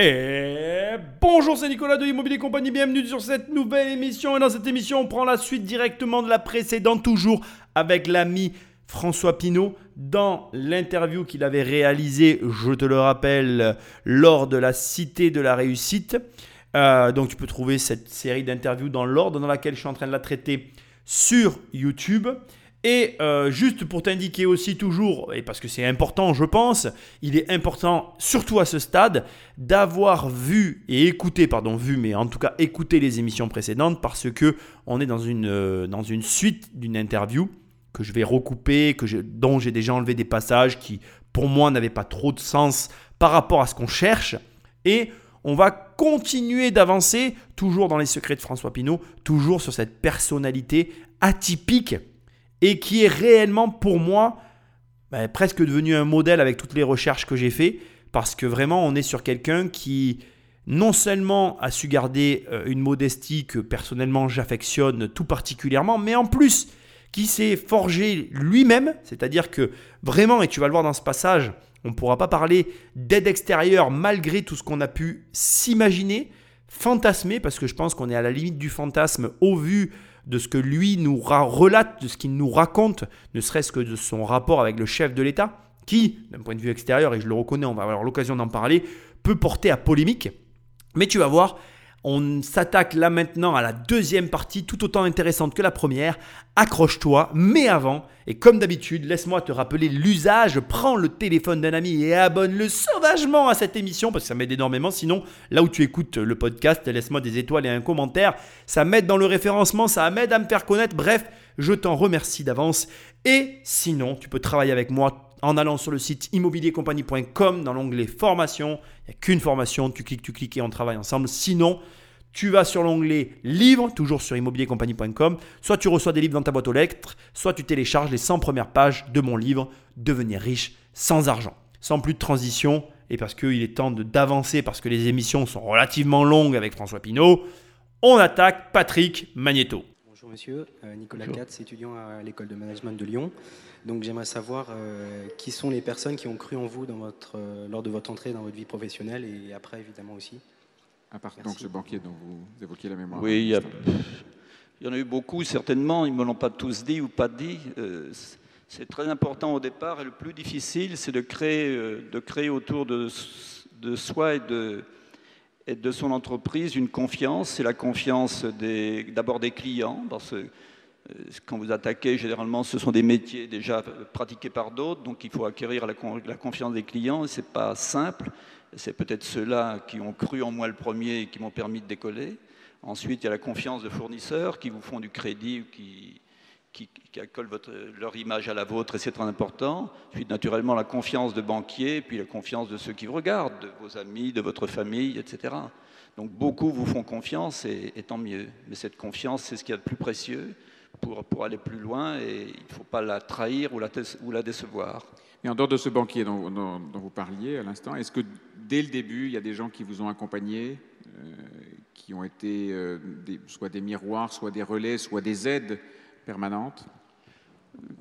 Et bonjour, c'est Nicolas de Immobilier Compagnie, bienvenue sur cette nouvelle émission. Et dans cette émission, on prend la suite directement de la précédente, toujours avec l'ami François Pinault, dans l'interview qu'il avait réalisée, je te le rappelle, lors de la Cité de la Réussite. Euh, donc tu peux trouver cette série d'interviews dans l'ordre dans laquelle je suis en train de la traiter sur YouTube. Et euh, juste pour t'indiquer aussi toujours, et parce que c'est important je pense, il est important surtout à ce stade d'avoir vu et écouté, pardon vu, mais en tout cas écouté les émissions précédentes parce que on est dans une, euh, dans une suite d'une interview que je vais recouper, que dont j'ai déjà enlevé des passages qui pour moi n'avaient pas trop de sens par rapport à ce qu'on cherche. Et on va continuer d'avancer, toujours dans les secrets de François Pinault, toujours sur cette personnalité atypique et qui est réellement pour moi bah, presque devenu un modèle avec toutes les recherches que j'ai fait parce que vraiment on est sur quelqu'un qui non seulement a su garder euh, une modestie que personnellement j'affectionne tout particulièrement, mais en plus qui s'est forgé lui-même, c'est-à-dire que vraiment, et tu vas le voir dans ce passage, on ne pourra pas parler d'aide extérieure malgré tout ce qu'on a pu s'imaginer, fantasmer, parce que je pense qu'on est à la limite du fantasme au vu de ce que lui nous relate, de ce qu'il nous raconte, ne serait-ce que de son rapport avec le chef de l'État, qui, d'un point de vue extérieur, et je le reconnais, on va avoir l'occasion d'en parler, peut porter à polémique. Mais tu vas voir, on s'attaque là maintenant à la deuxième partie, tout autant intéressante que la première. Accroche-toi, mais avant, et comme d'habitude, laisse-moi te rappeler l'usage. Prends le téléphone d'un ami et abonne-le sauvagement à cette émission parce que ça m'aide énormément. Sinon, là où tu écoutes le podcast, laisse-moi des étoiles et un commentaire. Ça m'aide dans le référencement, ça m'aide à me faire connaître. Bref, je t'en remercie d'avance. Et sinon, tu peux travailler avec moi en allant sur le site immobiliercompagnie.com dans l'onglet formation. Il n'y a qu'une formation, tu cliques, tu cliques et on travaille ensemble. Sinon, tu vas sur l'onglet livres, toujours sur immobiliercompagnie.com. Soit tu reçois des livres dans ta boîte aux lettres, soit tu télécharges les 100 premières pages de mon livre Devenir riche sans argent. Sans plus de transition, et parce qu'il est temps d'avancer, parce que les émissions sont relativement longues avec François Pinault, on attaque Patrick Magneto. Bonjour monsieur, euh, Nicolas Katz, étudiant à l'école de management de Lyon. Donc j'aimerais savoir euh, qui sont les personnes qui ont cru en vous dans votre, euh, lors de votre entrée dans votre vie professionnelle et après évidemment aussi. À part donc ce banquier dont vous évoquiez la mémoire. Oui, il y, en a eu beaucoup certainement, ils ne me l'ont pas tous dit ou pas dit. Euh, c'est très important au départ et le plus difficile c'est de créer, de créer autour de, de soi et de, de son entreprise une confiance. C'est la confiance d'abord des, clients dans ce euh, quand vous attaquez, généralement, ce sont des métiers déjà pratiqués par d'autres, donc il faut acquérir la, confiance des clients, et ce n'est pas simple. C'est peut-être ceux-là qui ont cru en moi le premier et qui m'ont permis de décoller. Ensuite, il y a la confiance de fournisseurs qui vous font du crédit ou qui, qui, accolent leur image à la vôtre, et c'est très important. Ensuite, naturellement, la confiance de banquiers, puis la confiance de ceux qui vous regardent, de vos amis, de votre famille, etc. Donc beaucoup vous font confiance, et, tant mieux. Mais cette confiance, c'est ce qu'il y a de plus précieux pour, pour aller plus loin et il ne faut pas la trahir ou la, décevoir. Et en dehors de ce banquier dont, vous parliez à l'instant, est-ce que dès le début, il y a des gens qui vous ont accompagné, euh, qui ont été euh, soit des miroirs, soit des relais, soit des aides permanentes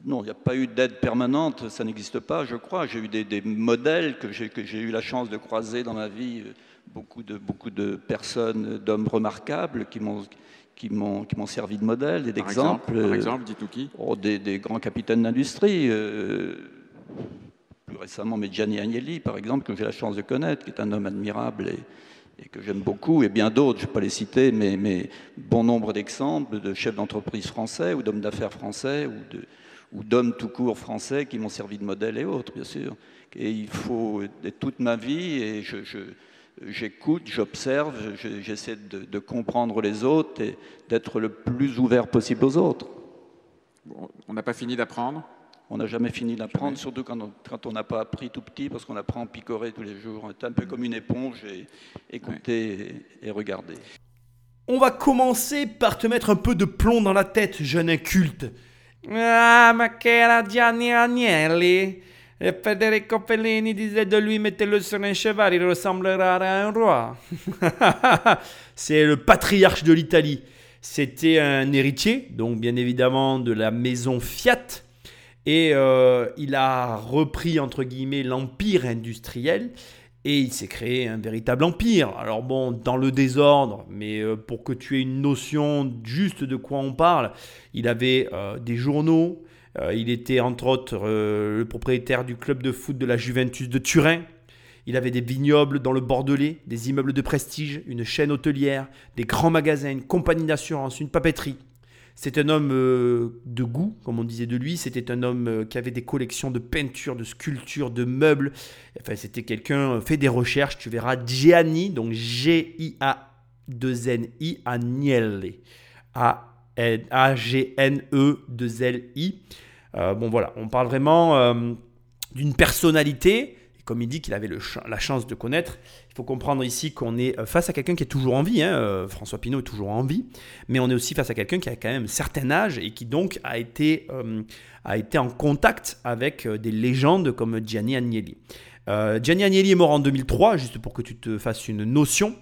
non, il n'y a pas eu d'aide permanente, ça n'existe pas, je crois. J'ai eu des, des modèles que j'ai eu la chance de croiser dans ma vie, beaucoup de, beaucoup de personnes, d'hommes remarquables qui m'ont qui m'ont servi de modèle et d'exemple. Par exemple, dites-nous qui? oh, des, grands capitaines d'industrie. Euh, plus récemment, Gianni Agnelli, par exemple, que j'ai la chance de connaître, qui est un homme admirable et, que j'aime beaucoup, et bien d'autres, je ne vais pas les citer, mais, bon nombre d'exemples de chefs d'entreprise français ou d'hommes d'affaires français ou d'hommes tout court français qui m'ont servi de modèle et autres, bien sûr. Et il faut, toute ma vie, et j'écoute, j'observe, j'essaie de, comprendre les autres et d'être le plus ouvert possible aux autres. on n'a pas fini d'apprendre On n'a jamais fini d'apprendre, surtout quand on n'a pas appris tout petit, parce qu'on apprend à picorer tous les jours. On est un peu comme une éponge et écouter et, regarder. On va commencer par te mettre un peu de plomb dans la tête, jeune inculte. Ah, ma la Gianni Agnelli et Federico Fellini disait de lui mettez-le sur un cheval, il ressemblera à un roi. C'est le patriarche de l'Italie. C'était un héritier, donc bien évidemment de la maison Fiat. Et euh, il a repris, entre guillemets, l'empire industriel. et il s'est créé un véritable empire. Alors bon, dans le désordre, mais euh, pour que tu aies une notion juste de quoi on parle, il avait euh, des journaux, il était entre autres le propriétaire du club de foot de la Juventus de Turin. Il avait des vignobles dans le Bordelais, des immeubles de prestige, une chaîne hôtelière, des grands magasins, une compagnie d'assurance, une papeterie. C'est un homme euh, de goût, comme on disait de lui. C'était un homme euh, qui avait des collections de peintures, de sculptures, de meubles. Enfin, c'était quelqu'un euh, fait des recherches. Tu verras Gianni, donc G-I-A-2-N-I, Agnelli. A-G-N-E-2-L-I. bon, voilà, on parle vraiment d'une personnalité comme il dit qu'il avait la chance de connaître, faut comprendre ici qu'on est euh, face à quelqu'un qui est toujours en vie. Hein, euh, François Pinault est toujours en vie, mais on est aussi face à quelqu'un qui a quand même un certain âge et qui donc a été, euh, a été en contact avec des légendes comme Gianni Agnelli. Gianni Agnelli est mort en 2003, juste pour que tu te fasses une notion.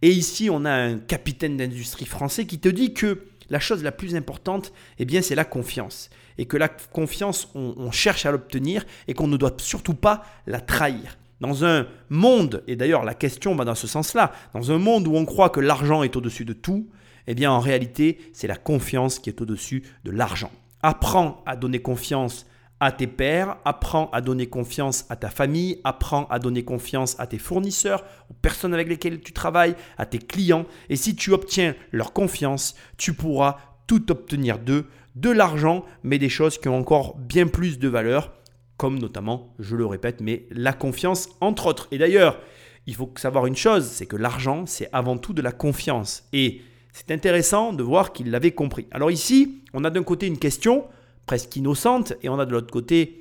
Et ici, on a un capitaine d'industrie français qui te dit que la chose la plus importante, eh bien, c'est la confiance et que la confiance, on, cherche à l'obtenir et qu'on ne doit surtout pas la trahir. Dans un monde, et d'ailleurs la question va dans ce sens-là, dans un monde où on croit que l'argent est au-dessus de tout, eh bien en réalité, c'est la confiance qui est au-dessus de l'argent. Apprends à donner confiance à tes pères, apprends à donner confiance à ta famille, apprends à donner confiance à tes fournisseurs, aux personnes avec lesquelles tu travailles, à tes clients. Et si tu obtiens leur confiance, tu pourras tout obtenir d'eux de l'argent, mais des choses qui ont encore bien plus de valeur, comme notamment, je le répète, mais la confiance, entre autres. Et d'ailleurs, il faut savoir une chose, c'est que l'argent, c'est avant tout de la confiance. Et c'est intéressant de voir qu'il l'avait compris. Alors ici, on a d'un côté une question presque innocente, et on a de l'autre côté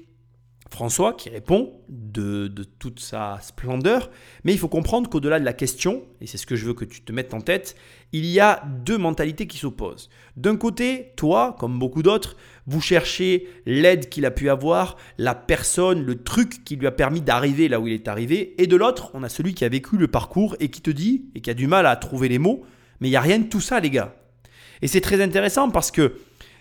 François qui répond de, toute sa splendeur, mais il faut comprendre qu'au-delà de la question, et c'est ce que je veux que tu te mettes en tête, il y a deux mentalités qui s'opposent. D'un côté, toi, comme beaucoup d'autres, vous cherchez l'aide qu'il a pu avoir, la personne, le truc qui lui a permis d'arriver là où il est arrivé, et de l'autre, on a celui qui a vécu le parcours et qui te dit, et qui a du mal à trouver les mots, mais il n'y a rien de tout ça les gars. Et c'est très intéressant parce que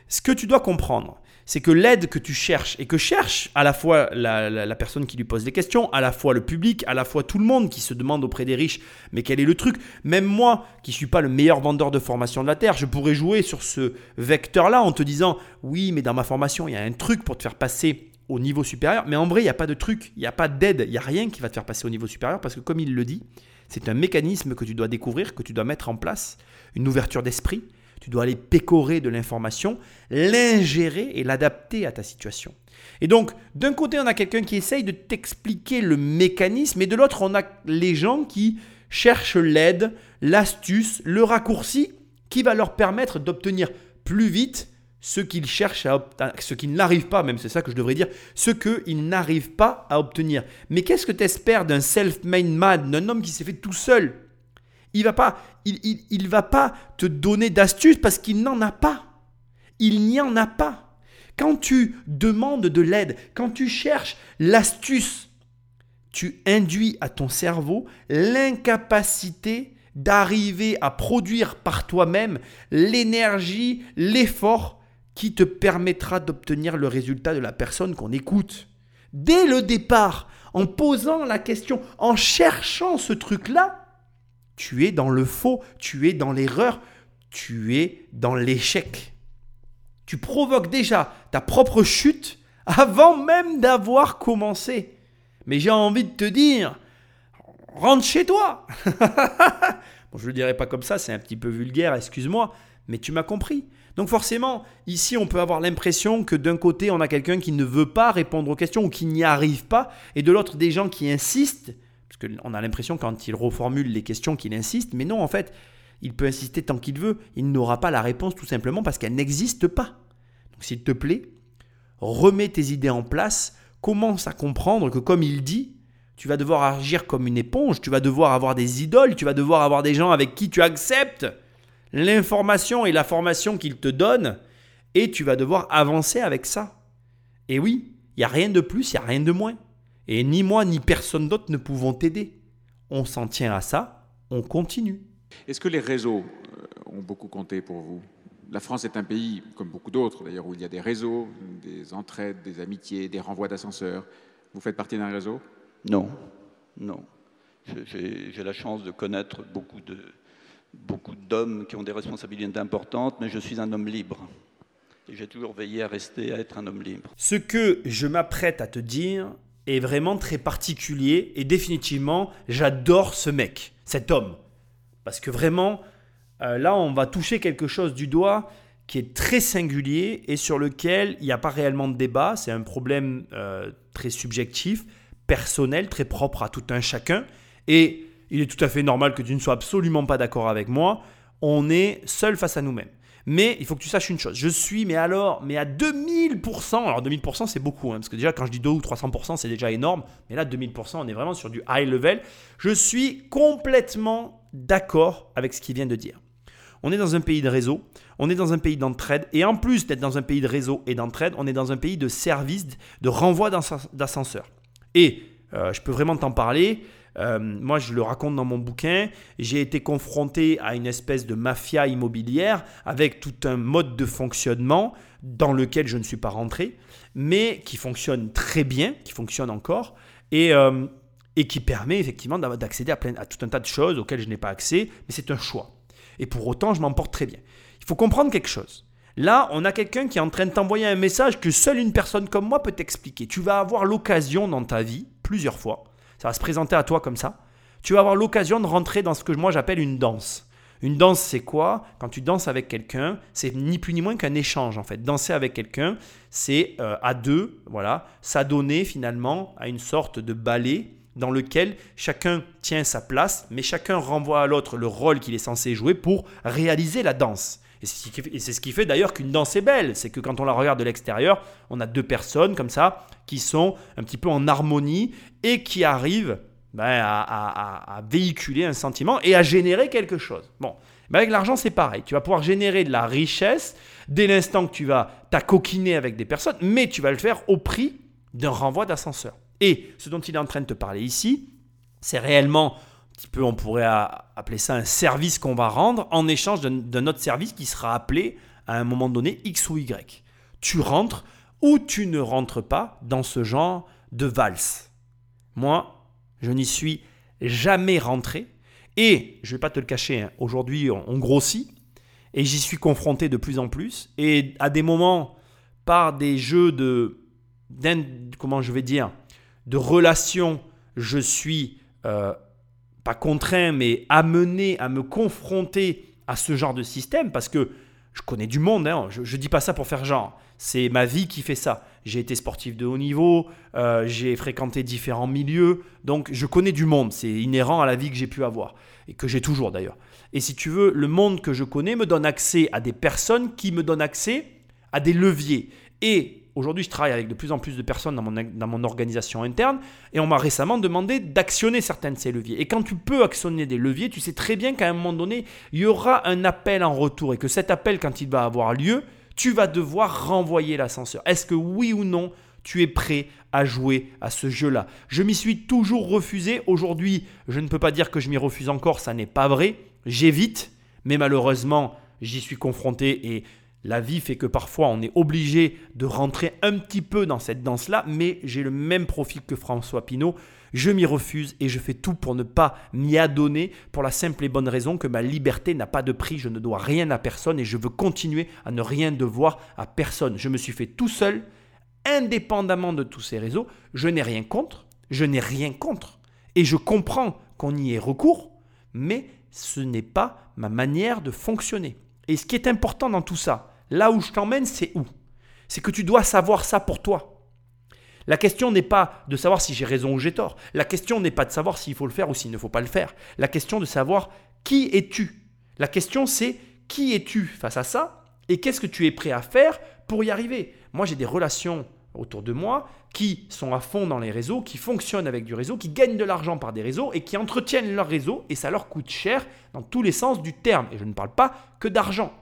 ce que tu dois comprendre, c'est que l'aide que tu cherches et que cherche à la fois la, personne qui lui pose des questions, à la fois le public, à la fois tout le monde qui se demande auprès des riches, mais quel est le truc? Même moi, qui ne suis pas le meilleur vendeur de formation de la Terre, je pourrais jouer sur ce vecteur-là en te disant, oui, mais dans ma formation, il y a un truc pour te faire passer au niveau supérieur. Mais en vrai, il n'y a pas de truc, il n'y a pas d'aide, il n'y a rien qui va te faire passer au niveau supérieur parce que comme il le dit, c'est un mécanisme que tu dois découvrir, que tu dois mettre en place, une ouverture d'esprit, tu dois aller pécorer de l'information, l'ingérer et l'adapter à ta situation. Et donc, d'un côté, on a quelqu'un qui essaye de t'expliquer le mécanisme, et de l'autre, on a les gens qui cherchent l'aide, l'astuce, le raccourci qui va leur permettre d'obtenir plus vite ce qu'ils cherchent à obtenir, ce qu'ils n'arrivent pas, même c'est ça que je devrais dire, ce qu'ils n'arrivent pas à obtenir. Mais qu'est-ce que tu espères d'un self-made man, d'un homme qui s'est fait tout seul? Il va pas, il, il, va pas te donner d'astuces parce qu'il n'en a pas. Il n'y en a pas. Quand tu demandes de l'aide, quand tu cherches l'astuce, tu induis à ton cerveau l'incapacité d'arriver à produire par toi-même l'énergie, l'effort qui te permettra d'obtenir le résultat de la personne qu'on écoute. Dès le départ, en posant la question, en cherchant ce truc-là, tu es dans le faux, tu es dans l'erreur, tu es dans l'échec. Tu provoques déjà ta propre chute avant même d'avoir commencé. Mais j'ai envie de te dire, rentre chez toi. bon, je ne le dirai pas comme ça, c'est un petit peu vulgaire, excuse-moi, mais tu m'as compris. Donc forcément, ici, on peut avoir l'impression que d'un côté, on a quelqu'un qui ne veut pas répondre aux questions ou qui n'y arrive pas, et de l'autre, des gens qui insistent parce qu'on a l'impression quand il reformule les questions qu'il insiste, mais non, en fait, il peut insister tant qu'il veut, il n'aura pas la réponse tout simplement parce qu'elle n'existe pas. Donc s'il te plaît, remets tes idées en place, commence à comprendre que comme il dit, tu vas devoir agir comme une éponge, tu vas devoir avoir des idoles, tu vas devoir avoir des gens avec qui tu acceptes l'information et la formation qu'il te donne, et tu vas devoir avancer avec ça. Et oui, il n'y a rien de plus, il n'y a rien de moins. Et ni moi ni personne d'autre ne pouvons t'aider. On s'en tient à ça, on continue. Est-ce que les réseaux euh, ont beaucoup compté pour vous? La France est un pays, comme beaucoup d'autres d'ailleurs, où il y a des réseaux, des entraides, des amitiés, des renvois d'ascenseurs. Vous faites partie d'un réseau? Non, non. j'ai la chance de connaître beaucoup de beaucoup d'hommes qui ont des responsabilités importantes, mais je suis un homme libre. Et j'ai toujours veillé à rester, à être un homme libre. Ce que je m'apprête à te dire est vraiment très particulier et définitivement, j'adore ce mec, cet homme. Parce que vraiment, euh, là, on va toucher quelque chose du doigt qui est très singulier et sur lequel il n'y a pas réellement de débat. C'est un problème euh, très subjectif, personnel, très propre à tout un chacun. Et il est tout à fait normal que tu ne sois absolument pas d'accord avec moi. On est seul face à nous-mêmes. Mais il faut que tu saches une chose. Je suis, mais alors, mais à 2000%. Alors 2000%, c'est beaucoup. Hein, parce que déjà, quand je dis 2 ou 300%, c'est déjà énorme. Mais là, 2000%, on est vraiment sur du high level. Je suis complètement d'accord avec ce qu'il vient de dire. On est dans un pays de réseau, on est dans un pays d'entraide, et en plus d'être dans un pays de réseau et d'entraide, on est dans un pays de service, de renvoi d'ascenseur. Et euh, je peux vraiment t'en parler. Euh, moi, je le raconte dans mon bouquin. J'ai été confronté à une espèce de mafia immobilière avec tout un mode de fonctionnement dans lequel je ne suis pas rentré, mais qui fonctionne très bien, qui fonctionne encore, et, euh, qui permet effectivement d'accéder à, à tout un tas de choses auxquelles je n'ai pas accès, mais c'est un choix. Et pour autant, je m'en porte très bien. Il faut comprendre quelque chose. Là, on a quelqu'un qui est en train de t'envoyer un message que seule une personne comme moi peut t'expliquer. Tu vas avoir l'occasion dans ta vie, plusieurs fois, ça va se présenter à toi comme ça. Tu vas avoir l'occasion de rentrer dans ce que moi j'appelle une danse. Une danse, c'est quoi? Quand tu danses avec quelqu'un, c'est ni plus ni moins qu'un échange en fait. Danser avec quelqu'un, c'est euh, à deux, voilà, s'adonner finalement à une sorte de ballet dans lequel chacun tient sa place, mais chacun renvoie à l'autre le rôle qu'il est censé jouer pour réaliser la danse. Et c'est ce qui fait d'ailleurs qu'une danse est belle. C'est que quand on la regarde de l'extérieur, on a deux personnes comme ça qui sont un petit peu en harmonie et qui arrivent ben, à, véhiculer un sentiment et à générer quelque chose. Bon, avec l'argent, c'est pareil. Tu vas pouvoir générer de la richesse dès l'instant que tu vas t'acoquiner avec des personnes, mais tu vas le faire au prix d'un renvoi d'ascenseur. Et ce dont il est en train de te parler ici, c'est réellement peu, on pourrait appeler ça un service qu'on va rendre en échange d'un autre service qui sera appelé à un moment donné X ou Y. Tu rentres ou tu ne rentres pas dans ce genre de valse. Moi, je n'y suis jamais rentré et je ne vais pas te le cacher, hein, aujourd'hui on, grossit et j'y suis confronté de plus en plus et à des moments par des jeux de comment je vais dire de relations, je suis euh, contraint, mais amené à me confronter à ce genre de système, parce que je connais du monde, hein, je dis pas ça pour faire genre, c'est ma vie qui fait ça. J'ai été sportif de haut niveau, euh, j'ai fréquenté différents milieux, donc je connais du monde, c'est inhérent à la vie que j'ai pu avoir, et que j'ai toujours d'ailleurs. Et si tu veux, le monde que je connais me donne accès à des personnes qui me donnent accès à des leviers. Et Aujourd'hui, je travaille avec de plus en plus de personnes dans mon, organisation interne et on m'a récemment demandé d'actionner certains de ces leviers. Et quand tu peux actionner des leviers, tu sais très bien qu'à un moment donné, il y aura un appel en retour et que cet appel, quand il va avoir lieu, tu vas devoir renvoyer l'ascenseur. Est-ce que oui ou non, tu es prêt à jouer à ce jeu-là? Je m'y suis toujours refusé. Aujourd'hui, je ne peux pas dire que je m'y refuse encore, ça n'est pas vrai. J'évite, mais malheureusement, j'y suis confronté et la vie fait que parfois on est obligé de rentrer un petit peu dans cette danse-là, mais j'ai le même profil que François Pinault. Je m'y refuse et je fais tout pour ne pas m'y adonner pour la simple et bonne raison que ma liberté n'a pas de prix, je ne dois rien à personne et je veux continuer à ne rien devoir à personne. Je me suis fait tout seul, indépendamment de tous ces réseaux. Je n'ai rien contre, je n'ai rien contre et je comprends qu'on y ait recours, mais ce n'est pas ma manière de fonctionner. Et ce qui est important dans tout ça, là où je t'emmène, c'est où? C'est que tu dois savoir ça pour toi. La question n'est pas de savoir si j'ai raison ou j'ai tort. La question n'est pas de savoir s'il faut le faire ou s'il ne faut pas le faire. La question de savoir qui es-tu? La question c'est qui es-tu face à ça et qu'est-ce que tu es prêt à faire pour y arriver? Moi j'ai des relations autour de moi qui sont à fond dans les réseaux, qui fonctionnent avec du réseau, qui gagnent de l'argent par des réseaux et qui entretiennent leur réseau et ça leur coûte cher dans tous les sens du terme. Et je ne parle pas que d'argent.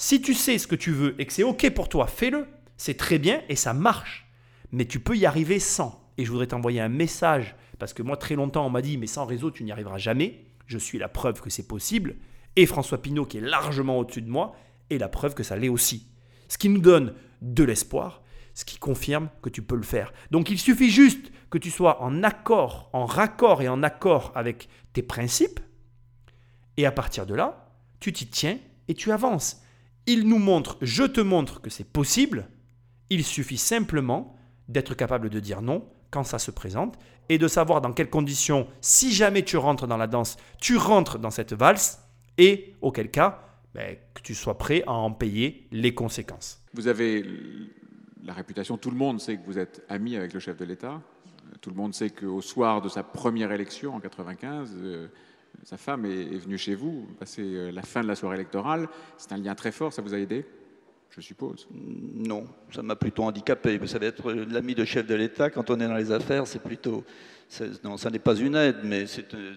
Si tu sais ce que tu veux et que c'est OK pour toi, fais-le. C'est très bien et ça marche. Mais tu peux y arriver sans. Et je voudrais t'envoyer un message parce que moi très longtemps on m'a dit mais sans réseau tu n'y arriveras jamais. Je suis la preuve que c'est possible. Et François Pinault qui est largement au-dessus de moi est la preuve que ça l'est aussi. Ce qui nous donne de l'espoir, ce qui confirme que tu peux le faire. Donc il suffit juste que tu sois en accord, en raccord et en accord avec tes principes, et à partir de là, tu t'y tiens et tu avances. Il nous montre, je te montre que c'est possible, il suffit simplement d'être capable de dire non quand ça se présente et de savoir dans quelles conditions, si jamais tu rentres dans la danse, tu rentres dans cette valse et auquel cas, ben, que tu sois prêt à en payer les conséquences. Vous avez la réputation, tout le monde sait que vous êtes ami avec le chef de l'État. Tout le monde sait qu'au soir de sa première élection en 95, euh, sa femme est, venue chez vous, passer euh, la fin de la soirée électorale. C'est un lien très fort, ça vous a aidé je suppose? Non, ça m'a plutôt handicapé. Vous savez, être l'ami de chef de l'État, quand on est dans les affaires, c'est plutôt. Non, ça n'est pas une aide, mais c'est euh,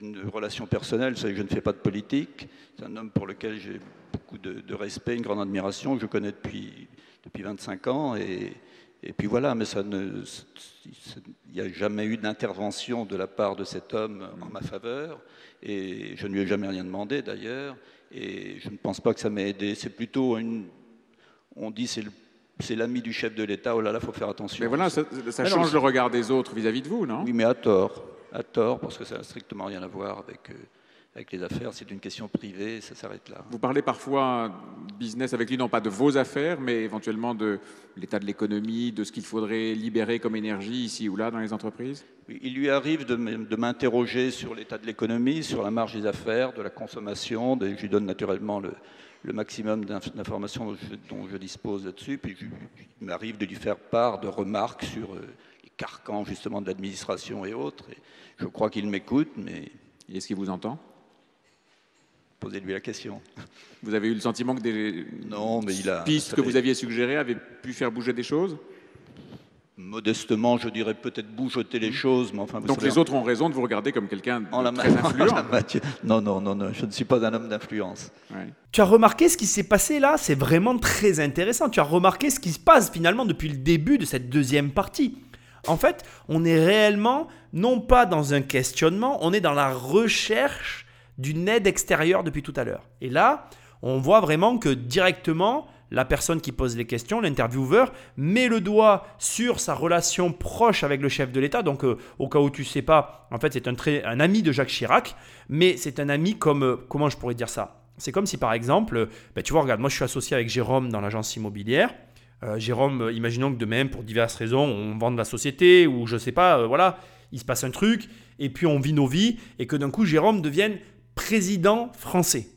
une relation personnelle. Vous savez, je ne fais pas de politique. C'est un homme pour lequel j'ai beaucoup de, respect, une grande admiration, que je connais depuis, depuis 25 ans. Et, et puis voilà, mais ça ne. Il n'y a jamais eu d'intervention de la part de cet homme en ma faveur. Et je ne lui ai jamais rien demandé d'ailleurs. Et je ne pense pas que ça m'ait aidé. C'est plutôt une. On dit c'est c'est l'ami du chef de l'État. Oh là là, il faut faire attention. Mais voilà, ça, change le regard des autres vis-à-vis de vous, non? Oui, mais à tort. À tort, parce que ça n'a strictement rien à voir avec. Euh, avec les affaires, c'est une question privée, ça s'arrête là. Vous parlez parfois business avec lui, non pas de vos affaires, mais éventuellement de l'état de l'économie, de ce qu'il faudrait libérer comme énergie ici ou là dans les entreprises? Il lui arrive de m'interroger sur l'état de l'économie, sur la marge des affaires, de la consommation. Je lui donne naturellement le, maximum d'informations dont je dispose là-dessus. Puis il m'arrive de lui faire part de remarques sur euh, les carcans justement de l'administration et autres. Et je crois qu'il m'écoute, mais... Est-ce qu'il vous entend? Posez-lui la question. Vous avez eu le sentiment que des non, mais il a, pistes que vous aviez suggérées avaient pu faire bouger des choses? Modestement, je dirais peut-être bougeoter les choses, mais enfin. Donc les autres ont raison de vous regarder comme quelqu'un de très influent. non, non, non, non, je ne suis pas un homme d'influence. Tu as remarqué ce qui s'est passé là? C'est vraiment très intéressant. Tu as remarqué ce qui se passe finalement depuis le début de cette deuxième partie? En fait, on est réellement non pas dans un questionnement, on est dans la recherche d'une aide extérieure depuis tout à l'heure. Et là, on voit vraiment que directement, la personne qui pose les questions, l'intervieweur, met le doigt sur sa relation proche avec le chef de l'État. Donc, euh, au cas où tu ne sais pas, en fait, c'est un, ami de Jacques Chirac, mais c'est un ami comme, euh, comment je pourrais dire ça? C'est comme si, par exemple, ben, tu vois, regarde, moi je suis associé avec Jérôme dans l'agence immobilière. Euh, Jérôme, imaginons que demain, pour diverses raisons, on vende la société ou je ne sais pas, voilà, il se passe un truc, et puis on vit nos vies, et que d'un coup, Jérôme devienne président français.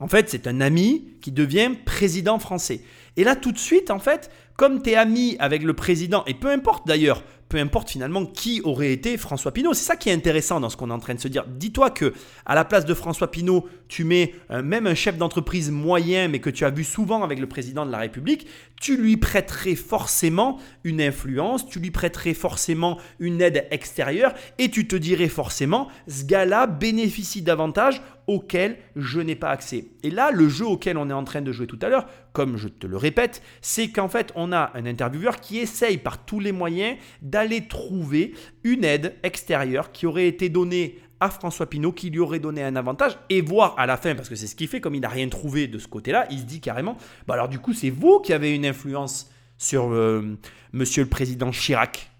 En fait, c'est un ami qui devient président français. Et là, tout de suite, en fait, comme tu es ami avec le président, et peu importe d'ailleurs, peu importe finalement qui aurait été François Pinault. C'est ça qui est intéressant dans ce qu'on est en train de se dire. Dis-toi que à la place de François Pinault, tu mets euh, même un chef d'entreprise moyen, mais que tu as vu souvent avec le président de la République, tu lui prêterais forcément une influence, tu lui prêterais forcément une aide extérieure, et tu te dirais forcément, ce gars-là bénéficie davantage auquel je n'ai pas accès. Et là, le jeu auquel on est en train de jouer tout à l'heure, comme je te le répète, c'est qu'en fait, on a un intervieweur qui essaye par tous les moyens d'aller trouver une aide extérieure qui aurait été donnée à François Pinault, qui lui aurait donné un avantage, et voir à la fin, parce que c'est ce qu'il fait, comme il n'a rien trouvé de ce côté-là, il se dit carrément, bah alors du coup, c'est vous qui avez une influence sur euh, Monsieur le Président Chirac.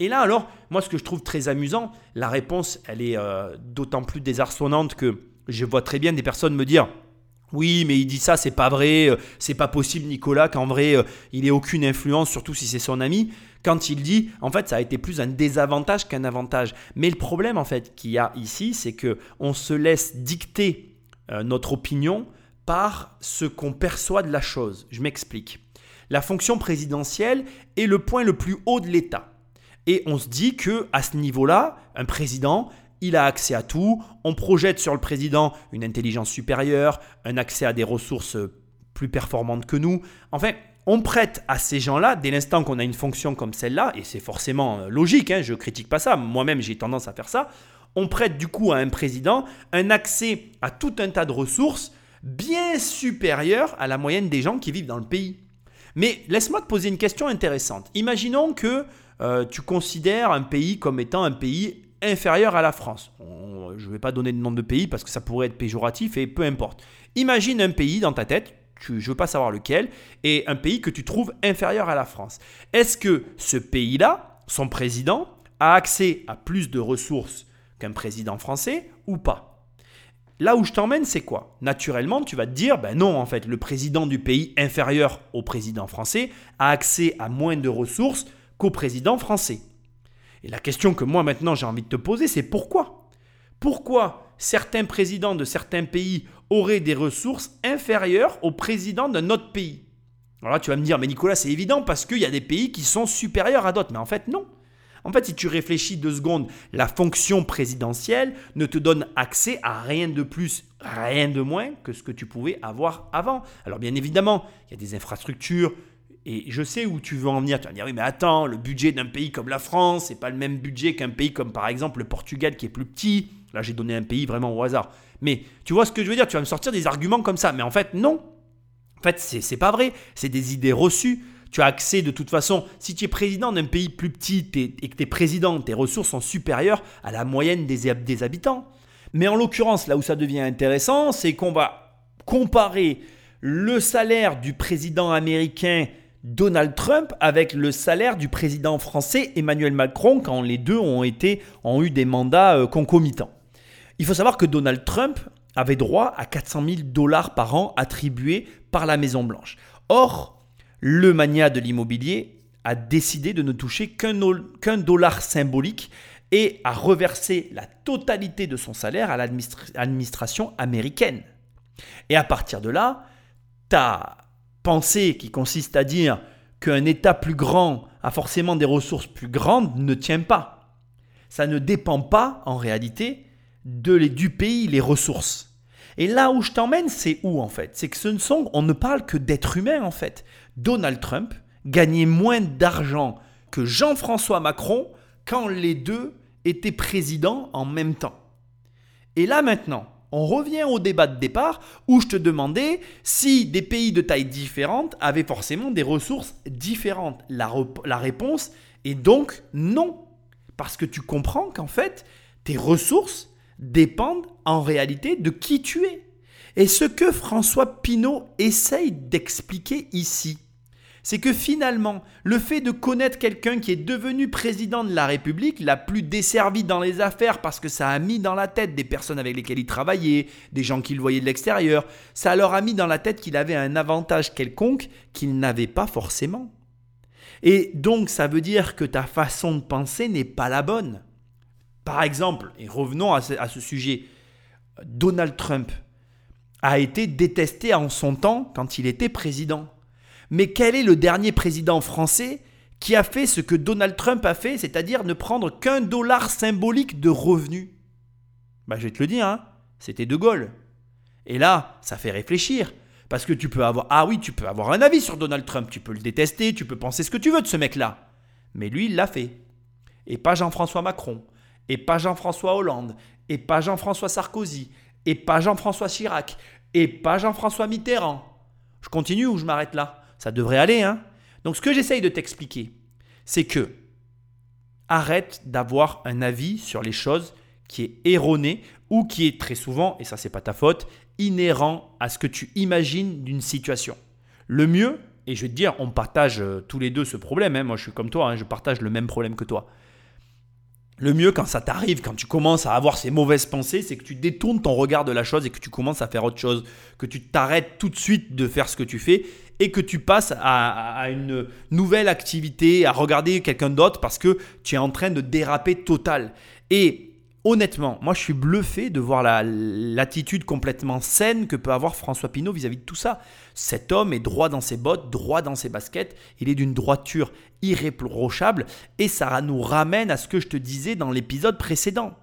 Et là, alors, moi, ce que je trouve très amusant, la réponse, elle est euh, d'autant plus désarçonnante que je vois très bien des personnes me dire oui, mais il dit ça, c'est pas vrai, euh, c'est pas possible, Nicolas, qu'en vrai, euh, il ait aucune influence, surtout si c'est son ami. Quand il dit, en fait, ça a été plus un désavantage qu'un avantage. Mais le problème, en fait, qu'il y a ici, c'est que on se laisse dicter euh, notre opinion par ce qu'on perçoit de la chose. Je m'explique. La fonction présidentielle est le point le plus haut de l'État. Et on se dit que à ce niveau-là, un président, il a accès à tout, on projette sur le président une intelligence supérieure, un accès à des ressources plus performantes que nous. Enfin, on prête à ces gens-là, dès l'instant qu'on a une fonction comme celle-là, et c'est forcément euh, logique, hein, je ne critique pas ça, moi-même j'ai tendance à faire ça, on prête du coup à un président un accès à tout un tas de ressources bien supérieurs à la moyenne des gens qui vivent dans le pays. Mais laisse-moi te poser une question intéressante. Imaginons que euh, tu considères un pays comme étant un pays inférieure à la France. je ne vais pas donner de nom de pays parce que ça pourrait être péjoratif et peu importe. Imagine un pays dans ta tête, je ne veux pas savoir lequel, et un pays que tu trouves inférieur à la France. Est-ce que ce pays-là, son président, a accès à plus de ressources qu'un président français ou pas? Là où je t'emmène, c'est quoi? Naturellement, tu vas te dire, ben non, en fait, le président du pays inférieur au président français a accès à moins de ressources qu'au président français. Et la question que moi maintenant j'ai envie de te poser, c'est pourquoi? Pourquoi certains présidents de certains pays auraient des ressources inférieures au président d'un autre pays? Alors là, tu vas me dire, mais Nicolas, c'est évident parce qu'il y a des pays qui sont supérieurs à d'autres. Mais en fait, non. En fait, si tu réfléchis deux secondes, la fonction présidentielle ne te donne accès à rien de plus, rien de moins que ce que tu pouvais avoir avant. Alors bien évidemment, il y a des infrastructures, et je sais où tu veux en venir. Tu vas me dire, oui, mais attends, le budget d'un pays comme la France, c'est pas le même budget qu'un pays comme par exemple le Portugal qui est plus petit. Là, j'ai donné un pays vraiment au hasard. Mais tu vois ce que je veux dire Tu vas me sortir des arguments comme ça. Mais en fait, non. En fait, c'est pas vrai. C'est des idées reçues. Tu as accès de toute façon, si tu es président d'un pays plus petit et que tu es président, tes ressources sont supérieures à la moyenne des, des habitants. Mais en l'occurrence, là où ça devient intéressant, c'est qu'on va comparer le salaire du président américain Donald Trump avec le salaire du président français Emmanuel Macron quand les deux ont, eu des mandats euh, concomitants. Il faut savoir que Donald Trump avait droit à 400 000 dollars par an attribués par la Maison Blanche. Or, le mania de l'immobilier a décidé de ne toucher qu'un dollar symbolique et a reversé la totalité de son salaire à l'administration américaine. Et à partir de là, ta pensée qui consiste à dire qu'un État plus grand a forcément des ressources plus grandes ne tient pas. Ça ne dépend pas, en réalité, de les, du pays, les ressources. Et là où je t'emmène, c'est où en fait? C'est que ce ne sont, on ne parle que d'êtres humains en fait. Donald Trump gagnait moins d'argent que Jean-François Macron quand les deux étaient présidents en même temps. Et là maintenant, on revient au débat de départ où je te demandais si des pays de taille différente avaient forcément des ressources différentes. La, réponse est donc non. Parce que tu comprends qu'en fait, tes ressources dépendent en réalité de qui tu es. Et ce que François Pinault essaye d'expliquer ici, c'est que finalement, le fait de connaître quelqu'un qui est devenu président de la République l'a plus desservi dans les affaires parce que ça a mis dans la tête des personnes avec lesquelles il travaillait, des gens qu'il voyait de l'extérieur, ça leur a mis dans la tête qu'il avait un avantage quelconque qu'il n'avait pas forcément. Et donc ça veut dire que ta façon de penser n'est pas la bonne. Par exemple, et revenons à ce, à ce sujet, Donald Trump a été détesté en son temps quand il était président. Mais quel est le dernier président français qui a fait ce que Donald Trump a fait, c'est-à-dire ne prendre qu'un dollar symbolique de revenus? Bah, Je vais te le dire, hein, c'était De Gaulle. Et là, ça fait réfléchir. Parce que tu peux avoir. Ah oui, tu peux avoir un avis sur Donald Trump, tu peux le détester, tu peux penser ce que tu veux de ce mec-là. Mais lui, il l'a fait. Et pas Jean-François Macron, et pas Jean-François Hollande, et pas Jean-François Sarkozy, et pas Jean-François Chirac, et pas Jean-François Mitterrand. Je continue ou je m'arrête là? Ça devrait aller, hein Donc ce que j'essaye de t'expliquer, c'est que arrête d'avoir un avis sur les choses qui est erroné ou qui est très souvent, et ça c'est pas ta faute, inhérent à ce que tu imagines d'une situation. Le mieux, et je vais te dire, on partage euh, tous les deux ce problème, hein, moi je suis comme toi, hein, je partage le même problème que toi. Le mieux quand ça t'arrive, quand tu commences à avoir ces mauvaises pensées, c'est que tu détournes ton regard de la chose et que tu commences à faire autre chose, que tu t'arrêtes tout de suite de faire ce que tu fais et que tu passes à, une nouvelle activité, à regarder quelqu'un d'autre parce que tu es en train de déraper total. Et honnêtement, moi je suis bluffé de voir l'attitude complètement saine que peut avoir François Pinault vis-à-vis de tout ça. Cet homme est droit dans ses bottes, droit dans ses baskets, il est d'une droiture irréprochable et ça nous ramène à ce que je te disais dans l'épisode précédent.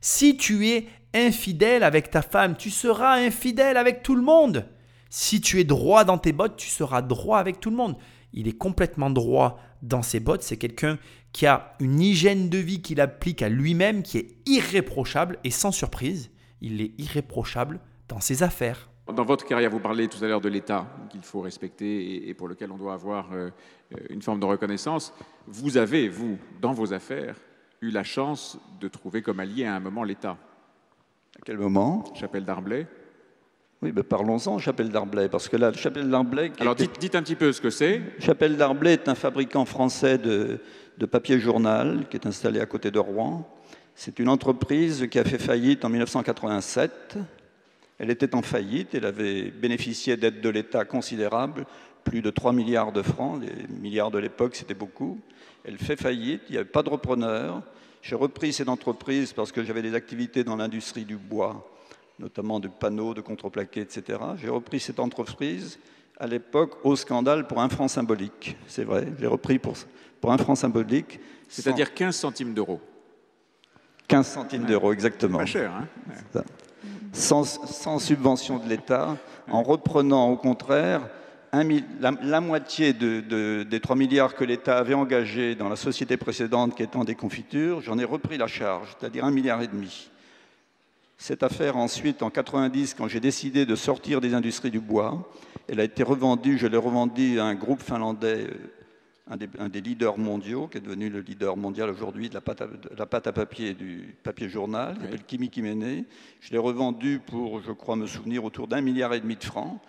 Si tu es infidèle avec ta femme, tu seras infidèle avec tout le monde. Si tu es droit dans tes bottes, tu seras droit avec tout le monde. Il est complètement droit dans ses bottes. C'est quelqu'un qui a une hygiène de vie qu'il applique à lui-même qui est irréprochable. Et sans surprise, il est irréprochable dans ses affaires. Dans votre carrière, vous parlez tout à l'heure de l'État qu'il faut respecter et pour lequel on doit avoir euh, une forme de reconnaissance. Vous avez, vous, dans vos affaires, eu la chance de trouver comme allié à un moment l'État. À quel moment? Chapelle d'Arblay. Oui, parlons-en, Chapelle d'Arblay, parce que là, Chapelle d'Arblay... Alors dites, dites, un petit peu ce que c'est. Chapelle d'Arblay est un fabricant français de, de papier journal qui est installé à côté de Rouen. C'est une entreprise qui a fait faillite en 1987. Elle était en faillite, elle avait bénéficié d'aides de l'État considérables, plus de 3 milliards de francs, les milliards de l'époque c'était beaucoup. Elle fait faillite, il n'y avait pas de repreneur. J'ai repris cette entreprise parce que j'avais des activités dans l'industrie du bois, notamment de panneaux, de contreplaqués, etc. J'ai repris cette entreprise à l'époque au scandale pour un franc symbolique. C'est vrai, j'ai repris pour, pour un franc symbolique. C'est-à-dire 15 centimes d'euros. 15 centimes d'euros, exactement. Pas cher, hein sans, sans, subvention de l'État, en reprenant au contraire un, la, la, moitié de, de, des 3 milliards que l'État avait engagés dans la société précédente qui était en déconfiture, j'en ai repris la charge, c'est-à-dire un milliard et demi. Cette affaire, ensuite, en 90, quand j'ai décidé de sortir des industries du bois, elle a été revendue, je l'ai revendue à un groupe finlandais un des, un des, leaders mondiaux, qui est devenu le leader mondial aujourd'hui de la pâte à, la pâte à papier du papier journal, qui oui. s'appelle Kimi Kimene. Je l'ai revendu pour, je crois me souvenir, autour d'un milliard et demi de francs.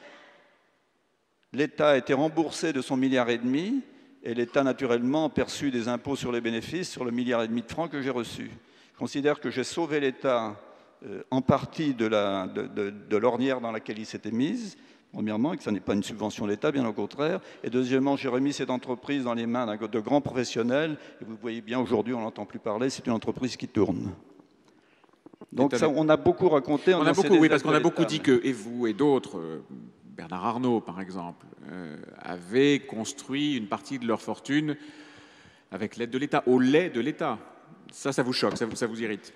L'État a été remboursé de son milliard et demi, et l'État, naturellement, a perçu des impôts sur les bénéfices sur le milliard et demi de francs que j'ai reçu. Je considère que j'ai sauvé l'État euh, en partie de, la, de, de, de l'ornière dans laquelle il s'était mise, premièrement, et que ce n'est pas une subvention de l'État, bien au contraire. Et deuxièmement, j'ai remis cette entreprise dans les mains de grands professionnels. Et vous voyez bien, aujourd'hui, on n'entend plus parler, c'est une entreprise qui tourne. Donc ça, on a beaucoup raconté. On, on a beaucoup, oui, parce qu'on a beaucoup dit que, et vous et d'autres, euh, Bernard Arnault par exemple, euh, avaient construit une partie de leur fortune avec l'aide de l'État, au lait de l'État. Ça, ça vous choque, ça vous, ça vous irrite?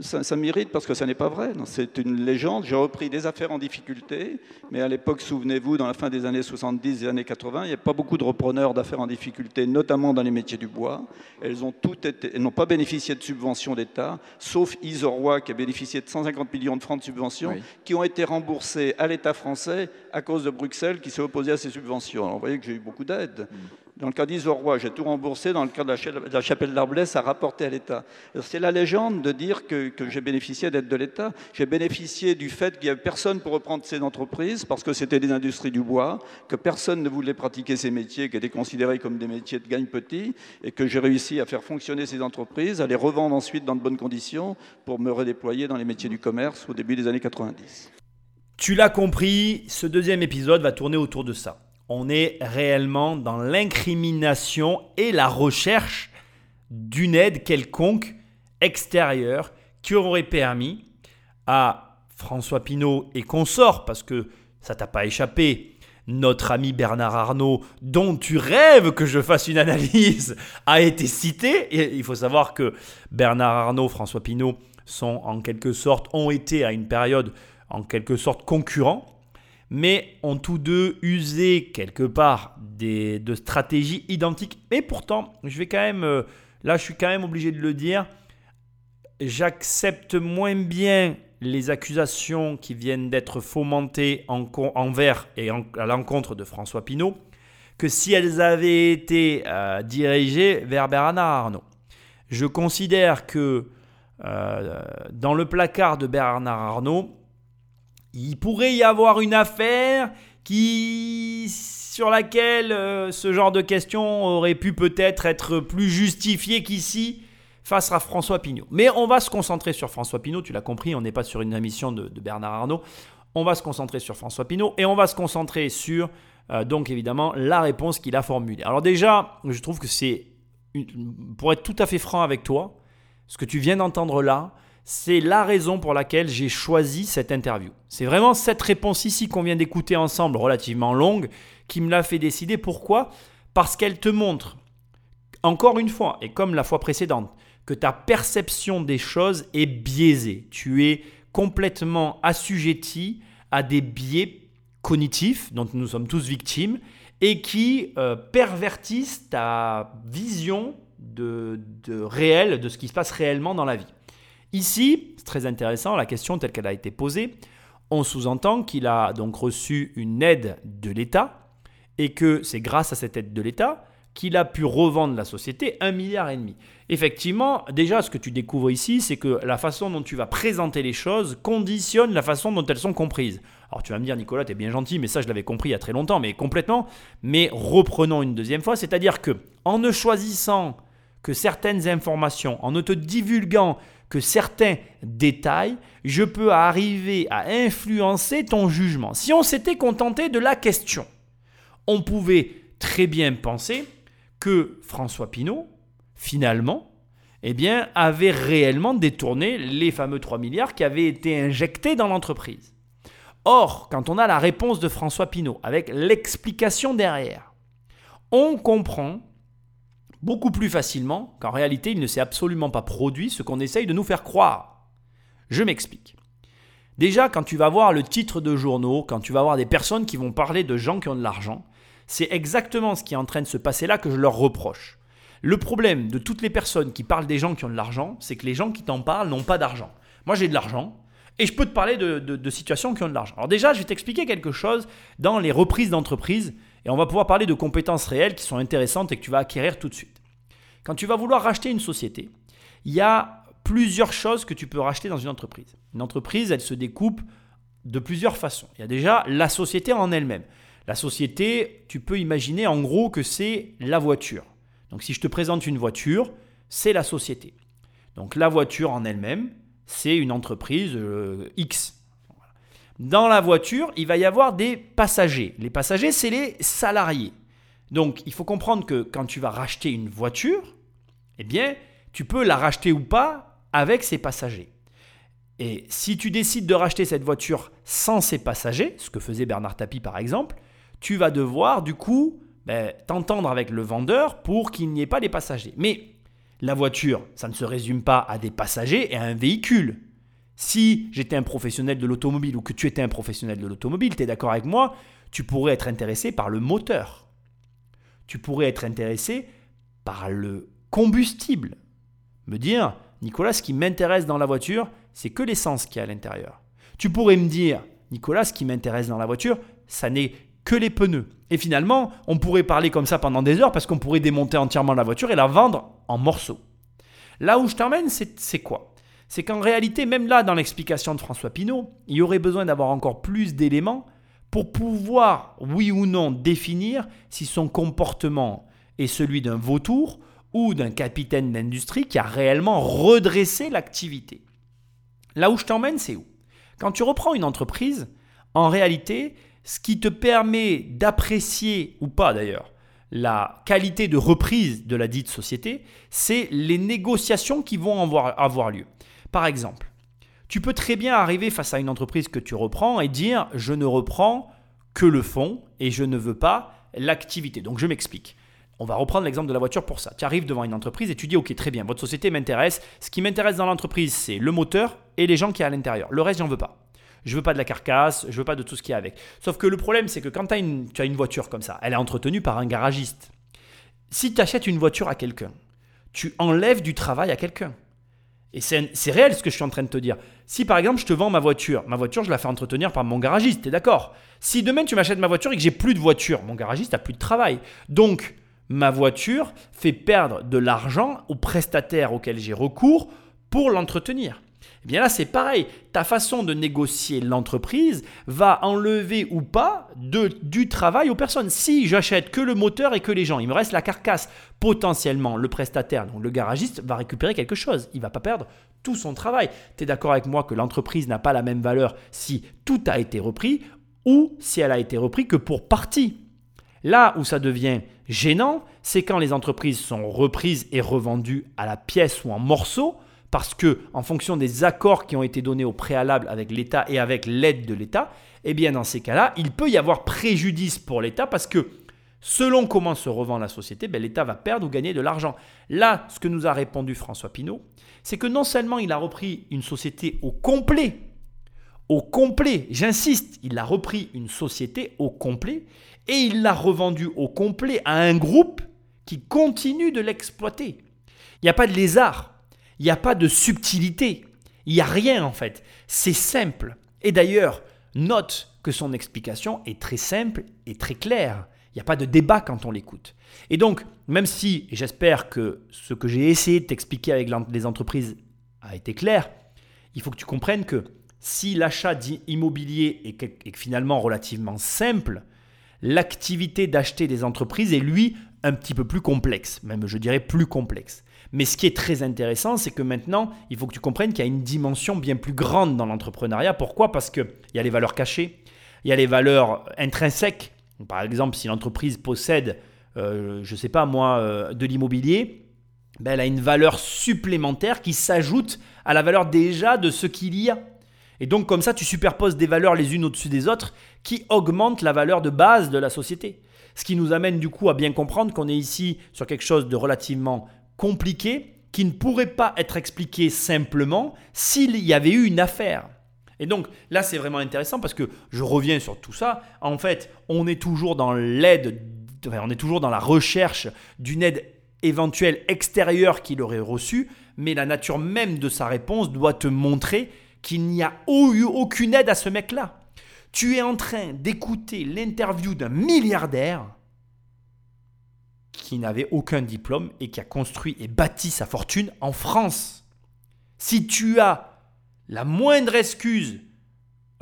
Ça, ça m'irrite parce que ça n'est pas vrai. C'est une légende. J'ai repris des affaires en difficulté, mais à l'époque, souvenez-vous, dans la fin des années 70 et années 80, il n'y a pas beaucoup de repreneurs d'affaires en difficulté, notamment dans les métiers du bois. Elles ont toutes été, elles n'ont pas bénéficié de subventions d'État, sauf Isorois qui a bénéficié de 150 millions de francs de subventions, oui. qui ont été remboursés à l'État français à cause de Bruxelles qui s'est opposé à ces subventions. Alors, vous voyez que j'ai eu beaucoup d'aide. Mmh. Dans le cas d'Isorois, j'ai tout remboursé. Dans le cas de la, chapelle d'Arblay, ça a rapporté à l'État. C'est la légende de dire que, que j'ai bénéficié d'aide de l'État. J'ai bénéficié du fait qu'il n'y avait personne pour reprendre ces entreprises parce que c'était des industries du bois, que personne ne voulait pratiquer ces métiers qui étaient considérés comme des métiers de gagne petit et que j'ai réussi à faire fonctionner ces entreprises, à les revendre ensuite dans de bonnes conditions pour me redéployer dans les métiers du commerce au début des années 90. Tu l'as compris, ce deuxième épisode va tourner autour de ça on est réellement dans l'incrimination et la recherche d'une aide quelconque extérieure qui aurait permis à François Pinault et consorts, parce que ça t'a pas échappé, notre ami Bernard Arnault, dont tu rêves que je fasse une analyse, a été cité. Et il faut savoir que Bernard Arnault, François Pinault sont en quelque ont été à une période en quelque sorte concurrents mais ont tous deux usé quelque part des, de stratégies identiques. Mais pourtant, je vais quand même, euh, là, je suis quand même obligé de le dire, j'accepte moins bien les accusations qui viennent d'être fomentées en, envers et à l'encontre de François Pinault que si elles avaient été euh, dirigées vers Bernard Arnault. Je considère que euh, dans le placard de Bernard Arnault, il pourrait y avoir une affaire sur laquelle euh, ce genre de questions aurait pu peut-être être plus justifié qu'ici face à François Pinault. Mais on va se concentrer sur François Pinault, tu l'as compris, on n'est pas sur une émission de, Bernard Arnault. On va se concentrer sur François Pinault et on va se concentrer sur, euh, donc évidemment, la réponse qu'il a formulée. Alors déjà, je trouve que c'est, pour être tout à fait franc avec toi, ce que tu viens d'entendre là, c'est la raison pour laquelle j'ai choisi cette interview. C'est vraiment cette réponse ici qu'on vient d'écouter ensemble, relativement longue, qui me l'a fait décider. Pourquoi? Parce qu'elle te montre, encore une fois, et comme la fois précédente, que ta perception des choses est biaisée. Tu es complètement assujetti à des biais cognitifs dont nous sommes tous victimes et qui euh, pervertissent ta vision de, de réel, de ce qui se passe réellement dans la vie. Ici, c'est très intéressant, la question telle qu'elle a été posée, on sous-entend qu'il a donc reçu une aide de l'État et que c'est grâce à cette aide de l'État qu'il a pu revendre la société un milliard et demi. Effectivement, déjà, ce que tu découvres ici, c'est que la façon dont tu vas présenter les choses conditionne la façon dont elles sont comprises. Alors tu vas me dire, Nicolas, tu es bien gentil, mais ça, je l'avais compris il y a très longtemps, mais complètement. Mais reprenons une deuxième fois, c'est-à-dire que en ne choisissant que certaines informations, en ne te divulguant que certains détails, je peux arriver à influencer ton jugement. Si on s'était contenté de la question, on pouvait très bien penser que François Pinault, finalement, eh bien, avait réellement détourné les fameux 3 milliards qui avaient été injectés dans l'entreprise. Or, quand on a la réponse de François Pinault, avec l'explication derrière, on comprend beaucoup plus facilement qu'en réalité, il ne s'est absolument pas produit ce qu'on essaye de nous faire croire. Je m'explique. Déjà, quand tu vas voir le titre de journaux, quand tu vas voir des personnes qui vont parler de gens qui ont de l'argent, c'est exactement ce qui est en train de se passer là que je leur reproche. Le problème de toutes les personnes qui parlent des gens qui ont de l'argent, c'est que les gens qui t'en parlent n'ont pas d'argent. Moi, j'ai de l'argent, et je peux te parler de, situations qui ont de l'argent. Alors déjà, je vais t'expliquer quelque chose dans les reprises d'entreprise et on va pouvoir parler de compétences réelles qui sont intéressantes et que tu vas acquérir tout de suite. Quand tu vas vouloir racheter une société, il y a plusieurs choses que tu peux racheter dans une entreprise. Une entreprise, elle se découpe de plusieurs façons. Il y a déjà la société en elle-même. La société, tu peux imaginer en gros que c'est la voiture. Donc si je te présente une voiture, c'est la société. Donc la voiture en elle-même, c'est une entreprise euh, X. Dans la voiture, il va y avoir des passagers. Les passagers, c'est les salariés. Donc, il faut comprendre que quand tu vas racheter une voiture, eh bien, tu peux la racheter ou pas avec ses passagers. Et si tu décides de racheter cette voiture sans ses passagers, ce que faisait Bernard Tapie par exemple, tu vas devoir du coup ben, t'entendre avec le vendeur pour qu'il n'y ait pas les passagers. Mais la voiture, ça ne se résume pas à des passagers et à un véhicule. Si j'étais un professionnel de l'automobile ou que tu étais un professionnel de l'automobile, tu es d'accord avec moi, tu pourrais être intéressé par le moteur. Tu pourrais être intéressé par le combustible. Me dire, Nicolas, ce qui m'intéresse dans la voiture, c'est que l'essence qui est à l'intérieur. Tu pourrais me dire, Nicolas, ce qui m'intéresse dans la voiture, ça n'est que les pneus. Et finalement, on pourrait parler comme ça pendant des heures parce qu'on pourrait démonter entièrement la voiture et la vendre en morceaux. Là où je t'emmène, c'est quoi? C'est qu'en réalité, même là, dans l'explication de François Pinault, il y aurait besoin d'avoir encore plus d'éléments pour pouvoir, oui ou non, définir si son comportement est celui d'un vautour ou d'un capitaine d'industrie qui a réellement redressé l'activité. Là où je t'emmène, c'est où? Quand tu reprends une entreprise, en réalité, ce qui te permet d'apprécier, ou pas d'ailleurs, la qualité de reprise de la dite société, c'est les négociations qui vont avoir, lieu. Par exemple, tu peux très bien arriver face à une entreprise que tu reprends et dire je ne reprends que le fonds et je ne veux pas l'activité. Donc je m'explique. On va reprendre l'exemple de la voiture pour ça. Tu arrives devant une entreprise et tu dis ok très bien, votre société m'intéresse. Ce qui m'intéresse dans l'entreprise c'est le moteur et les gens qui sont à l'intérieur. Le reste j'en veux pas. Je veux pas de la carcasse, je veux pas de tout ce qui est avec. Sauf que le problème, c'est que quand une, tu as une voiture comme ça, elle est entretenue par un garagiste. Si tu achètes une voiture à quelqu'un, tu enlèves du travail à quelqu'un. Et c'est réel ce que je suis en train de te dire. Si par exemple je te vends ma voiture, ma voiture je la fais entretenir par mon garagiste, tu es d'accord Si demain tu m'achètes ma voiture et que j'ai plus de voiture, mon garagiste a plus de travail. Donc ma voiture fait perdre de l'argent au prestataire auquel j'ai recours pour l'entretenir. Eh bien là, c'est pareil. Ta façon de négocier l'entreprise va enlever ou pas du travail aux personnes. Si j'achète que le moteur et que les gens, il me reste la carcasse. Potentiellement, le prestataire, donc le garagiste, va récupérer quelque chose. Il va pas perdre tout son travail. Tu es d'accord avec moi que l'entreprise n'a pas la même valeur si tout a été repris ou si elle a été repris que pour partie? Là où ça devient gênant, c'est quand les entreprises sont reprises et revendues à la pièce ou en morceaux parce que en fonction des accords qui ont été donnés au préalable avec l'État et avec l'aide de l'État, eh bien dans ces cas-là, il peut y avoir préjudice pour l'État parce que selon comment se revend la société, ben, l'État va perdre ou gagner de l'argent. Là, ce que nous a répondu François Pinault, c'est que non seulement il a repris une société au complet, au complet, j'insiste, il a repris une société au complet et il l'a revendue au complet à un groupe qui continue de l'exploiter. Il n'y a pas de lézard. Il n'y a pas de subtilité. Il n'y a rien en fait. C'est simple. Et d'ailleurs, note que son explication est très simple et très claire. Il n'y a pas de débat quand on l'écoute. Et donc, même si, et j'espère que ce que j'ai essayé de t'expliquer avec les entreprises a été clair, il faut que tu comprennes que si l'achat immobilier est, finalement relativement simple, l'activité d'acheter des entreprises est lui un petit peu plus complexe, même je dirais plus complexe. Mais ce qui est très intéressant, c'est que maintenant, il faut que tu comprennes qu'il y a une dimension bien plus grande dans l'entrepreneuriat. Pourquoi? Parce qu'il y a les valeurs cachées, il y a les valeurs intrinsèques. Par exemple, si l'entreprise possède, euh, je ne sais pas moi, euh, de l'immobilier, ben, elle a une valeur supplémentaire qui s'ajoute à la valeur déjà de ce qu'il y a. Et donc comme ça, tu superposes des valeurs les unes au-dessus des autres qui augmentent la valeur de base de la société. Ce qui nous amène du coup à bien comprendre qu'on est ici sur quelque chose de relativement compliqué qui ne pourrait pas être expliqué simplement s'il y avait eu une affaire. Et donc là, c'est vraiment intéressant parce que je reviens sur tout ça. En fait, on est toujours dans l'aide, on est toujours dans la recherche d'une aide éventuelle extérieure qu'il aurait reçue, mais la nature même de sa réponse doit te montrer qu'il n'y a eu aucune aide à ce mec-là. Tu es en train d'écouter l'interview d'un milliardaire qui n'avait aucun diplôme et qui a construit et bâti sa fortune en France. Si tu as la moindre excuse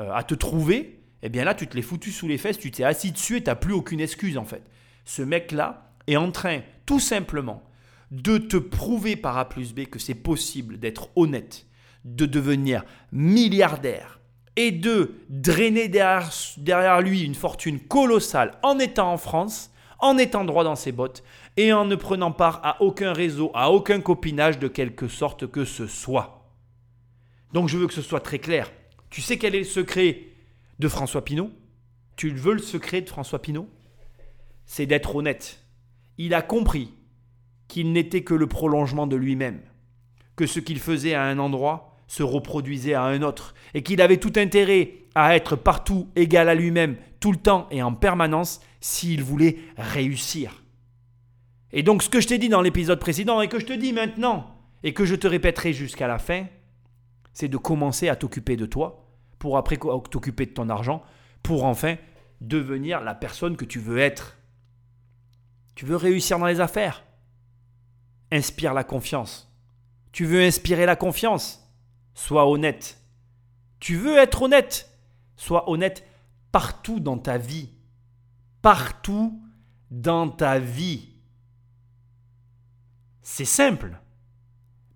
euh, à te trouver, eh bien là, tu te l'es foutu sous les fesses, tu t'es assis dessus et tu n'as plus aucune excuse en fait. Ce mec-là est en train, tout simplement, de te prouver par A plus B que c'est possible d'être honnête, de devenir milliardaire et de drainer derrière, lui une fortune colossale en étant en France, en étant droit dans ses bottes et en ne prenant part à aucun réseau, à aucun copinage de quelque sorte que ce soit. Donc je veux que ce soit très clair. Tu sais quel est le secret de François Pinault? Tu veux le secret de François Pinault? C'est d'être honnête. Il a compris qu'il n'était que le prolongement de lui-même, que ce qu'il faisait à un endroit se reproduisait à un autre, et qu'il avait tout intérêt à être partout égal à lui-même, tout le temps et en permanence, s'il voulait réussir. Et donc ce que je t'ai dit dans l'épisode précédent et que je te dis maintenant, et que je te répéterai jusqu'à la fin, c'est de commencer à t'occuper de toi, pour après t'occuper de ton argent, pour enfin devenir la personne que tu veux être. Tu veux réussir dans les affaires? Inspire la confiance. Tu veux inspirer la confiance Sois honnête. Tu veux être honnête? Sois honnête partout dans ta vie. Partout dans ta vie. C'est simple,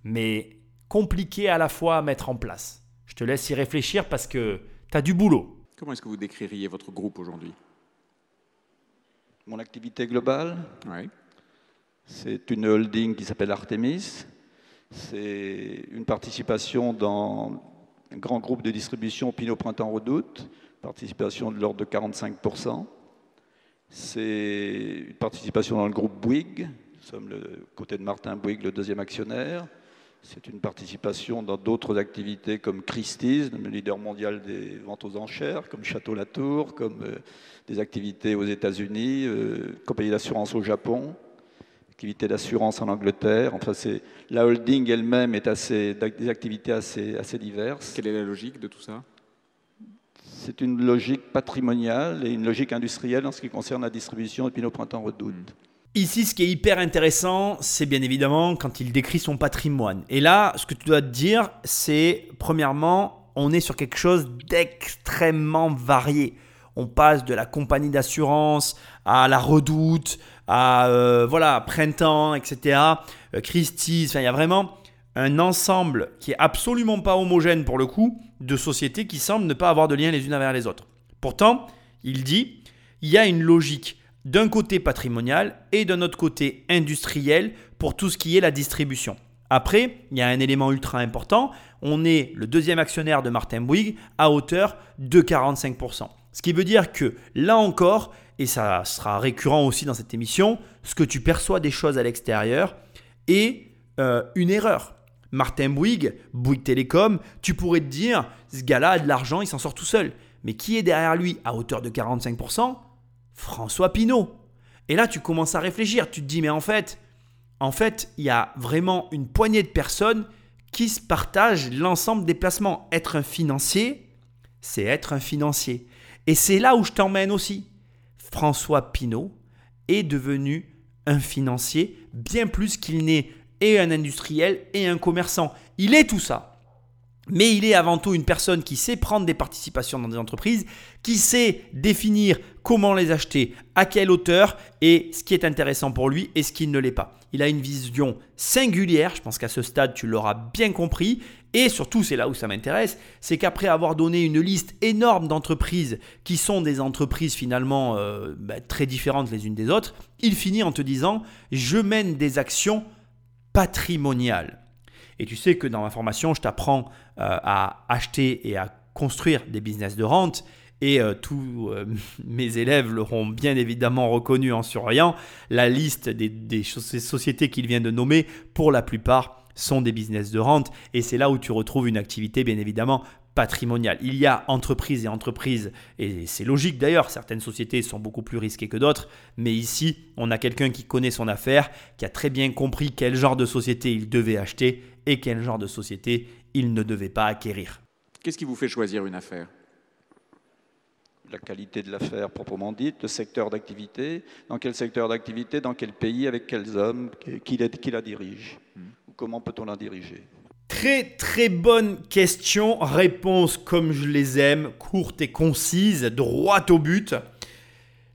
mais compliqué à la fois à mettre en place. Je te laisse y réfléchir parce que tu as du boulot. Comment est-ce que vous décririez votre groupe aujourd'hui? Mon activité globale? Oui. C'est une holding qui s'appelle Artemis. C'est une participation dans un grand groupe de distribution Pinot Printemps Redoute, participation de l'ordre de 45%. C'est une participation dans le groupe Bouygues. Nous sommes le côté de Martin Bouygues, le deuxième actionnaire. C'est une participation dans d'autres activités comme Christie's, le leader mondial des ventes aux enchères, comme Château Latour, comme euh, des activités aux États-Unis, euh, compagnie d'assurance au Japon, activité d'assurance en Angleterre. Enfin, c'est la holding elle-même est assez des activités assez assez diverses. Quelle est la logique de tout ça? C'est une logique patrimoniale et une logique industrielle en ce qui concerne la distribution de Pinot Printemps Redoute. Hmm. Ici, ce qui est hyper intéressant, c'est bien évidemment quand il décrit son patrimoine. Et là, ce que tu dois te dire, c'est premièrement, on est sur quelque chose d'extrêmement varié. On passe de la compagnie d'assurance à la redoute, à euh, voilà, printemps, etc. Euh, Christie's, il y a vraiment un ensemble qui est absolument pas homogène pour le coup de sociétés qui semblent ne pas avoir de lien les unes avec les autres. Pourtant, il dit, il y a une logique d'un côté patrimonial et d'un autre côté industriel pour tout ce qui est la distribution. Après, il y a un élément ultra important, on est le deuxième actionnaire de Martin Bouygues à hauteur de 45%. Ce qui veut dire que là encore, et ça sera récurrent aussi dans cette émission, ce que tu perçois des choses à l'extérieur est euh, une erreur. Martin Bouygues, Bouygues Télécom, tu pourrais te dire, ce gars-là a de l'argent, il s'en sort tout seul. Mais qui est derrière lui à hauteur de 45% François Pinault. Et là, tu commences à réfléchir. Tu te dis, mais en fait, en fait, il y a vraiment une poignée de personnes qui se partagent l'ensemble des placements. Être un financier, c'est être un financier. Et c'est là où je t'emmène aussi. François Pinault est devenu un financier bien plus qu'il n'est et un industriel et un commerçant. Il est tout ça. Mais il est avant tout une personne qui sait prendre des participations dans des entreprises, qui sait définir comment les acheter, à quelle hauteur et ce qui est intéressant pour lui et ce qui ne l'est pas. Il a une vision singulière, je pense qu'à ce stade tu l'auras bien compris, et surtout c'est là où ça m'intéresse, c'est qu'après avoir donné une liste énorme d'entreprises qui sont des entreprises finalement euh, bah, très différentes les unes des autres, il finit en te disant je mène des actions patrimoniales. Et tu sais que dans ma formation, je t'apprends euh, à acheter et à construire des business de rente. Et euh, tous mes élèves l'auront bien évidemment reconnu en surveillant. La liste des sociétés qu'il vient de nommer, pour la plupart, sont des business de rente. Et c'est là où tu retrouves une activité, bien évidemment, patrimoniale. Il y a entreprises et entreprises, et c'est logique d'ailleurs, certaines sociétés sont beaucoup plus risquées que d'autres, mais ici, on a quelqu'un qui connaît son affaire, qui a très bien compris quel genre de société il devait acheter et quel genre de société il ne devait pas acquérir. Qu'est-ce qui vous fait choisir une affaire? La qualité de l'affaire proprement dite, le secteur d'activité, dans quel secteur d'activité, dans quel pays, avec quels hommes, qui la, qui la dirige, comment peut-on la diriger? Très très bonne question, réponse comme je les aime, courte et concise, droite au but.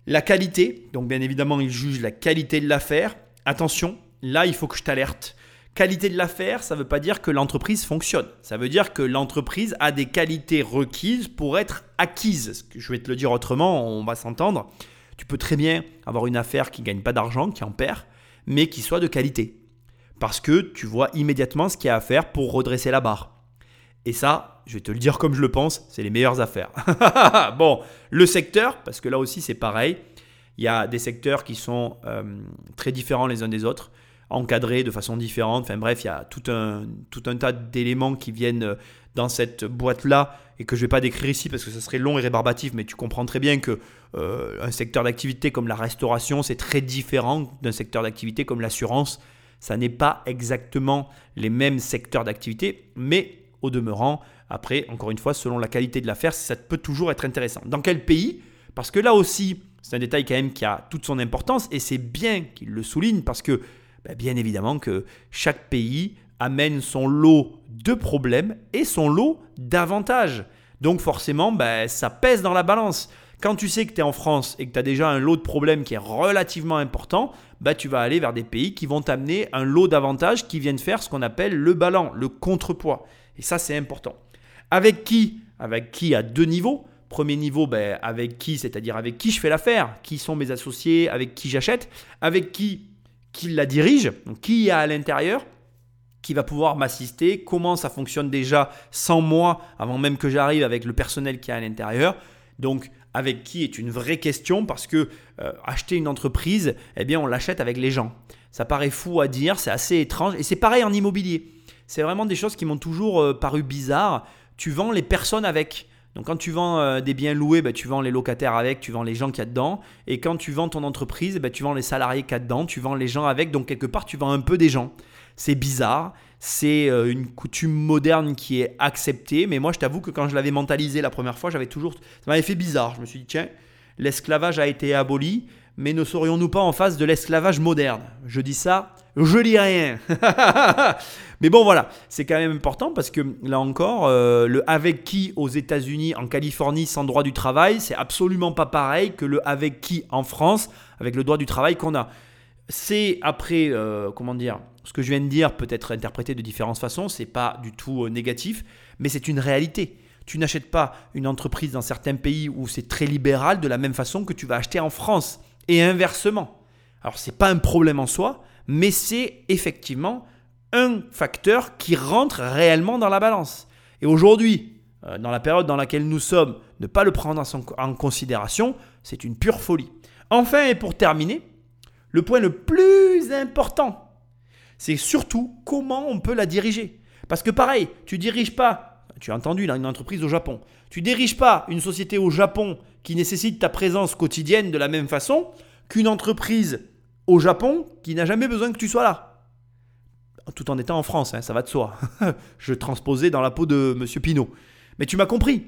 La qualité, donc bien évidemment il juge la qualité de l'affaire. Attention, là il faut que je t'alerte. Qualité de l'affaire, ça ne veut pas dire que l'entreprise fonctionne. Ça veut dire que l'entreprise a des qualités requises pour être acquise. Je vais te le dire autrement, on va s'entendre. Tu peux très bien avoir une affaire qui ne gagne pas d'argent, qui en perd, mais qui soit de qualité. Parce que tu vois immédiatement ce qu'il y a à faire pour redresser la barre. Et ça, je vais te le dire comme je le pense, c'est les meilleures affaires. bon, le secteur, parce que là aussi c'est pareil. Il y a des secteurs qui sont euh, très différents les uns des autres encadré de façon différente. Enfin bref, il y a tout un, tout un tas d'éléments qui viennent euh, dans cette boîte-là et que je ne vais pas décrire ici parce que ça serait long et rébarbatif, mais tu comprends très bien que euh, un secteur d'activité comme la restauration, c'est très différent d'un secteur d'activité comme l'assurance. Ça n'est pas exactement les mêmes secteurs d'activité, mais au demeurant, après, encore une fois, selon la qualité de l'affaire, ça peut toujours être intéressant. Dans quel pays? Parce que là aussi, c'est un détail quand même qui a toute son importance et c'est bien qu'il le souligne parce que ben, bien évidemment que chaque pays amène son lot de problèmes et son lot d'avantages. Donc forcément, ben, ça pèse dans la balance. Quand tu sais que tu es en France et que tu as déjà un lot de problèmes qui est relativement important, ben, tu vas aller vers des pays qui vont t'amener un lot d'avantages qui viennent faire ce qu'on appelle le ballon, le contrepoids. Et ça, c'est important. Avec qui? Avec qui à deux niveaux. Premier niveau, ben, avec qui C'est-à-dire avec qui je fais l'affaire Qui sont mes associés Avec qui j'achète Avec qui qui la dirige, qui y a à l'intérieur, qui va pouvoir m'assister, comment ça fonctionne déjà sans moi, avant même que j'arrive avec le personnel qui est à l'intérieur. Donc, avec qui est une vraie question parce que euh, acheter une entreprise, eh bien, on l'achète avec les gens. Ça paraît fou à dire, c'est assez étrange. Et c'est pareil en immobilier. C'est vraiment des choses qui m'ont toujours euh, paru bizarres. Tu vends les personnes avec. Donc quand tu vends euh, des biens loués, bah, tu vends les locataires avec, tu vends les gens qu'il y a dedans. Et quand tu vends ton entreprise, bah, tu vends les salariés qu'il y a dedans, tu vends les gens avec. Donc quelque part, tu vends un peu des gens. C'est bizarre, c'est euh, une coutume moderne qui est acceptée. Mais moi, je t'avoue que quand je l'avais mentalisé la première fois, j'avais toujours... Ça m'avait fait bizarre. Je me suis dit, tiens, l'esclavage a été aboli, mais ne serions-nous pas en face de l'esclavage moderne? Je dis ça, je dis rien. mais bon, voilà, c'est quand même important parce que là encore, euh, le avec qui aux États-Unis, en Californie, sans droit du travail, c'est absolument pas pareil que le avec qui en France, avec le droit du travail qu'on a. C'est après, euh, comment dire, ce que je viens de dire peut être interprété de différentes façons, c'est pas du tout euh, négatif, mais c'est une réalité. Tu n'achètes pas une entreprise dans certains pays où c'est très libéral de la même façon que tu vas acheter en France et inversement. Alors c'est pas un problème en soi, mais c'est effectivement un facteur qui rentre réellement dans la balance. Et aujourd'hui, euh, dans la période dans laquelle nous sommes, ne pas le prendre en considération, c'est une pure folie. Enfin, et pour terminer, le point le plus important, c'est surtout comment on peut la diriger. Parce que pareil, tu diriges pas, tu as entendu, une entreprise au Japon, tu diriges pas une société au Japon qui nécessite ta présence quotidienne de la même façon qu'une entreprise au Japon qui n'a jamais besoin que tu sois là. Tout en étant en France, hein, ça va de soi. Je transposais dans la peau de M. Pinault. Mais tu m'as compris.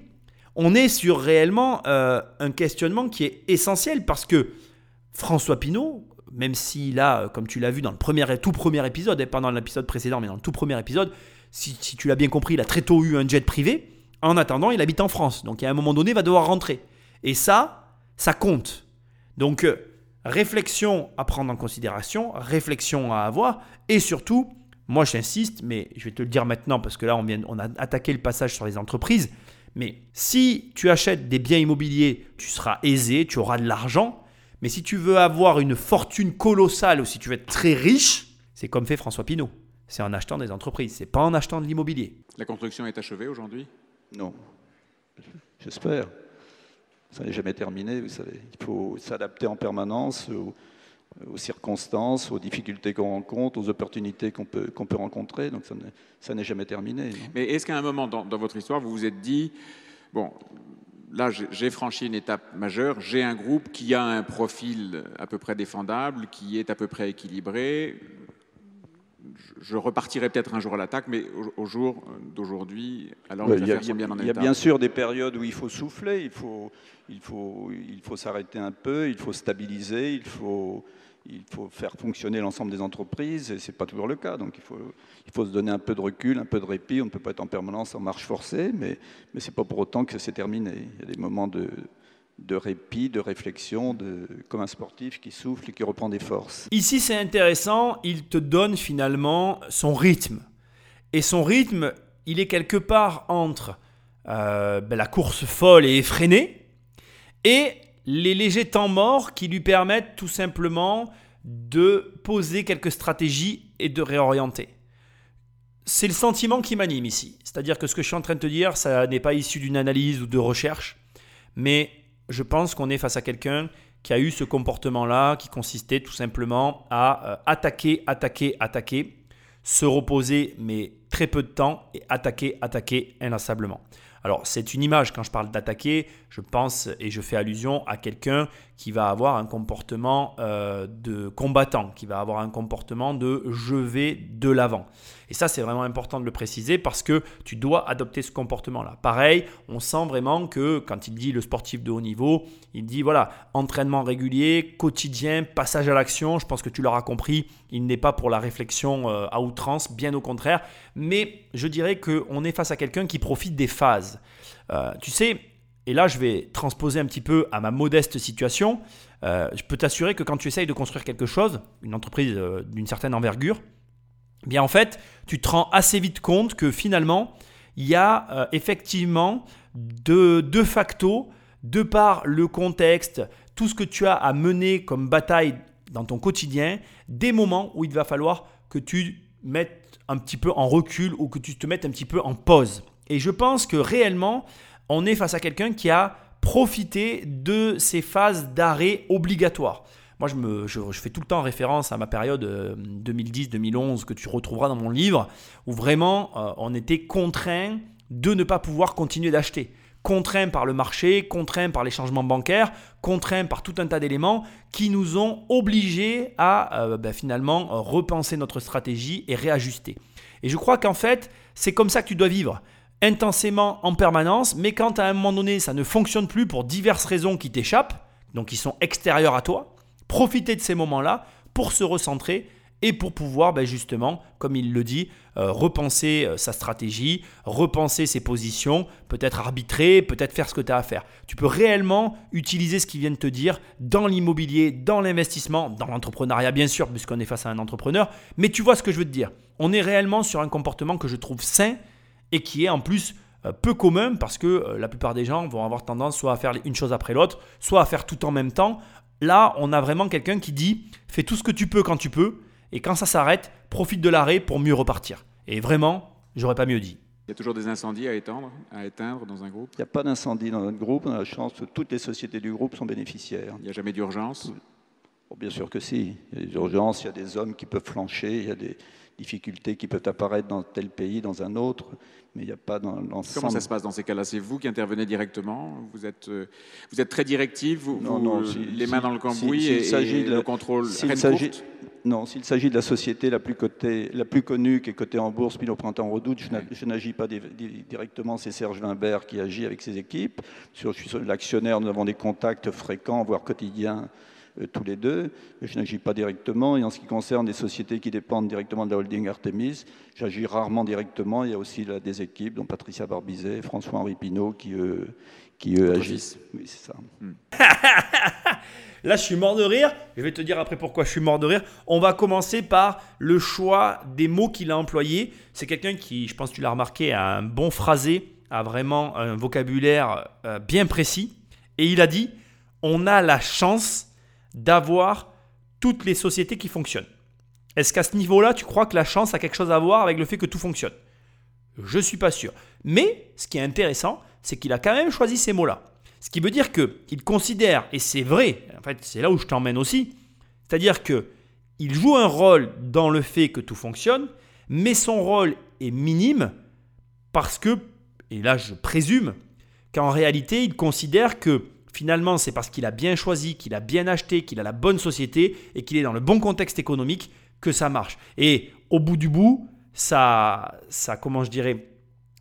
On est sur réellement euh, un questionnement qui est essentiel parce que François Pinault, même s'il a, comme tu l'as vu dans le premier, tout premier épisode, et pas dans l'épisode précédent, mais dans le tout premier épisode, si, si tu l'as bien compris, il a très tôt eu un jet privé. En attendant, il habite en France. Donc à un moment donné, il va devoir rentrer. Et ça, ça compte. Donc euh, réflexion à prendre en considération, réflexion à avoir, et surtout, moi j'insiste, mais je vais te le dire maintenant parce que là on, vient, on a attaqué le passage sur les entreprises, mais si tu achètes des biens immobiliers, tu seras aisé, tu auras de l'argent, mais si tu veux avoir une fortune colossale ou si tu veux être très riche, c'est comme fait François Pinault. C'est en achetant des entreprises, c'est pas en achetant de l'immobilier. La construction est achevée aujourd'hui? Non. J'espère. Ça n'est jamais terminé, vous savez. Il faut s'adapter en permanence aux, aux, circonstances, aux difficultés qu'on rencontre, aux opportunités qu'on peut, qu'on peut rencontrer. Donc ça n'est jamais terminé. Non? Mais est-ce qu'à un moment dans, dans, votre histoire, vous vous êtes dit, bon, là j'ai franchi une étape majeure, j'ai un groupe qui a un profil à peu près défendable, qui est à peu près équilibré, je repartirai peut-être un jour à l'attaque, mais au, jour d'aujourd'hui, alors ouais, les affaires sont bien en Il y a bien sûr des périodes où il faut souffler, il faut, il faut, il faut s'arrêter un peu, il faut stabiliser, il faut, il faut faire fonctionner l'ensemble des entreprises, et ce n'est pas toujours le cas. Donc il faut, il faut se donner un peu de recul, un peu de répit. On ne peut pas être en permanence en marche forcée, mais, mais ce n'est pas pour autant que c'est terminé. Il y a des moments de, de répit, de réflexion, de, comme un sportif qui souffle et qui reprend des forces. Ici, c'est intéressant, il te donne finalement son rythme. Et son rythme, il est quelque part entre euh, ben, la course folle et effrénée et les légers temps morts qui lui permettent tout simplement de poser quelques stratégies et de réorienter. C'est le sentiment qui m'anime ici. C'est-à-dire que ce que je suis en train de te dire, ça n'est pas issu d'une analyse ou de recherche, mais je pense qu'on est face à quelqu'un qui a eu ce comportement-là, qui consistait tout simplement à euh, attaquer, attaquer, attaquer, se reposer, mais très peu de temps, et attaquer, attaquer inlassablement. Alors, c'est une image, quand je parle d'attaquer, je pense et je fais allusion à quelqu'un qui va avoir un comportement euh, de combattant, qui va avoir un comportement de je vais de l'avant. Et ça, c'est vraiment important de le préciser parce que tu dois adopter ce comportement-là. Pareil, on sent vraiment que quand il dit le sportif de haut niveau, il dit voilà, entraînement régulier, quotidien, passage à l'action. Je pense que tu l'auras compris, il n'est pas pour la réflexion euh, à outrance, bien au contraire. Mais je dirais qu'on est face à quelqu'un qui profite des phases. Euh, tu sais, et là je vais transposer un petit peu à ma modeste situation, euh, je peux t'assurer que quand tu essayes de construire quelque chose, une entreprise euh, d'une certaine envergure, eh bien en fait, tu te rends assez vite compte que finalement, il y a euh, effectivement de, de facto, de par le contexte, tout ce que tu as à mener comme bataille dans ton quotidien, des moments où il va falloir que tu mettes un petit peu en recul ou que tu te mettes un petit peu en pause. Et je pense que réellement, on est face à quelqu'un qui a profité de ces phases d'arrêt obligatoires. Moi, je, me, je, fais tout le temps référence à ma période 2010-2011 que tu retrouveras dans mon livre, où vraiment euh, on était contraint de ne pas pouvoir continuer d'acheter. Contraint par le marché, contraint par les changements bancaires, contraint par tout un tas d'éléments qui nous ont obligés à euh, ben, finalement repenser notre stratégie et réajuster. Et je crois qu'en fait, c'est comme ça que tu dois vivre intensément en permanence, mais quand à un moment donné ça ne fonctionne plus pour diverses raisons qui t'échappent, donc qui sont extérieures à toi, profiter de ces moments-là pour se recentrer et pour pouvoir ben justement, comme il le dit, euh, repenser euh, sa stratégie, repenser ses positions, peut-être arbitrer, peut-être faire ce que tu as à faire. Tu peux réellement utiliser ce qu'il vient de te dire dans l'immobilier, dans l'investissement, dans l'entrepreneuriat bien sûr, puisqu'on est face à un entrepreneur, mais tu vois ce que je veux te dire. On est réellement sur un comportement que je trouve sain et qui est en plus euh, peu commun parce que la plupart des gens vont avoir tendance soit à faire une chose après l'autre, soit à faire tout en même temps. Là, on a vraiment quelqu'un qui dit fais tout ce que tu peux quand tu peux et quand ça s'arrête, profite de l'arrêt pour mieux repartir. Et vraiment, j'aurais pas mieux dit. Il y a toujours des incendies à éteindre, à éteindre dans un groupe? Il n'y a pas d'incendie dans notre groupe. On a la chance que toutes les sociétés du groupe sont bénéficiaires. Il n'y a jamais d'urgence? Bon, Bien sûr que si. Il y a des urgences, il y a des hommes qui peuvent flancher, il y a des difficultés qui peuvent apparaître dans tel pays, dans un autre, mais il n'y a pas dans l'ensemble. Comment ça se passe dans ces cas-là? C'est vous qui intervenez directement? Vous êtes, euh, vous êtes très directif, vous, non, vous, non, si, les mains si, dans le cambouis si, et, et de le contrôle s'il s'agit, Non, s'il s'agit de la société la plus, cotée, la plus connue, qui est cotée en bourse, puis au printemps redoute, je, je n'agis pas directement, c'est Serge Wimbert qui agit avec ses équipes. Sur, je suis l'actionnaire, nous avons des contacts fréquents, voire quotidiens, euh, tous les deux. Je n'agis pas directement. Et en ce qui concerne les sociétés qui dépendent directement de la holding Artemis, j'agis rarement directement. Il y a aussi là, des équipes, dont Patricia Barbizet, François-Henri Pinault, qui, eux, qui eux, agissent. Oui, c'est ça. Là, je suis mort de rire. Je vais te dire après pourquoi je suis mort de rire. On va commencer par le choix des mots qu'il a employés. C'est quelqu'un qui, je pense que tu l'as remarqué, a un bon phrasé, a vraiment un vocabulaire euh, bien précis. Et il a dit on a la chance d'avoir toutes les sociétés qui fonctionnent. Est-ce qu'à ce niveau-là, tu crois que la chance a quelque chose à voir avec le fait que tout fonctionne? Je ne suis pas sûr. Mais ce qui est intéressant, c'est qu'il a quand même choisi ces mots-là. Ce qui veut dire qu'il considère, et c'est vrai, en fait c'est là où je t'emmène aussi, c'est-à-dire que il joue un rôle dans le fait que tout fonctionne, mais son rôle est minime parce que, et là je présume, qu'en réalité il considère que finalement c'est parce qu'il a bien choisi, qu'il a bien acheté, qu'il a la bonne société et qu'il est dans le bon contexte économique que ça marche. Et au bout du bout, ça, ça comment je dirais,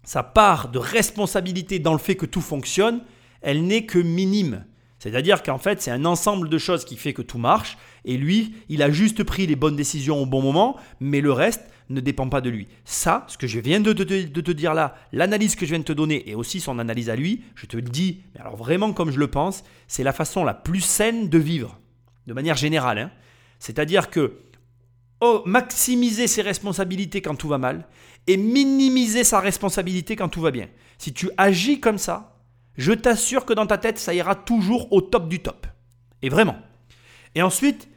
sa part de responsabilité dans le fait que tout fonctionne, elle n'est que minime. C'est-à-dire qu'en fait, c'est un ensemble de choses qui fait que tout marche, et lui, il a juste pris les bonnes décisions au bon moment, mais le reste ne dépend pas de lui. Ça, ce que je viens de te, dire là, l'analyse que je viens de te donner, et aussi son analyse à lui, je te le dis, mais alors vraiment comme je le pense, c'est la façon la plus saine de vivre, de manière générale. Hein. C'est-à-dire que oh, maximiser ses responsabilités quand tout va mal, et minimiser sa responsabilité quand tout va bien. Si tu agis comme ça, je t'assure que dans ta tête, ça ira toujours au top du top. Et vraiment. Et ensuite,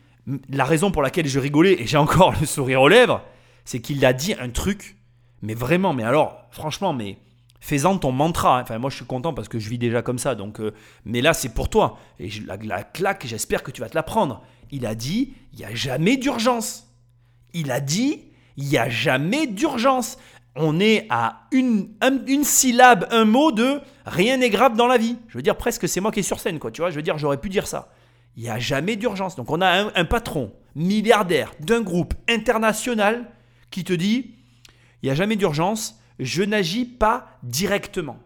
la raison pour laquelle je rigolais, et j'ai encore le sourire aux lèvres, c'est qu'il a dit un truc, mais vraiment, mais alors, franchement, mais fais-en ton mantra. Hein. Enfin, moi, je suis content parce que je vis déjà comme ça. Donc, euh, mais là, c'est pour toi. Et la, la claque, j'espère que tu vas te la prendre. Il a dit, il n'y a jamais d'urgence. Il a dit, il n'y a jamais d'urgence on est à une, syllabe, un mot de rien n'est grave dans la vie. Je veux dire, presque c'est moi qui est sur scène, quoi. Tu vois, je veux dire, j'aurais pu dire ça. Il n'y a jamais d'urgence. Donc on a un, patron milliardaire d'un groupe international qui te dit, il n'y a jamais d'urgence, je n'agis pas directement.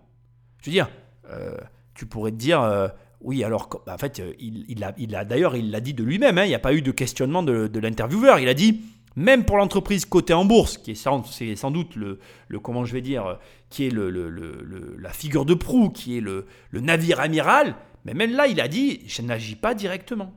Je veux dire, euh, tu pourrais te dire, euh, oui, alors, en fait, il, a, il a d'ailleurs, il l'a dit de lui-même, hein, il n'y a pas eu de questionnement de l'intervieweur. Il a dit, même pour l'entreprise cotée en bourse, qui est sans, doute le, comment je vais dire, qui est la figure de proue, qui est le, navire amiral, mais même là, il a dit, je n'agis pas directement.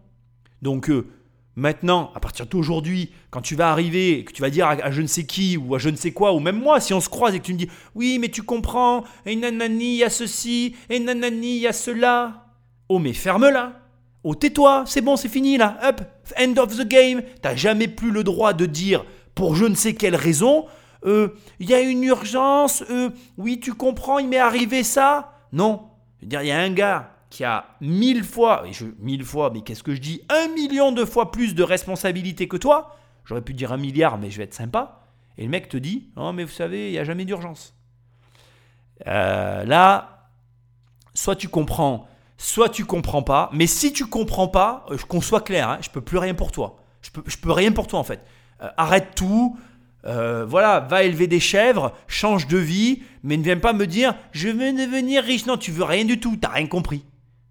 Donc euh, maintenant, à partir d'aujourd'hui, quand tu vas arriver et que tu vas dire à, je ne sais qui ou à je ne sais quoi, ou même moi, si on se croise et que tu me dis, oui, mais tu comprends, et nanani, il y a ceci, et nanani, il y a cela. Oh, mais ferme-la. Oh, tais-toi, c'est bon, c'est fini là, hop, end of the game. T'as jamais plus le droit de dire, pour je ne sais quelle raison, euh, il y a une urgence, euh, oui, tu comprends, il m'est arrivé ça. Non, je veux dire, il y a un gars qui a mille fois, et je, mille fois, mais qu'est-ce que je dis, un million de fois plus de responsabilité que toi. J'aurais pu dire un milliard, mais je vais être sympa. Et le mec te dit, oh, mais vous savez, il n'y a jamais d'urgence. Euh, là, soit tu comprends soit tu comprends pas. Mais si tu comprends pas, euh, qu'on soit clair, hein, je peux plus rien pour toi. Je peux, peux rien pour toi en fait. Euh, arrête tout. Euh, voilà, va élever des chèvres, change de vie, mais ne viens pas me dire je veux devenir riche. Non, tu veux rien du tout, t'as rien compris.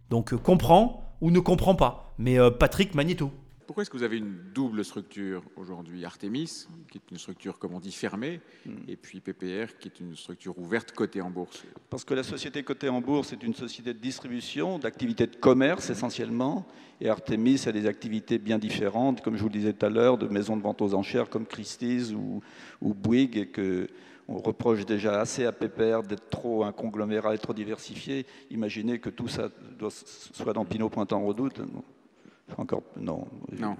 Donc comprends ou ne comprends pas. Mais Patrick Magneto. Pourquoi est-ce que vous avez une double structure aujourd'hui? Artemis, qui est une structure, comme on dit, fermée, hmm. et puis PPR, qui est une structure ouverte cotée en bourse Parce que la société cotée en bourse est une société de distribution, d'activités de commerce essentiellement, et Artemis a des activités bien différentes, comme je vous le disais tout à l'heure, de maisons de vente aux enchères comme Christie's ou, ou Bouygues, et que on reproche déjà assez à PPR d'être trop un conglomérat et trop diversifié. Imaginez que tout ça soit dans Pinot Printemps Redoute. Encore, non. Non.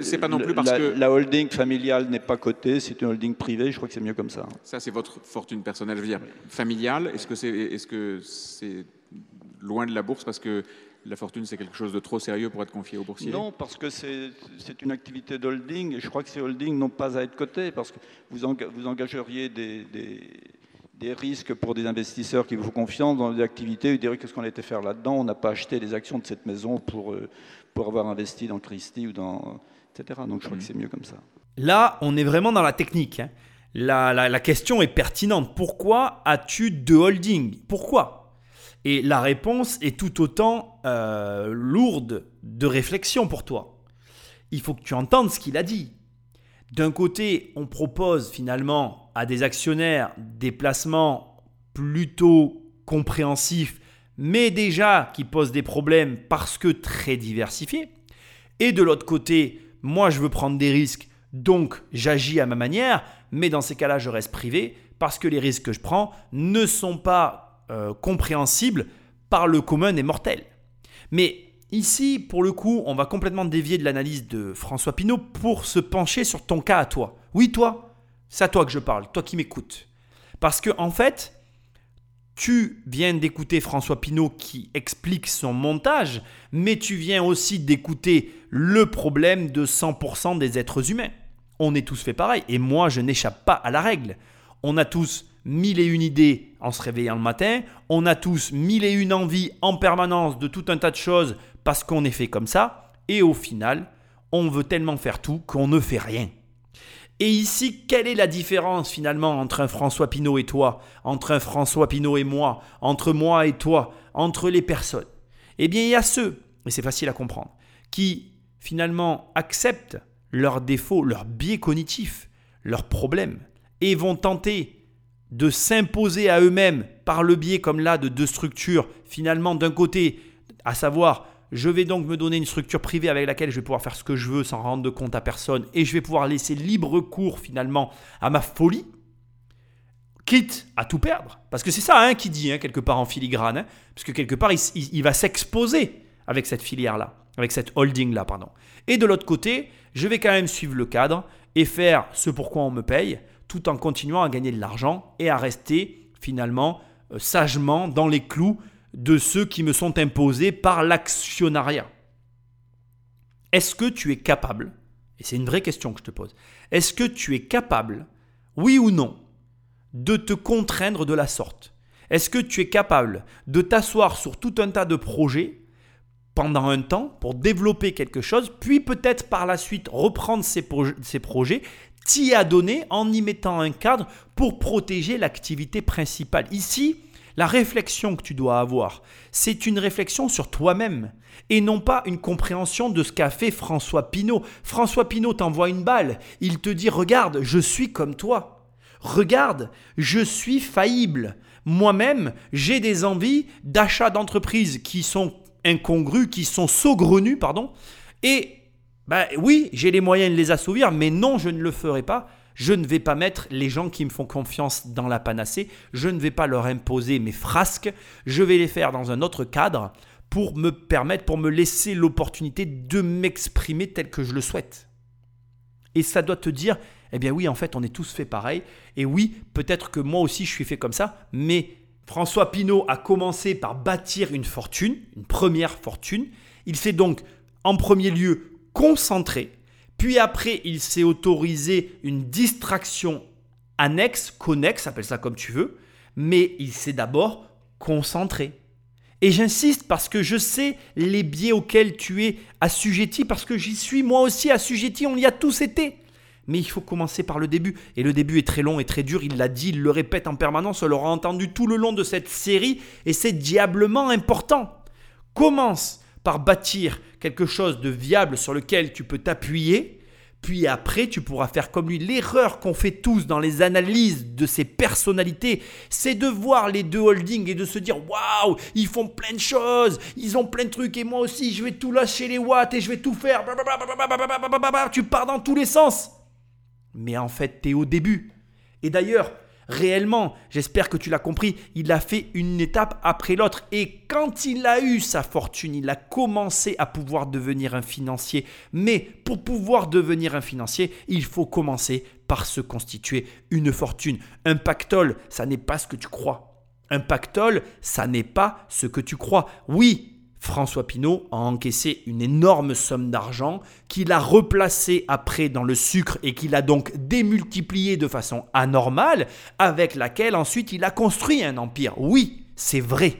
C'est pas non plus parce la, que. La holding familiale n'est pas cotée, c'est une holding privée, je crois que c'est mieux comme ça. Ça, c'est votre fortune personnelle. Je veux dire, familiale, est-ce que c'est est -ce c'est loin de la bourse parce que la fortune, c'est quelque chose de trop sérieux pour être confié aux boursiers Non, parce que c'est une activité d'holding, et je crois que ces holdings n'ont pas à être cotés, parce que vous, vous engageriez des, des, des, risques pour des investisseurs qui vous font confiance dans des activités, ils diraient qu'est-ce qu'on a été faire là-dedans, on n'a pas acheté les actions de cette maison pour... Euh, pour avoir investi dans Christie ou dans. etc. Donc je crois que c'est mieux comme ça. Là, on est vraiment dans la technique. Hein. La, la, question est pertinente. Pourquoi as-tu deux holdings? Pourquoi? Et la réponse est tout autant euh, lourde de réflexion pour toi. Il faut que tu entendes ce qu'il a dit. D'un côté, on propose finalement à des actionnaires des placements plutôt compréhensifs, mais déjà qui posent des problèmes parce que très diversifiés. Et de l'autre côté, moi je veux prendre des risques, donc j'agis à ma manière, mais dans ces cas-là, je reste privé parce que les risques que je prends ne sont pas euh, compréhensibles par le commun des mortels. Mais Ici, pour le coup, on va complètement dévier de l'analyse de François Pinault pour se pencher sur ton cas à toi. Oui, toi, c'est à toi que je parle, toi qui m'écoutes. Parce que, en fait, tu viens d'écouter François Pinault qui explique son montage, mais tu viens aussi d'écouter le problème de 100% des êtres humains. On est tous fait pareil, et moi, je n'échappe pas à la règle. On a tous mille et une idées en se réveillant le matin, on a tous mille et une envies en permanence de tout un tas de choses parce qu'on est fait comme ça, et au final, on veut tellement faire tout qu'on ne fait rien. Et ici, quelle est la différence finalement entre un François Pinault et toi, entre un François Pinault et moi, entre moi et toi, entre les personnes? Eh bien, il y a ceux, et c'est facile à comprendre, qui finalement acceptent leurs défauts, leurs biais cognitifs, leurs problèmes, et vont tenter de s'imposer à eux-mêmes par le biais comme là de deux structures, finalement d'un côté, à savoir je vais donc me donner une structure privée avec laquelle je vais pouvoir faire ce que je veux sans rendre compte à personne et je vais pouvoir laisser libre cours finalement à ma folie, quitte à tout perdre. Parce que c'est ça hein, qui dit hein, quelque part en filigrane, hein, parce que quelque part il, va s'exposer avec cette filière-là, avec cette holding-là, pardon. Et de l'autre côté, je vais quand même suivre le cadre et faire ce pourquoi on me paye, tout en continuant à gagner de l'argent et à rester finalement euh, sagement dans les clous de ceux qui me sont imposés par l'actionnariat. Est-ce que tu es capable, et c'est une vraie question que je te pose, est-ce que tu es capable, oui ou non, de te contraindre de la sorte? Est-ce que tu es capable de t'asseoir sur tout un tas de projets pendant un temps pour développer quelque chose, puis peut-être par la suite reprendre ces, ces projets, t'y adonner en y mettant un cadre pour protéger l'activité principale? Ici, la réflexion que tu dois avoir, c'est une réflexion sur toi-même et non pas une compréhension de ce qu'a fait François Pinault. François Pinault t'envoie une balle, il te dit regarde, je suis comme toi. Regarde, je suis faillible. Moi-même, j'ai des envies d'achat d'entreprise qui sont incongrues, qui sont saugrenues, pardon. Et ben oui, j'ai les moyens de les assouvir, mais non, je ne le ferai pas je ne vais pas mettre les gens qui me font confiance dans la panacée, je ne vais pas leur imposer mes frasques, je vais les faire dans un autre cadre pour me permettre, pour me laisser l'opportunité de m'exprimer tel que je le souhaite. Et ça doit te dire, eh bien oui, en fait, on est tous fait pareil. Et oui, peut-être que moi aussi, je suis fait comme ça, mais François Pinault a commencé par bâtir une fortune, une première fortune. Il s'est donc, en premier lieu, concentré puis après, il s'est autorisé une distraction annexe, connexe, appelle ça comme tu veux, mais il s'est d'abord concentré. Et j'insiste parce que je sais les biais auxquels tu es assujetti, parce que j'y suis moi aussi assujetti, on y a tous été. Mais il faut commencer par le début. Et le début est très long et très dur, il l'a dit, il le répète en permanence, on l'aura entendu tout le long de cette série, et c'est diablement important. Commence par bâtir quelque chose de viable sur lequel tu peux t'appuyer. Puis après, tu pourras faire comme lui. L'erreur qu'on fait tous dans les analyses de ces personnalités, c'est de voir les deux holdings et de se dire waouh, ils font plein de choses, ils ont plein de trucs et moi aussi, je vais tout lâcher les watts et je vais tout faire. Tu pars dans tous les sens. Mais en fait, tu es au début. Et d'ailleurs, réellement, j'espère que tu l'as compris, il a fait une étape après l'autre. Et quand il a eu sa fortune, il a commencé à pouvoir devenir un financier. Mais pour pouvoir devenir un financier, il faut commencer par se constituer une fortune. Un pactole, ça n'est pas ce que tu crois. Un pactole, ça n'est pas ce que tu crois. Oui, François Pinault a encaissé une énorme somme d'argent qu'il a replacé après dans le sucre et qu'il a donc démultiplié de façon anormale, avec laquelle ensuite il a construit un empire. Oui, c'est vrai.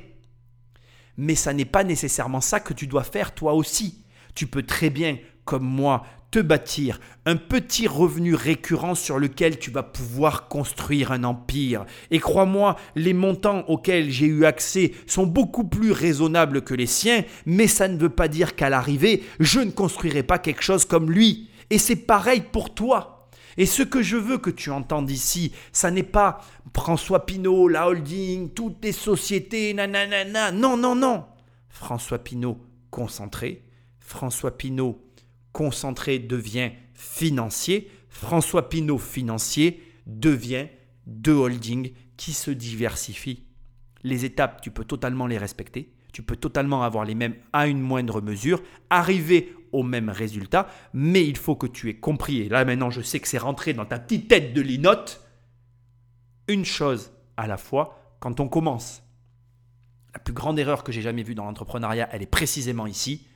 Mais ça n'est pas nécessairement ça que tu dois faire toi aussi. Tu peux très bien, comme moi, te bâtir un petit revenu récurrent sur lequel tu vas pouvoir construire un empire. Et crois-moi, les montants auxquels j'ai eu accès sont beaucoup plus raisonnables que les siens, mais ça ne veut pas dire qu'à l'arrivée, je ne construirai pas quelque chose comme lui. Et c'est pareil pour toi. Et ce que je veux que tu entendes ici, ça n'est pas François Pinault, la holding, toutes les sociétés, nanana. Non, non, non. François Pinault concentré. François Pinault concentré devient financier. François Pinault financier devient de holding qui se diversifie. Les étapes, tu peux totalement les respecter. Tu peux totalement avoir les mêmes à une moindre mesure, arriver au même résultat, mais il faut que tu aies compris, et là maintenant je sais que c'est rentré dans ta petite tête de linotte, une chose à la fois quand on commence. La plus grande erreur que j'ai jamais vue dans l'entrepreneuriat, elle est précisément ici.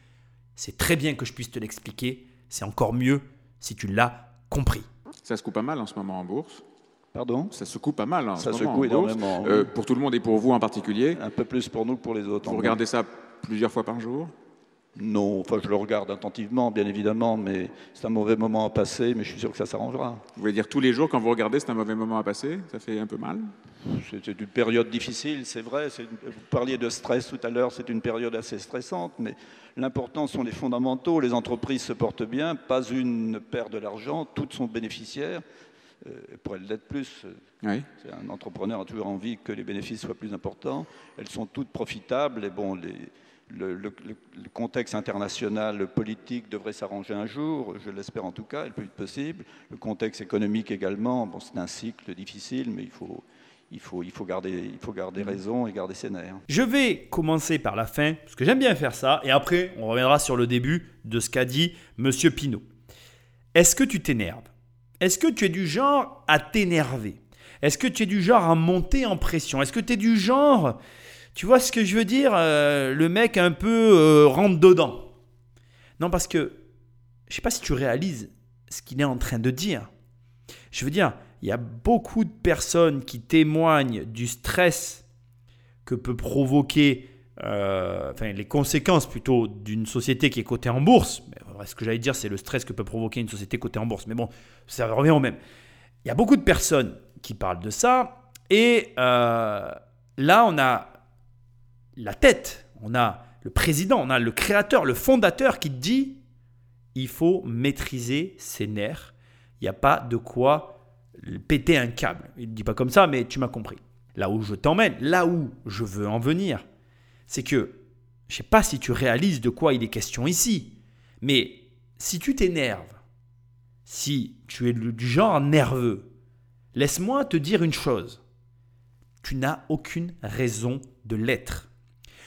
C'est très bien que je puisse te l'expliquer, c'est encore mieux si tu l'as compris. Ça se coupe pas mal en ce moment en bourse. Pardon? Ça se coupe pas mal en Ça ce moment en bourse. énormément, Euh, oui. pour tout le monde et pour vous en particulier. Un peu plus pour nous que pour les autres. Vous regardez ça plusieurs fois par jour? Non, enfin je le regarde attentivement, bien évidemment, mais c'est un mauvais moment à passer, mais je suis sûr que ça s'arrangera. Vous voulez dire tous les jours quand vous regardez, c'est un mauvais moment à passer? Ça fait un peu mal? C'est une période difficile, c'est vrai. Vous parliez de stress tout à l'heure, c'est une période assez stressante, mais l'important sont les fondamentaux. Les entreprises se portent bien, pas une perd de l'argent, toutes sont bénéficiaires. Euh, pour elles l'être plus, Oui. un entrepreneur a toujours envie que les bénéfices soient plus importants. Elles sont toutes profitables et bon, les- le, le- le- le contexte international, le politique devrait s'arranger un jour, je l'espère en tout cas, le plus vite possible. Le contexte économique également, bon, c'est un cycle difficile, mais il faut, il faut, il faut, garder, il faut garder raison et garder ses nerfs. Je vais commencer par la fin, parce que j'aime bien faire ça, et après on reviendra sur le début de ce qu'a dit Monsieur Pinault. Est-ce que tu t'énerves? Est-ce que tu es du genre à t'énerver? Est-ce que tu es du genre à monter en pression? Est-ce que tu es du genre, tu vois ce que je veux dire, euh, le mec un peu euh, rentre dedans Non, parce que je sais pas si tu réalises ce qu'il est en train de dire. Je veux dire, il y a beaucoup de personnes qui témoignent du stress que peut provoquer, euh, enfin les conséquences plutôt d'une société qui est cotée en bourse. Mais, ce que j'allais dire, c'est le stress que peut provoquer une société cotée en bourse. Mais bon, ça revient au même. Il y a beaucoup de personnes qui parlent de ça. Et là, on a la tête, on a le président, on a le créateur, le fondateur qui dit il faut maîtriser ses nerfs. Il n'y a pas de quoi péter un câble. Il ne dit pas comme ça, mais tu m'as compris. Là où je t'emmène, là où je veux en venir, c'est que je ne sais pas si tu réalises de quoi il est question ici, mais si tu t'énerves, si tu es du genre nerveux, laisse-moi te dire une chose. Tu n'as aucune raison de l'être.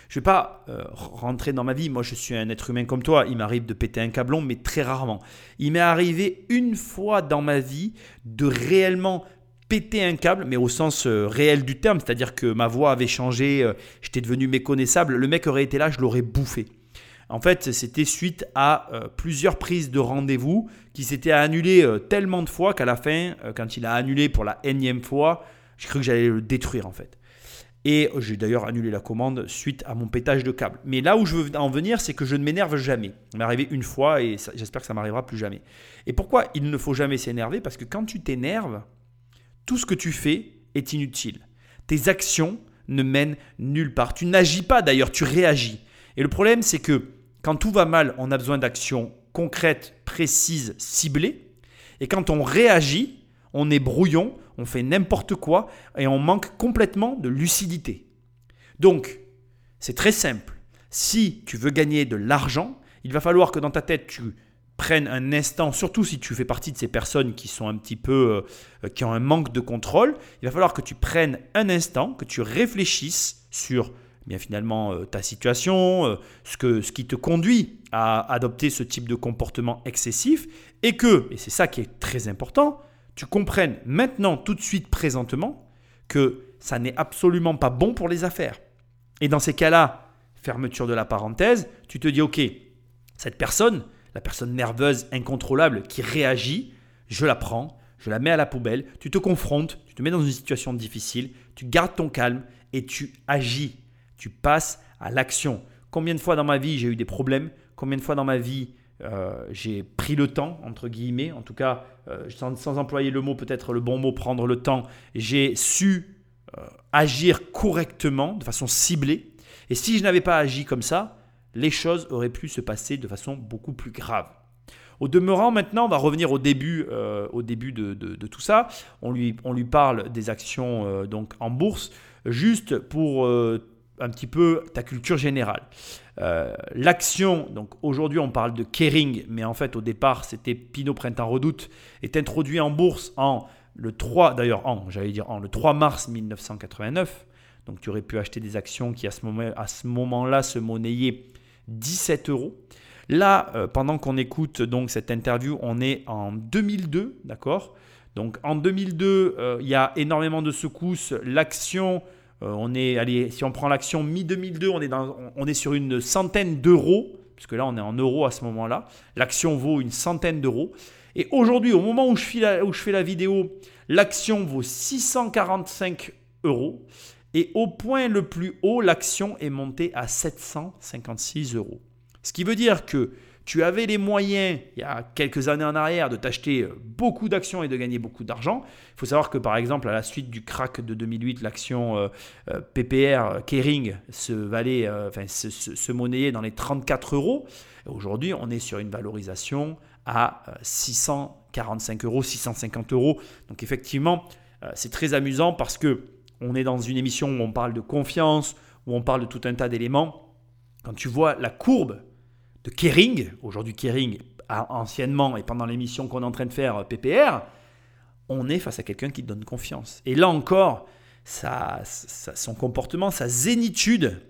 Je ne vais pas euh, rentrer dans ma vie. Moi, je suis un être humain comme toi. Il m'arrive de péter un câblon, mais très rarement. Il m'est arrivé une fois dans ma vie de réellement péter un câble, mais au sens euh, réel du terme. C'est-à-dire que ma voix avait changé, euh, j'étais devenu méconnaissable. Le mec aurait été là, je l'aurais bouffé. En fait, c'était suite à plusieurs prises de rendez-vous qui s'étaient annulées tellement de fois qu'à la fin, quand il a annulé pour la énième fois, j'ai cru que j'allais le détruire en fait. Et j'ai d'ailleurs annulé la commande suite à mon pétage de câble. Mais là où je veux en venir, c'est que je ne m'énerve jamais. Ça m'est arrivé une fois et j'espère que ça m'arrivera plus jamais. Et pourquoi il ne faut jamais s'énerver? Parce que quand tu t'énerves, tout ce que tu fais est inutile. Tes actions ne mènent nulle part. Tu n'agis pas d'ailleurs, tu réagis. Et le problème, c'est que quand tout va mal, on a besoin d'actions concrètes, précises, ciblées. Et quand on réagit, on est brouillon, on fait n'importe quoi et on manque complètement de lucidité. Donc, c'est très simple. Si tu veux gagner de l'argent, il va falloir que dans ta tête, tu prennes un instant, surtout si tu fais partie de ces personnes qui sont un petit peu, euh, qui ont un manque de contrôle, il va falloir que tu prennes un instant, que tu réfléchisses sur eh bien finalement euh, ta situation, euh, ce, que, ce qui te conduit à adopter ce type de comportement excessif, et que, et c'est ça qui est très important, tu comprennes maintenant, tout de suite, présentement, que ça n'est absolument pas bon pour les affaires. Et dans ces cas-là, fermeture de la parenthèse, tu te dis, OK, cette personne, la personne nerveuse, incontrôlable, qui réagit, je la prends, je la mets à la poubelle, tu te confrontes, tu te mets dans une situation difficile, tu gardes ton calme et tu agis, tu passes à l'action. Combien de fois dans ma vie j'ai eu des problèmes? Combien de fois dans ma vie euh, j'ai pris le temps, entre guillemets, en tout cas, euh, sans, employer le mot, peut-être le bon mot, prendre le temps, j'ai su euh, agir correctement, de façon ciblée. Et si je n'avais pas agi comme ça, les choses auraient pu se passer de façon beaucoup plus grave. Au demeurant, maintenant, on va revenir au début, au début de, tout ça. On lui, on lui parle des actions donc en bourse, juste pour un petit peu ta culture générale. Euh, l'action, donc aujourd'hui on parle de Kering, mais en fait au départ c'était Pinot Printemps Redoute, est introduit en bourse en le 3, d'ailleurs j'allais dire en le 3 mars 1989. Donc tu aurais pu acheter des actions qui à ce moment-là se monnayaient 17 euros. Là, euh, pendant qu'on écoute donc cette interview, on est en 2002, d'accord? Donc en 2002, euh, il y a énormément de secousses. L'action on est, si on prend l'action mi-2002, on, est on est sur une centaine d'euros, puisque là on est en euros à ce moment-là. L'action vaut une centaine d'euros. Et aujourd'hui, au moment où je, fais la, où je fais la vidéo, l'action vaut 645 euros. Et au point le plus haut, l'action est montée à 756 euros. Ce qui veut dire que tu avais les moyens, il y a quelques années en arrière, de t'acheter euh, beaucoup d'actions et de gagner beaucoup d'argent. Il faut savoir que par exemple, à la suite du crack de 2008, l'action euh, euh, PPR Kering se, valait, enfin, se, se, monnayait dans les 34 euros. Aujourd'hui, on est sur une valorisation à 645 euros, 650 euros. Donc effectivement, c'est très amusant parce que on est dans une émission où on parle de confiance, où on parle de tout un tas d'éléments. Quand tu vois la courbe Kering, aujourd'hui Kering, anciennement et pendant l'émission qu'on est en train de faire PPR, on est face à quelqu'un qui donne confiance. Et là encore, son comportement, sa zénitude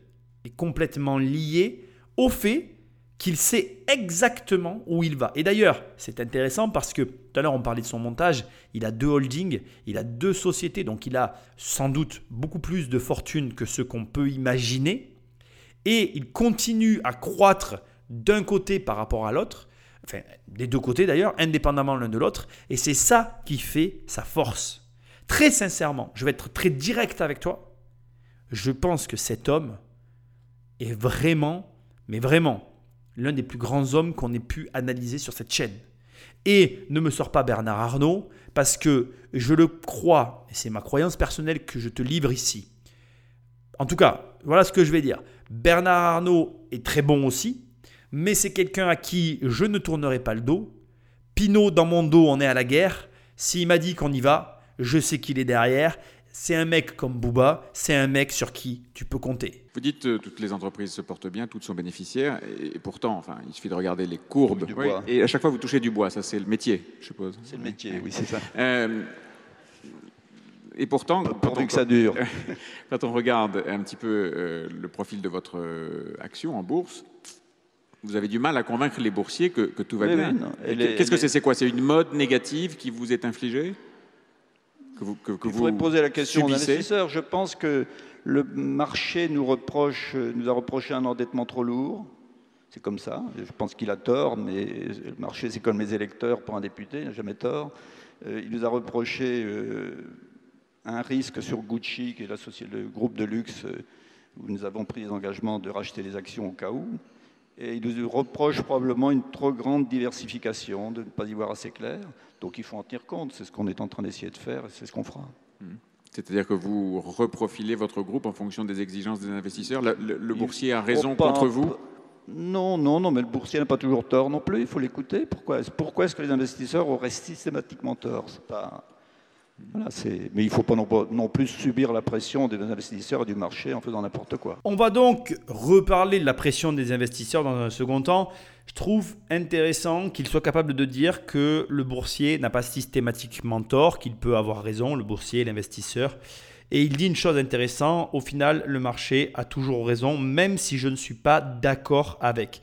est complètement liée au fait qu'il sait exactement où il va. Et d'ailleurs, c'est intéressant parce que tout à l'heure on parlait de son montage, il a deux holdings, il a deux sociétés, donc il a sans doute beaucoup plus de fortune que ce qu'on peut imaginer. Et il continue à croître d'un côté par rapport à l'autre, enfin des deux côtés d'ailleurs, indépendamment l'un de l'autre, et c'est ça qui fait sa force. Très sincèrement, je vais être très direct avec toi, je pense que cet homme est vraiment, mais vraiment, l'un des plus grands hommes qu'on ait pu analyser sur cette chaîne. Et ne me sors pas Bernard Arnault, parce que je le crois, et c'est ma croyance personnelle que je te livre ici. En tout cas, voilà ce que je vais dire. Bernard Arnault est très bon aussi, mais c'est quelqu'un à qui je ne tournerai pas le dos. Pinot, dans mon dos, on est à la guerre. S'il m'a dit qu'on y va, je sais qu'il est derrière. C'est un mec comme Booba, c'est un mec sur qui tu peux compter. Vous dites que euh, toutes les entreprises se portent bien, toutes sont bénéficiaires, et, pourtant, enfin, il suffit de regarder les courbes. Du bois. Et à chaque fois, vous touchez du bois, ça c'est le métier, je suppose. C'est le métier, oui, c'est ça. Euh, et pourtant, pourvu que ça dure. quand on regarde un petit peu euh, le profil de votre action en bourse, vous avez du mal à convaincre les boursiers que, tout va bien. Qu'est-ce que c'est C'est quoi? C'est une mode négative qui vous est infligée? Que vous, que, Il faudrait poser la question aux investisseurs. Je pense que le marché nous, reproche, nous a reproché un endettement trop lourd. C'est comme ça. Je pense qu'il a tort, mais le marché, c'est comme les électeurs pour un député, il n'a jamais tort. Euh, il nous a reproché euh, un risque sur Gucci, qui est le groupe de luxe, euh, où nous avons pris les engagements de racheter les actions au cas où. Et il nous reproche probablement une trop grande diversification, de ne pas y voir assez clair. Donc il faut en tenir compte. C'est ce qu'on est en train d'essayer de faire et c'est ce qu'on fera. Hmm. C'est-à-dire que vous reprofilez votre groupe en fonction des exigences des investisseurs. Le, boursier a raison contre vous Non, non, non, mais le boursier n'a pas toujours tort non plus. Il faut l'écouter. Pourquoi, pourquoi est-ce que les investisseurs auraient systématiquement tort? Pas mais il ne faut pas non, plus subir la pression des investisseurs et du marché en faisant n'importe quoi. On va donc reparler de la pression des investisseurs dans un second temps. Je trouve intéressant qu'il soit capable de dire que le boursier n'a pas systématiquement tort, qu'il peut avoir raison, le boursier, l'investisseur. Et il dit une chose intéressante, au final, le marché a toujours raison, même si je ne suis pas d'accord avec.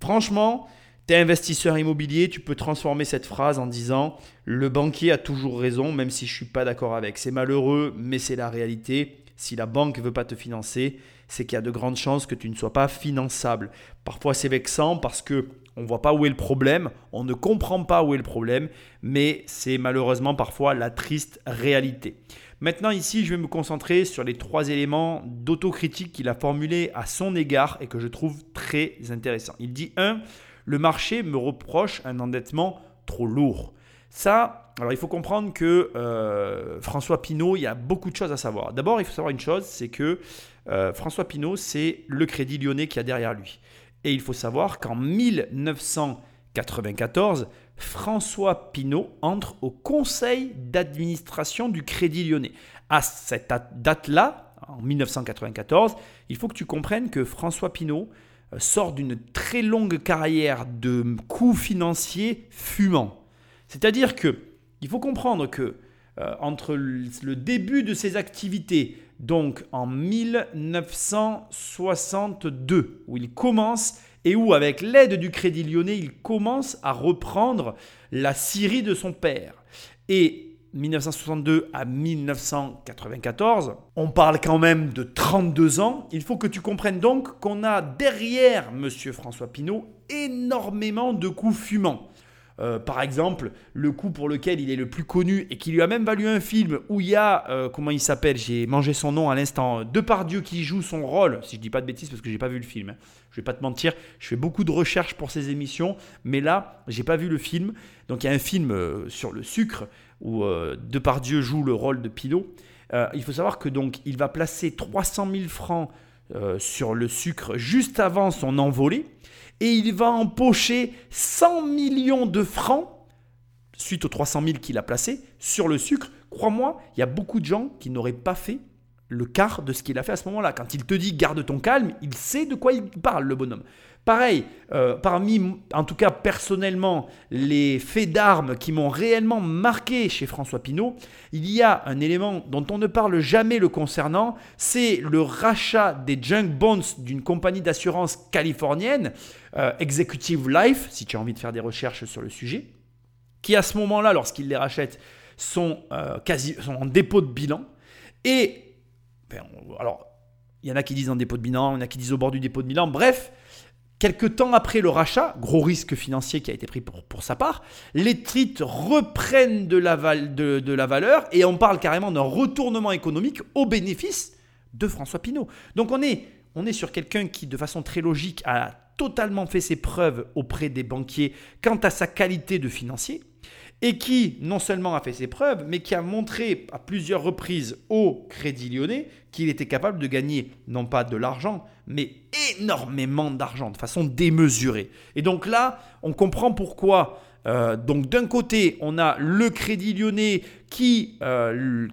Franchement, tu es investisseur immobilier, tu peux transformer cette phrase en disant le banquier a toujours raison, même si je ne suis pas d'accord avec. C'est malheureux, mais c'est la réalité. Si la banque ne veut pas te financer, c'est qu'il y a de grandes chances que tu ne sois pas finançable. Parfois, c'est vexant parce que on ne voit pas où est le problème, on ne comprend pas où est le problème, mais c'est malheureusement parfois la triste réalité. Maintenant, ici, je vais me concentrer sur les trois éléments d'autocritique qu'il a formulés à son égard et que je trouve très intéressants. Il dit 1. Le marché me reproche un endettement trop lourd. Ça, alors il faut comprendre que euh, François Pinault, il y a beaucoup de choses à savoir. D'abord, il faut savoir une chose, c'est que euh, François Pinault, c'est le Crédit Lyonnais qui a derrière lui. Et il faut savoir qu'en 1994, François Pinault entre au conseil d'administration du Crédit Lyonnais. À cette date-là, en 1994, il faut que tu comprennes que François Pinault sort d'une très longue carrière de coûts financiers fumants. C'est-à-dire que il faut comprendre que euh, entre le début de ses activités, donc en 1962, où il commence et où, avec l'aide du Crédit Lyonnais, il commence à reprendre la Syrie de son père. Et 1962 à 1994, on parle quand même de 32 ans. Il faut que tu comprennes donc qu'on a derrière M. François Pinault énormément de coups fumants. Euh, par exemple, le coup pour lequel il est le plus connu et qui lui a même valu un film où il y a, euh, comment il s'appelle, j'ai mangé son nom à l'instant, Depardieu qui joue son rôle, si je dis pas de bêtises parce que j'ai pas vu le film. Hein. Je vais pas te mentir, je fais beaucoup de recherches pour ces émissions, mais là, j'ai pas vu le film. Donc il y a un film euh, sur le sucre où Depardieu joue le rôle de Pilot. il faut savoir que donc il va placer 300 000 francs sur le sucre juste avant son envolée et il va empocher 100 millions de francs suite aux 300 000 qu'il a placés sur le sucre. Crois-moi, il y a beaucoup de gens qui n'auraient pas fait le quart de ce qu'il a fait à ce moment-là. Quand il te dit garde ton calme, il sait de quoi il parle, le bonhomme. Pareil, euh, parmi, en tout cas personnellement, les faits d'armes qui m'ont réellement marqué chez François Pinault, il y a un élément dont on ne parle jamais le concernant, c'est le rachat des junk bonds d'une compagnie d'assurance californienne, euh, Executive Life, si tu as envie de faire des recherches sur le sujet, qui à ce moment-là, lorsqu'il les rachète, sont, euh, quasi, en dépôt de bilan. Et, alors, il y en a qui disent en dépôt de bilan, il y en a qui disent au bord du dépôt de bilan, bref, Quelques temps après le rachat, gros risque financier qui a été pris pour, sa part, les titres reprennent de la, de, la, valeur et on parle carrément d'un retournement économique au bénéfice de François Pinault. Donc on est, on est sur quelqu'un qui, de façon très logique, a totalement fait ses preuves auprès des banquiers quant à sa qualité de financier et qui non seulement a fait ses preuves, mais qui a montré à plusieurs reprises au Crédit Lyonnais qu'il était capable de gagner non pas de l'argent, mais énormément d'argent de façon démesurée. Et donc là, on comprend pourquoi euh, donc d'un côté, on a le Crédit Lyonnais qui, euh,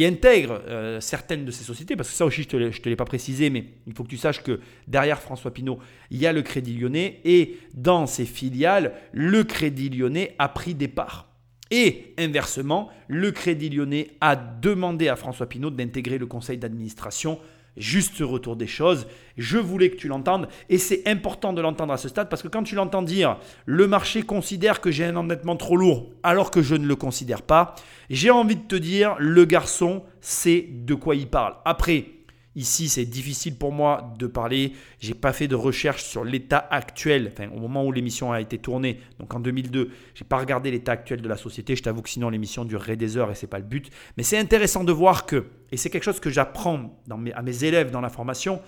intègre euh, certaines de ces sociétés, parce que ça aussi je ne te l'ai pas précisé, mais il faut que tu saches que derrière François Pinault, il y a le Crédit Lyonnais, et dans ses filiales, le Crédit Lyonnais a pris des parts. Et inversement, le Crédit Lyonnais a demandé à François Pinault d'intégrer le conseil d'administration juste retour des choses. Je voulais que tu l'entendes et c'est important de l'entendre à ce stade parce que quand tu l'entends dire le marché considère que j'ai un endettement trop lourd alors que je ne le considère pas, j'ai envie de te dire le garçon sait de quoi il parle. Après, Ici, c'est difficile pour moi de parler. J'ai pas fait de recherche sur l'état actuel, enfin, au moment où l'émission a été tournée, donc en 2002. J'ai pas regardé l'état actuel de la société. Je t'avoue que sinon l'émission durerait des heures et c'est pas le but. Mais c'est intéressant de voir que, et c'est quelque chose que j'apprends à mes élèves dans la formation,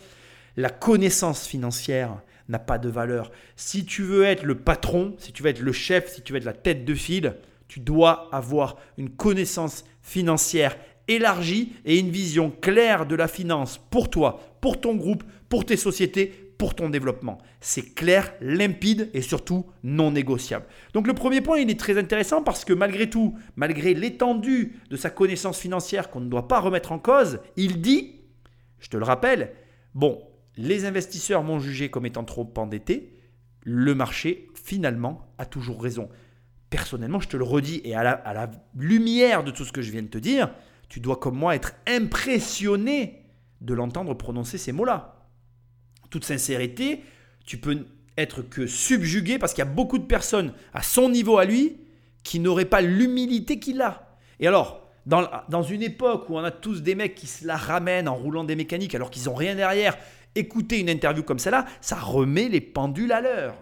la connaissance financière n'a pas de valeur. Si tu veux être le patron, si tu veux être le chef, si tu veux être la tête de file, tu dois avoir une connaissance financière élargie et une vision claire de la finance pour toi, pour ton groupe, pour tes sociétés, pour ton développement. C'est clair, limpide et surtout non négociable. Donc le premier point, il est très intéressant parce que malgré tout, malgré l'étendue de sa connaissance financière qu'on ne doit pas remettre en cause, il dit, je te le rappelle, bon, les investisseurs m'ont jugé comme étant trop endetté, le marché finalement a toujours raison. Personnellement, je te le redis et à la, à la lumière de tout ce que je viens de te dire, tu dois comme moi être impressionné de l'entendre prononcer ces mots-là. toute sincérité, tu peux être que subjugué parce qu'il y a beaucoup de personnes à son niveau à lui qui n'auraient pas l'humilité qu'il a. Et alors, dans, dans, une époque où on a tous des mecs qui se la ramènent en roulant des mécaniques alors qu'ils n'ont rien derrière, écouter une interview comme celle-là, ça remet les pendules à l'heure.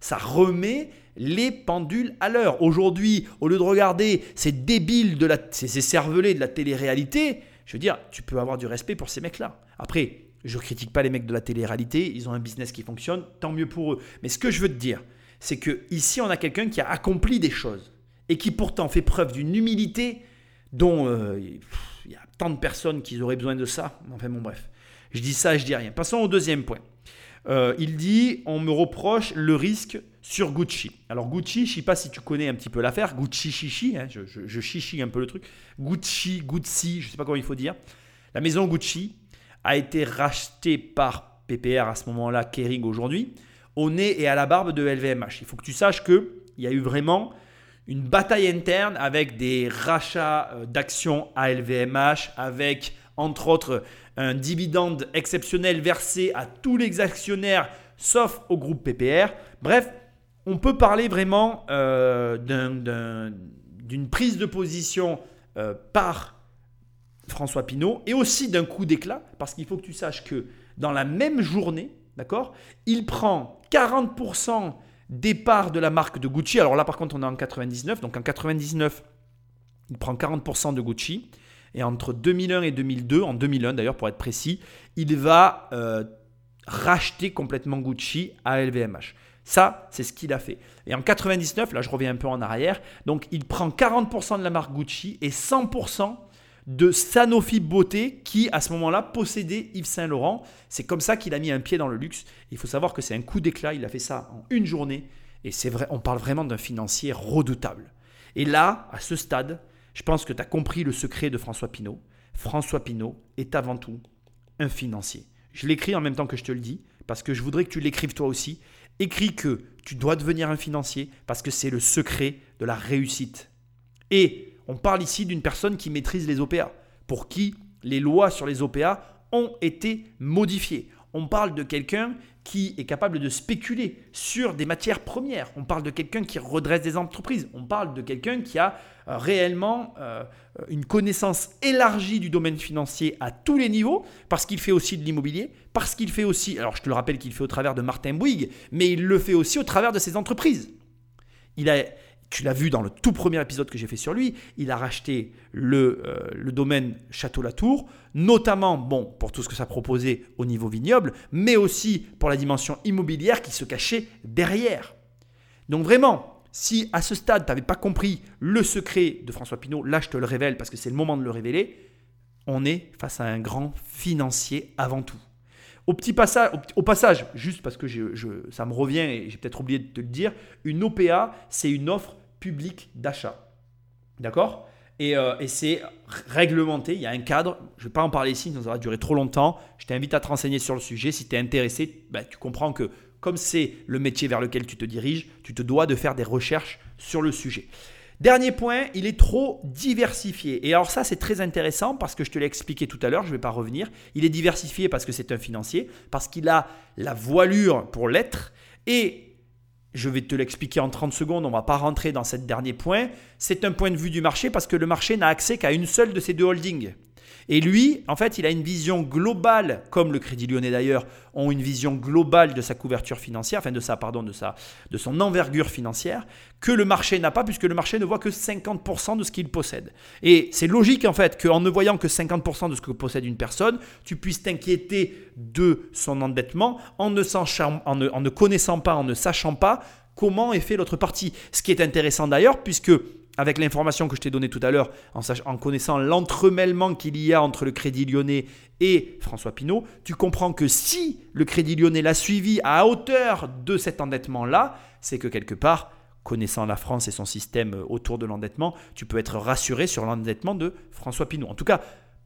Ça remet les pendules à l'heure. Aujourd'hui, au lieu de regarder ces débiles, de ces cervelés de la télé-réalité, je veux dire, tu peux avoir du respect pour ces mecs-là. Après, Je ne critique pas les mecs de la télé-réalité, ils ont un business qui fonctionne, tant mieux pour eux. Mais ce que je veux te dire, c'est que ici on a quelqu'un qui a accompli des choses et qui pourtant fait preuve d'une humilité dont euh, il y a tant de personnes qui auraient besoin de ça. Enfin bon bref, je dis ça, je dis rien. Passons au deuxième point. Euh, il dit on me reproche le risque sur Gucci. Alors Gucci, je ne sais pas si tu connais un petit peu l'affaire, Gucci chichi, hein, je, chichi un peu le truc. Gucci, Gucci, je ne sais pas comment il faut dire. La maison Gucci a été rachetée par PPR à ce moment-là, Kering aujourd'hui, au nez et à la barbe de LVMH. Il faut que tu saches qu'il y a eu vraiment une bataille interne avec des rachats euh, d'actions à LVMH, avec entre autres un dividende exceptionnel versé à tous les actionnaires sauf au groupe PPR. Bref, on peut parler vraiment euh, d'une prise de position euh, par François Pinault et aussi d'un coup d'éclat, parce qu'il faut que tu saches que dans la même journée, d'accord, il prend 40% des parts de la marque de Gucci. Alors là, par contre, on est en 99. Donc en 99, il prend 40% de Gucci. Et entre 2001 et 2002, en 2001 d'ailleurs pour être précis, il va euh, racheter complètement Gucci à LVMH. Ça, c'est ce qu'il a fait. Et en 99, là je reviens un peu en arrière, donc il prend 40% de la marque Gucci et 100% de Sanofi Beauté qui, à ce moment-là, possédait Yves Saint Laurent. C'est comme ça qu'il a mis un pied dans le luxe. Il faut savoir que c'est un coup d'éclat. Il a fait ça en une journée. Et c'est vrai, on parle vraiment d'un financier redoutable. Et là, à ce stade, je pense que tu as compris le secret de François Pinault. François Pinault est avant tout un financier. Je l'écris en même temps que je te le dis, parce que je voudrais que tu l'écrives toi aussi. Écris que tu dois devenir un financier, parce que c'est le secret de la réussite. Et on parle ici d'une personne qui maîtrise les OPA, pour qui les lois sur les OPA ont été modifiées. On parle de quelqu'un qui est capable de spéculer sur des matières premières. On parle de quelqu'un qui redresse des entreprises. On parle de quelqu'un qui a euh, réellement euh, une connaissance élargie du domaine financier à tous les niveaux, parce qu'il fait aussi de l'immobilier, parce qu'il fait aussi, alors je te le rappelle qu'il fait au travers de Martin Bouygues, mais il le fait aussi au travers de ses entreprises. Il a, tu l'as vu dans le tout premier épisode que j'ai fait sur lui, il a racheté le, euh, domaine Château-Latour, notamment bon, pour tout ce que ça proposait au niveau vignoble, mais aussi pour la dimension immobilière qui se cachait derrière. Donc vraiment, si à ce stade, tu n'avais pas compris le secret de François Pinault, là je te le révèle parce que c'est le moment de le révéler, on est face à un grand financier avant tout. Au petit passage, au, passage, juste parce que ça me revient et j'ai peut-être oublié de te le dire, une OPA, c'est une offre public d'achat. D'accord? Euh, et, c'est réglementé, il y a un cadre. Je ne vais pas en parler ici, ça va durer trop longtemps. Je t'invite à te renseigner sur le sujet. Si tu es intéressé, bah, tu comprends que comme c'est le métier vers lequel tu te diriges, tu te dois de faire des recherches sur le sujet. Dernier point, il est trop diversifié. Et alors ça, c'est très intéressant parce que je te l'ai expliqué tout à l'heure, je ne vais pas revenir. Il est diversifié parce que c'est un financier, parce qu'il a la voilure pour l'être et je vais te l'expliquer en 30 secondes, on ne va pas rentrer dans ce dernier point. C'est un point de vue du marché parce que le marché n'a accès qu'à une seule de ces deux holdings. Et lui, en fait, il a une vision globale, comme le Crédit Lyonnais d'ailleurs, ont une vision globale de sa couverture financière, enfin de sa, pardon, de son envergure financière, que le marché n'a pas, puisque le marché ne voit que 50% de ce qu'il possède. Et c'est logique en fait qu'en ne voyant que 50% de ce que possède une personne, tu puisses t'inquiéter de son endettement en ne, en ne, en ne connaissant pas, en ne sachant pas comment est fait l'autre partie. Ce qui est intéressant d'ailleurs, puisque avec l'information que je t'ai donnée tout à l'heure, en, connaissant l'entremêlement qu'il y a entre le Crédit Lyonnais et François Pinault, tu comprends que si le Crédit Lyonnais l'a suivi à hauteur de cet endettement-là, c'est que quelque part, connaissant la France et son système autour de l'endettement, tu peux être rassuré sur l'endettement de François Pinault. En tout cas,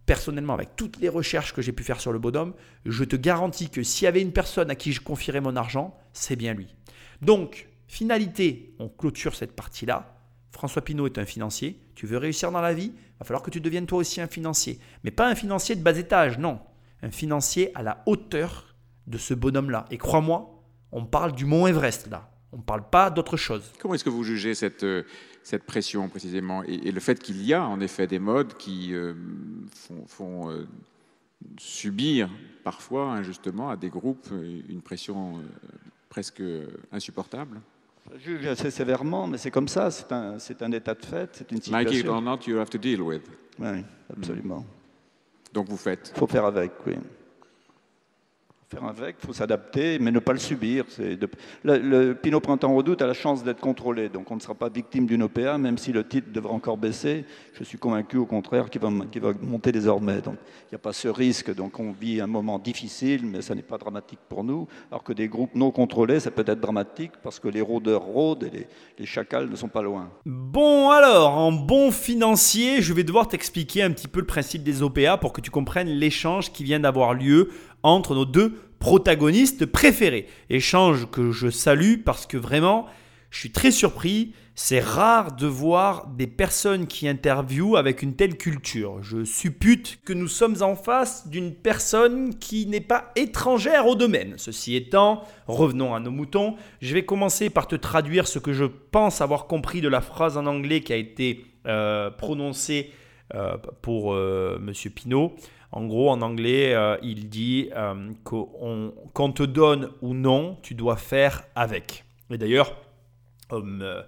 personnellement, avec toutes les recherches que j'ai pu faire sur le bonhomme, je te garantis que s'il y avait une personne à qui je confierais mon argent, c'est bien lui. Donc, finalité, on clôture cette partie-là. François Pinault est un financier. Tu veux réussir dans la vie, il va falloir que tu deviennes toi aussi un financier. Mais pas un financier de bas étage, non. Un financier à la hauteur de ce bonhomme-là. Et crois-moi, on parle du mont Everest là. On ne parle pas d'autre chose. Comment est-ce que vous jugez cette, euh, cette pression précisément et, le fait qu'il y a en effet des modes qui euh, font, euh, subir parfois injustement à des groupes une pression presque insupportable? Juge assez sévèrement, mais c'est comme ça, c'est un, c'est un état de fait, c'est une situation. Like it or not, you have to deal with. Oui, absolument. Donc vous faites. Il faut faire avec, oui. Il faut s'adapter, mais ne pas le subir. Le, Pinot Printemps Redoute a la chance d'être contrôlé, donc on ne sera pas victime d'une OPA, même si le titre devrait encore baisser. Je suis convaincu au contraire qu'il va, monter désormais. Donc il n'y a pas ce risque. Donc on vit un moment difficile, mais ça n'est pas dramatique pour nous. Alors que des groupes non contrôlés, ça peut être dramatique parce que les rôdeurs rôdent et les chacals ne sont pas loin. Bon alors, en bon financier, je vais devoir t'expliquer un petit peu le principe des OPA pour que tu comprennes l'échange qui vient d'avoir lieu entre nos deux protagonistes préférés. Échange que je salue parce que vraiment, je suis très surpris. C'est rare de voir des personnes qui interviewent avec une telle culture. Je suppute que nous sommes en face d'une personne qui n'est pas étrangère au domaine. Ceci étant, revenons à nos moutons. Je vais commencer par te traduire ce que je pense avoir compris de la phrase en anglais qui a été euh, prononcée euh, pour euh, Monsieur Pinault. En gros, en anglais, euh, il dit euh, qu'on te donne ou non, tu dois faire avec. Et d'ailleurs, euh,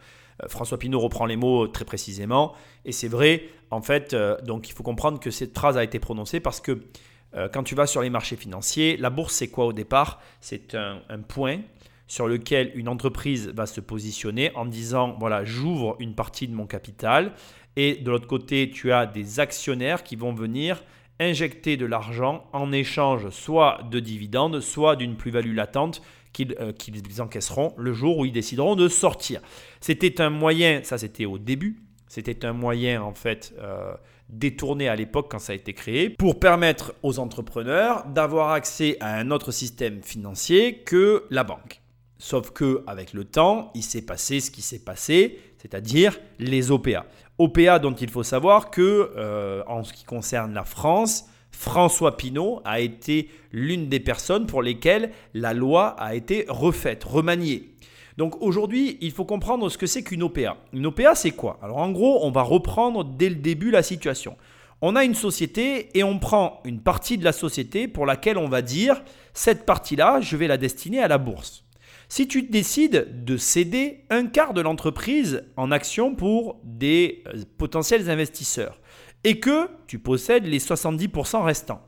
François Pinault reprend les mots très précisément. Et c'est vrai, en fait, donc il faut comprendre que cette phrase a été prononcée parce que quand tu vas sur les marchés financiers, la bourse, c'est quoi au départ? C'est un point sur lequel une entreprise va se positionner en disant, voilà, j'ouvre une partie de mon capital. Et de l'autre côté, tu as des actionnaires qui vont venir injecter de l'argent en échange soit de dividendes, soit d'une plus-value latente qu'ils euh, encaisseront le jour où ils décideront de sortir. C'était un moyen, ça c'était au début, c'était un moyen en fait euh, détourné à l'époque quand ça a été créé pour permettre aux entrepreneurs d'avoir accès à un autre système financier que la banque. Sauf que avec le temps, il s'est passé ce qui s'est passé, c'est-à-dire les OPA. OPA dont il faut savoir que, euh, en ce qui concerne la France, François Pinault a été l'une des personnes pour lesquelles la loi a été refaite, remaniée. Donc aujourd'hui, il faut comprendre ce que c'est qu'une OPA. Une OPA, c'est quoi? Alors en gros, on va reprendre dès le début la situation. On a une société et on prend une partie de la société pour laquelle on va dire, cette partie-là, je vais la destiner à la bourse. Si tu décides de céder un quart de l'entreprise en action pour des euh, potentiels investisseurs et que tu possèdes les 70% restants,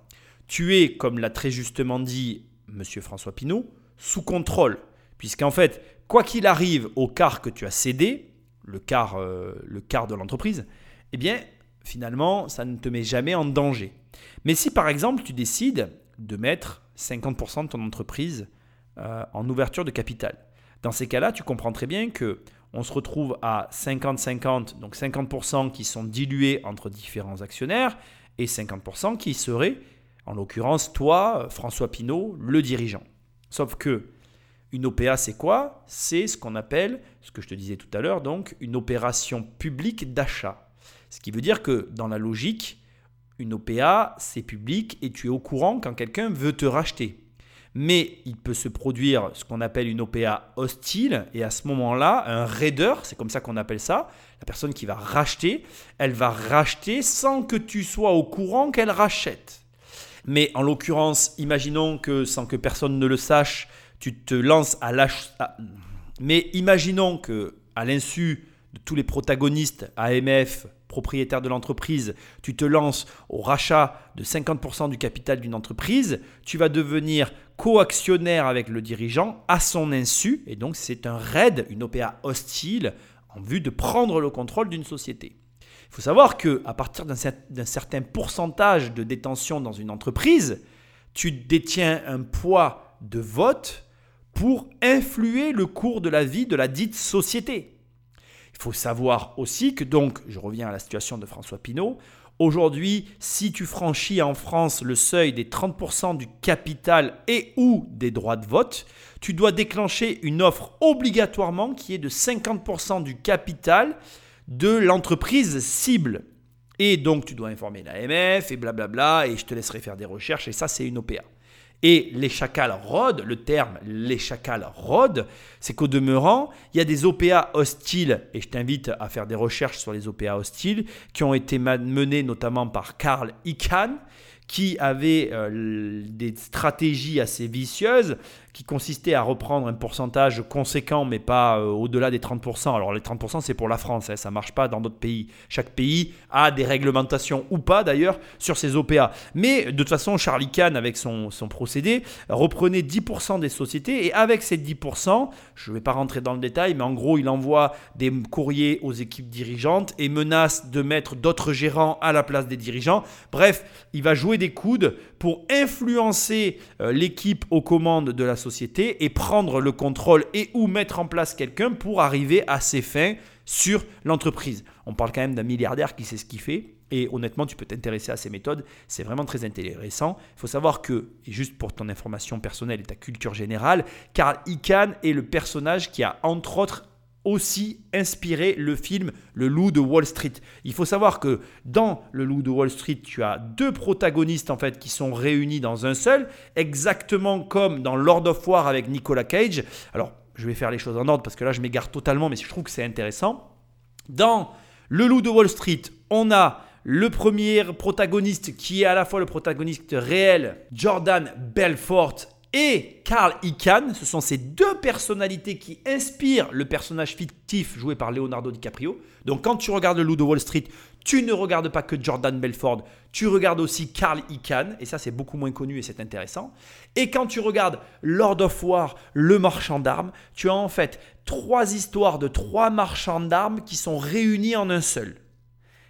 tu es, comme l'a très justement dit M. François Pinault, sous contrôle. Puisqu'en fait, quoi qu'il arrive au quart que tu as cédé, le quart, euh, le quart de l'entreprise, eh bien, finalement, ça ne te met jamais en danger. Mais si par exemple, tu décides de mettre 50% de ton entreprise euh, en ouverture de capital. Dans ces cas-là, tu comprends très bien que on se retrouve à 50-50, donc 50% qui sont dilués entre différents actionnaires et 50% qui seraient, en l'occurrence, toi, François Pinault, le dirigeant. Sauf que une OPA, c'est quoi? C'est ce qu'on appelle, ce que je te disais tout à l'heure, donc une opération publique d'achat. Ce qui veut dire que dans la logique, une OPA, c'est public et tu es au courant quand quelqu'un veut te racheter mais il peut se produire ce qu'on appelle une OPA hostile, et à ce moment-là, un raider, c'est comme ça qu'on appelle ça, la personne qui va racheter, elle va racheter sans que tu sois au courant qu'elle rachète. Mais en l'occurrence, imaginons que sans que personne ne le sache, tu te lances à l'achat. Mais imaginons que, à l'insu de tous les protagonistes, AMF, propriétaire de l'entreprise, tu te lances au rachat de 50% du capital d'une entreprise, tu vas devenir coactionnaire avec le dirigeant à son insu, et donc c'est un raid, une OPA hostile en vue de prendre le contrôle d'une société. Il faut savoir que à partir d'un certain pourcentage de détention dans une entreprise, tu détiens un poids de vote pour influer le cours de la vie de la dite société. Il faut savoir aussi que donc, je reviens à la situation de François Pinault, aujourd'hui, si tu franchis en France le seuil des 30% du capital et ou des droits de vote, tu dois déclencher une offre obligatoirement qui est de 50% du capital de l'entreprise cible. Et donc, tu dois informer l'AMF et blablabla, et je te laisserai faire des recherches, et ça, c'est une OPA. Et les chacals rôdent, le terme les chacals rôdent, c'est qu'au demeurant, il y a des OPA hostiles, et je t'invite à faire des recherches sur les OPA hostiles, qui ont été menées notamment par Karl Icahn, qui avait euh, des stratégies assez vicieuses, qui consistait à reprendre un pourcentage conséquent, mais pas euh, au-delà des 30%. Alors les 30%, c'est pour la France, hein, ça ne marche pas dans d'autres pays. Chaque pays a des réglementations, ou pas d'ailleurs, sur ses OPA. Mais de toute façon, Charlie Kahn, avec son, son procédé, reprenait 10% des sociétés, et avec ces 10%, je ne vais pas rentrer dans le détail, mais en gros, il envoie des courriers aux équipes dirigeantes et menace de mettre d'autres gérants à la place des dirigeants. Bref, il va jouer des coudes pour influencer euh, l'équipe aux commandes de la société et prendre le contrôle et ou mettre en place quelqu'un pour arriver à ses fins sur l'entreprise. On parle quand même d'un milliardaire qui sait ce qu'il fait. Et honnêtement, tu peux t'intéresser à ces méthodes. C'est vraiment très intéressant. Il faut savoir que, et juste pour ton information personnelle et ta culture générale, Carl Icahn est le personnage qui a entre autres aussi inspiré le film Le Loup de Wall Street. Il faut savoir que dans Le Loup de Wall Street, tu as deux protagonistes en fait qui sont réunis dans un seul, exactement comme dans Lord of War avec Nicolas Cage. Alors, je vais faire les choses en ordre parce que là je m'égare totalement mais je trouve que c'est intéressant. Dans Le Loup de Wall Street, on a le premier protagoniste qui est à la fois le protagoniste réel, Jordan Belfort, et Carl Icahn. Ce sont ces deux personnalités qui inspirent le personnage fictif joué par Leonardo DiCaprio. Donc quand tu regardes le loup de Wall Street, tu ne regardes pas que Jordan Belford, tu regardes aussi Carl Icahn, et ça c'est beaucoup moins connu et c'est intéressant. Et quand tu regardes Lord of War, le marchand d'armes, tu as en fait trois histoires de trois marchands d'armes qui sont réunies en un seul.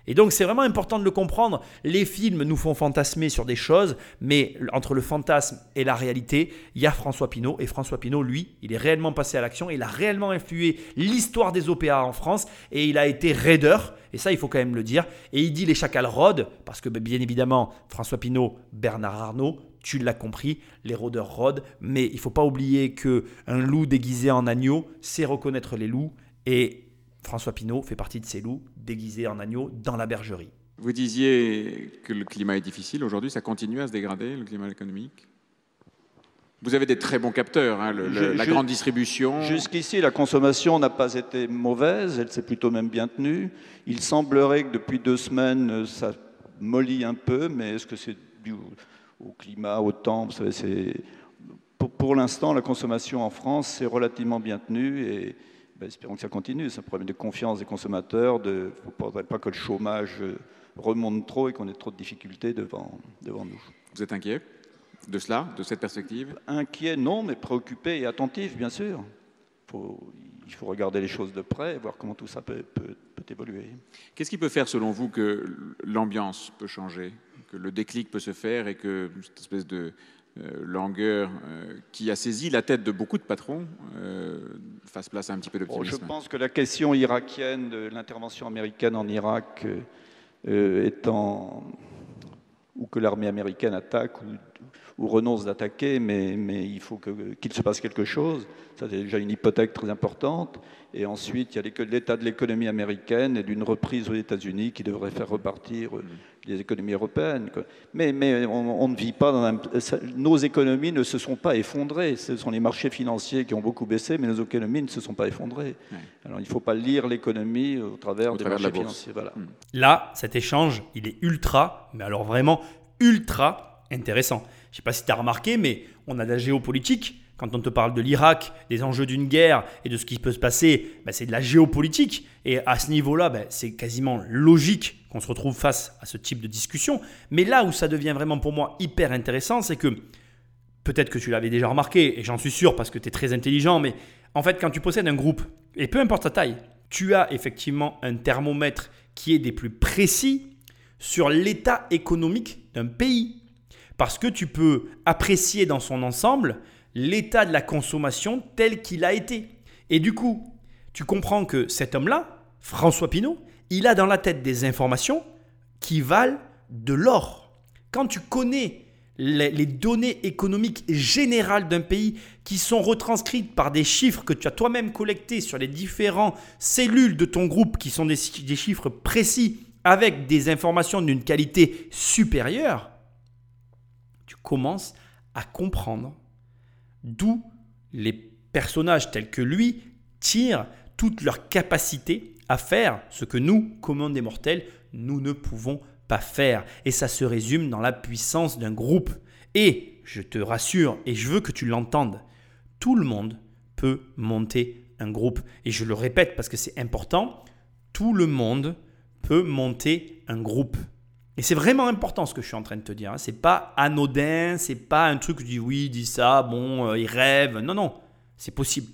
Et donc c'est vraiment important de le comprendre. Les films nous font fantasmer sur des choses, mais entre le fantasme et la réalité, il y a François Pinault. Et François Pinault, lui, il est réellement passé à l'action. Il a réellement influé l'histoire des OPA en France. Et il a été raider. Et ça, il faut quand même le dire. Et il dit les chacals rôdent, parce que bien évidemment, François Pinault, Bernard Arnault, tu l'as compris, les rôdeurs rôdent. Mais il faut pas oublier que un loup déguisé en agneau, c'est reconnaître les loups. Et François Pinault fait partie de ces loups déguisés en agneau dans la bergerie. Vous disiez que le climat est difficile. Aujourd'hui, ça continue à se dégrader, le climat économique? Vous avez des très bons capteurs, hein, la grande distribution. Jusqu'ici, la consommation n'a pas été mauvaise, elle s'est plutôt même bien tenue. Il semblerait que depuis deux semaines, ça mollit un peu, mais est-ce que c'est dû au, climat, au temps? Vous savez, pour, pour l'instant, la consommation en France s'est relativement bien tenue et ben, espérons que ça continue. C'est un problème de confiance des consommateurs. Il ne faudrait pas que le chômage euh, remonte trop et qu'on ait trop de difficultés devant, devant nous. Vous êtes inquiet de cela, de cette perspective? Inquiet, non, mais préoccupé et attentif, bien sûr. il faut regarder les choses de près et voir comment tout ça peut, peut, peut évoluer. Qu'est-ce qui peut faire, selon vous, que l'ambiance peut changer, que le déclic peut se faire et que cette espèce de langueur euh, qui a saisi la tête de beaucoup de patrons euh, fasse place à un petit peu d'optimisme Je pense que la question irakienne de l'intervention américaine en Irak étant ou que l'armée américaine attaque ou, ou renonce d'attaquer, mais, mais, il faut qu'il se passe quelque chose. Ça, c'est déjà une hypothèque très importante. Et ensuite, il y a l'état de l'économie américaine et d'une reprise aux États-Unis qui devrait faire repartir les économies européennes. Mais, mais on, ne vit pas dans un... Nos économies ne se sont pas effondrées. Ce sont les marchés financiers qui ont beaucoup baissé, mais nos économies ne se sont pas effondrées. Alors il ne faut pas lire l'économie au travers des marchés financiers. Voilà. Hmm. Là, cet échange, il est ultra, mais alors vraiment ultra intéressant. Je ne sais pas si tu as remarqué, mais on a de la géopolitique quand on te parle de l'Irak, des enjeux d'une guerre et de ce qui peut se passer, bah, c'est de la géopolitique. Et à ce niveau-là, bah, c'est quasiment logique qu'on se retrouve face à ce type de discussion. Mais là où ça devient vraiment pour moi hyper intéressant, c'est que peut-être que tu l'avais déjà remarqué, et j'en suis sûr parce que tu es très intelligent, mais en fait, quand tu possèdes un groupe, et peu importe sa taille, tu as effectivement un thermomètre qui est des plus précis sur l'état économique d'un pays. Parce que tu peux apprécier dans son ensemble l'état de la consommation tel qu'il a été. Et du coup, tu comprends que cet homme-là, François Pinault, il a dans la tête des informations qui valent de l'or. Quand tu connais les, données économiques générales d'un pays qui sont retranscrites par des chiffres que tu as toi-même collectés sur les différentes cellules de ton groupe, qui sont des chiffres précis avec des informations d'une qualité supérieure, tu commences à comprendre D'où les personnages tels que lui tirent toute leur capacité à faire ce que nous, communs des mortels, nous ne pouvons pas faire. Et ça se résume dans la puissance d'un groupe. Et, je te rassure, et je veux que tu l'entendes, Tout le monde peut monter un groupe. Et je le répète parce que c'est important, tout le monde peut monter un groupe. Et c'est vraiment important ce que je suis en train de te dire. Hein. C'est pas anodin, c'est pas un truc que je dis oui, dis ça, bon, euh, il rêve. Non, non, c'est possible.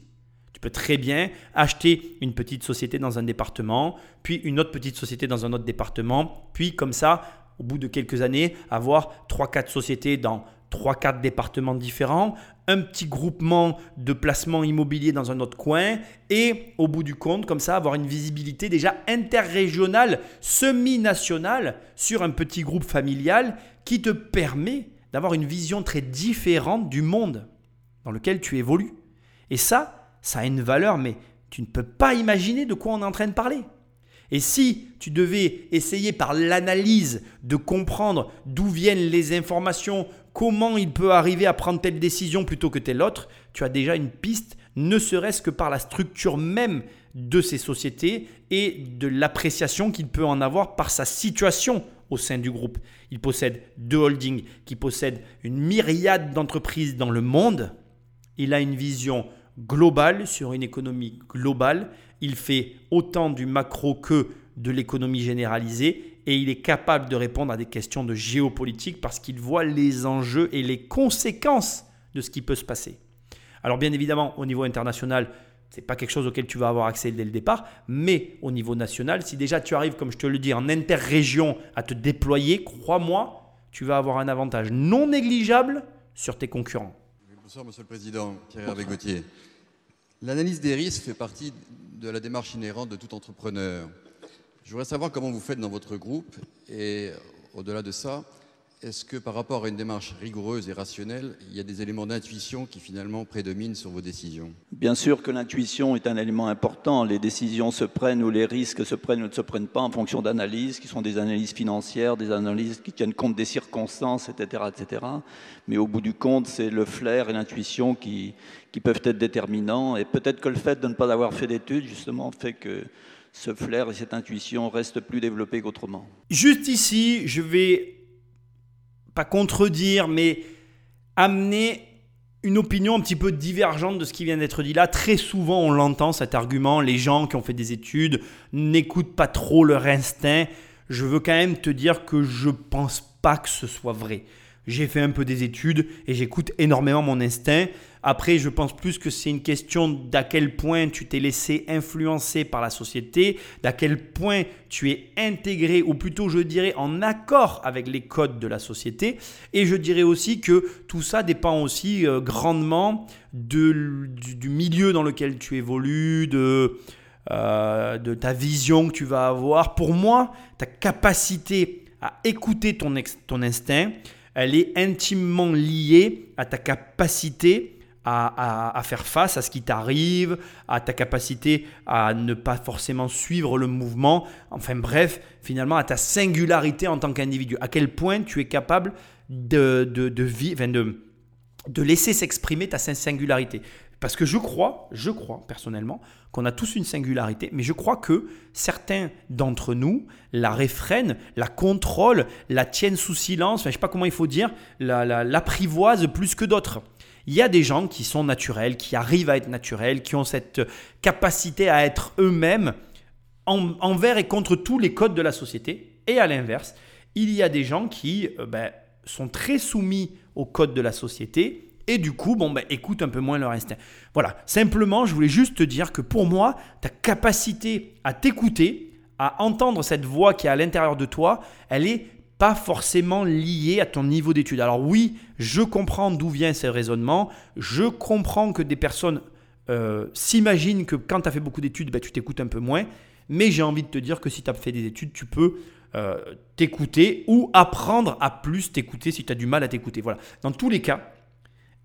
Tu peux très bien acheter une petite société dans un département, puis une autre petite société dans un autre département, puis comme ça, au bout de quelques années, avoir 3-4 sociétés dans 3-4 départements différents, un petit groupement de placement immobilier dans un autre coin et au bout du compte, comme ça, avoir une visibilité déjà interrégionale, semi-nationale sur un petit groupe familial qui te permet d'avoir une vision très différente du monde dans lequel tu évolues. Et ça, ça a une valeur, mais tu ne peux pas imaginer de quoi on est en train de parler. Et si tu devais essayer par l'analyse de comprendre d'où viennent les informations, comment il peut arriver à prendre telle décision plutôt que telle autre, tu as déjà une piste, ne serait-ce que par la structure même de ces sociétés et de l'appréciation qu'il peut en avoir par sa situation au sein du groupe. Il possède deux holdings qui possèdent une myriade d'entreprises dans le monde. Il a une vision globale sur une économie globale. Il fait autant du macro que de l'économie généralisée et il est capable de répondre à des questions de géopolitique parce qu'il voit les enjeux et les conséquences de ce qui peut se passer. Alors bien évidemment, au niveau international, ce n'est pas quelque chose auquel tu vas avoir accès dès le départ, mais au niveau national, si déjà tu arrives, comme je te le dis, en interrégion à te déployer, crois-moi, tu vas avoir un avantage non négligeable sur tes concurrents. Bonsoir Monsieur le Président, Pierre Gauthier. L'analyse des risques fait partie de la démarche inhérente de tout entrepreneur. Je voudrais savoir comment vous faites dans votre groupe et au-delà de ça, est-ce que par rapport à une démarche rigoureuse et rationnelle, il y a des éléments d'intuition qui finalement prédominent sur vos décisions? Bien sûr que l'intuition est un élément important. Les décisions se prennent ou les risques se prennent ou ne se prennent pas en fonction d'analyses qui sont des analyses financières, des analyses qui tiennent compte des circonstances, etc. etc. Mais au bout du compte, c'est le flair et l'intuition qui, qui peuvent être déterminants. Et peut-être que le fait de ne pas avoir fait d'études, justement, fait que ce flair et cette intuition restent plus développés qu'autrement. Juste ici, je vais pas contredire, mais amener une opinion un petit peu divergente de ce qui vient d'être dit là. Très souvent, on l'entend cet argument. Les gens qui ont fait des études n'écoutent pas trop leur instinct. Je veux quand même te dire que je pense pas que ce soit vrai. J'ai fait un peu des études et j'écoute énormément mon instinct. Après, je pense plus que c'est une question d'à quel point tu t'es laissé influencer par la société, d'à quel point tu es intégré, ou plutôt je dirais en accord avec les codes de la société. Et je dirais aussi que tout ça dépend aussi euh, grandement de, du, milieu dans lequel tu évolues, de, euh, de ta vision que tu vas avoir. Pour moi, ta capacité à écouter ton, ton instinct, elle est intimement liée à ta capacité à, faire face à ce qui t'arrive, à ta capacité à ne pas forcément suivre le mouvement, enfin bref, finalement à ta singularité en tant qu'individu, à quel point tu es capable de, de, de, de laisser s'exprimer ta singularité. Parce que je crois, je crois personnellement, qu'on a tous une singularité, mais je crois que certains d'entre nous la réfrènent, la contrôlent, la tiennent sous silence, enfin, je ne sais pas comment il faut dire, l'apprivoisent la, plus que d'autres. Il y a des gens qui sont naturels, qui arrivent à être naturels, qui ont cette capacité à être eux-mêmes envers et contre tous les codes de la société. Et à l'inverse, il y a des gens qui euh, ben, sont très soumis aux codes de la société et du coup, bon, ben, écoute un peu moins leur instinct. Voilà, simplement, je voulais juste te dire que pour moi, ta capacité à t'écouter, à entendre cette voix qui est à l'intérieur de toi, elle est pas forcément lié à ton niveau d'études. Alors oui, je comprends d'où vient ce raisonnement, je comprends que des personnes euh, s'imaginent que quand tu as fait beaucoup d'études, ben, tu t'écoutes un peu moins, mais j'ai envie de te dire que si tu as fait des études, tu peux euh, t'écouter ou apprendre à plus t'écouter si tu as du mal à t'écouter. Voilà. Dans tous les cas,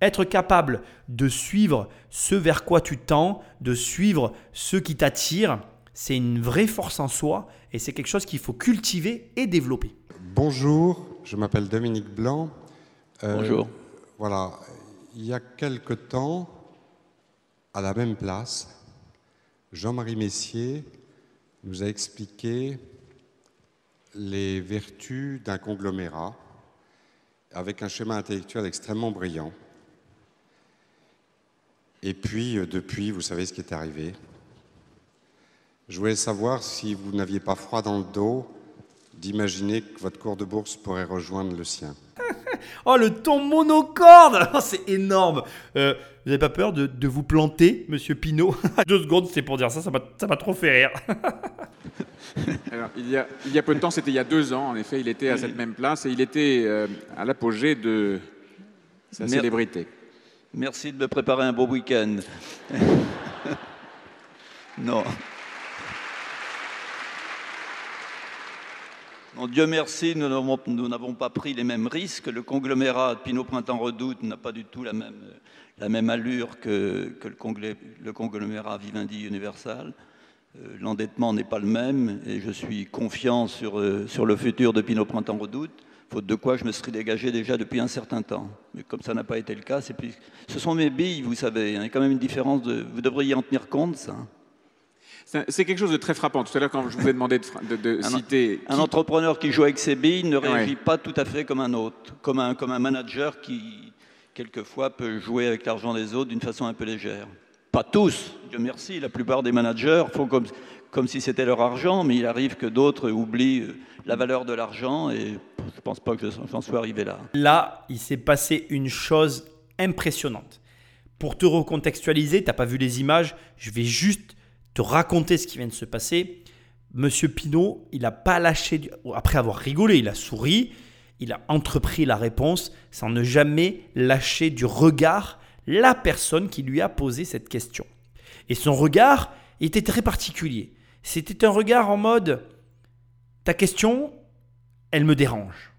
être capable de suivre ce vers quoi tu tends, de suivre ce qui t'attire, c'est une vraie force en soi et c'est quelque chose qu'il faut cultiver et développer. Bonjour, je m'appelle Dominique Blanc. Euh, Bonjour. Voilà, il y a quelque temps, à la même place, Jean-Marie Messier nous a expliqué les vertus d'un conglomérat avec un schéma intellectuel extrêmement brillant. Et puis, euh, depuis, vous savez ce qui est arrivé. Je voulais savoir si vous n'aviez pas froid dans le dos d'imaginer que votre cours de bourse pourrait rejoindre le sien. Oh, le ton monocorde Oh, C'est énorme Euh, Vous n'avez pas peur de, de vous planter, monsieur Pinault Deux secondes, c'est pour dire ça, ça m'a ça m'a trop fait rire. Alors, il, y a, il y a peu de temps, c'était il y a deux ans, en effet, il était à cette même place et il était euh, à l'apogée de sa Mer- célébrité. Merci de me préparer un beau week-end. non. Non, Dieu merci, nous n'avons, pas pris les mêmes risques. Le conglomérat Pinot Printemps Redoute n'a pas du tout la même, allure que, le conglomérat Vivendi Universal. Euh, L'endettement n'est pas le même et je suis confiant sur, euh, sur le futur de Pinot Printemps Redoute, faute de quoi je me serais dégagé déjà depuis un certain temps. Mais comme ça n'a pas été le cas, c'est plus... ce sont mes billes, vous savez. hein. Il y a quand même une différence. De... Vous devriez en tenir compte, ça. C'est quelque chose de très frappant. Tout à l'heure, quand je vous ai demandé de, fra- de- de Un- citer. Un qui- entrepreneur qui joue avec ses billes ne réagit Ouais. pas tout à fait comme un autre, comme un, comme un manager qui, quelquefois, peut jouer avec l'argent des autres d'une façon un peu légère. Pas tous, Dieu merci, la plupart des managers font comme, comme si c'était leur argent, mais il arrive que d'autres oublient euh, la valeur de l'argent et je ne pense pas que j'en sois arrivé là. Là, il s'est passé une chose impressionnante. Pour te recontextualiser, t'as pas vu les images, je vais juste te raconter ce qui vient de se passer. Monsieur Pinault, il n'a pas lâché, après avoir rigolé, il a souri, il a entrepris la réponse sans ne jamais lâcher du regard la personne qui lui a posé cette question. Et son regard était très particulier. C'était un regard en mode, ta question, elle me dérange.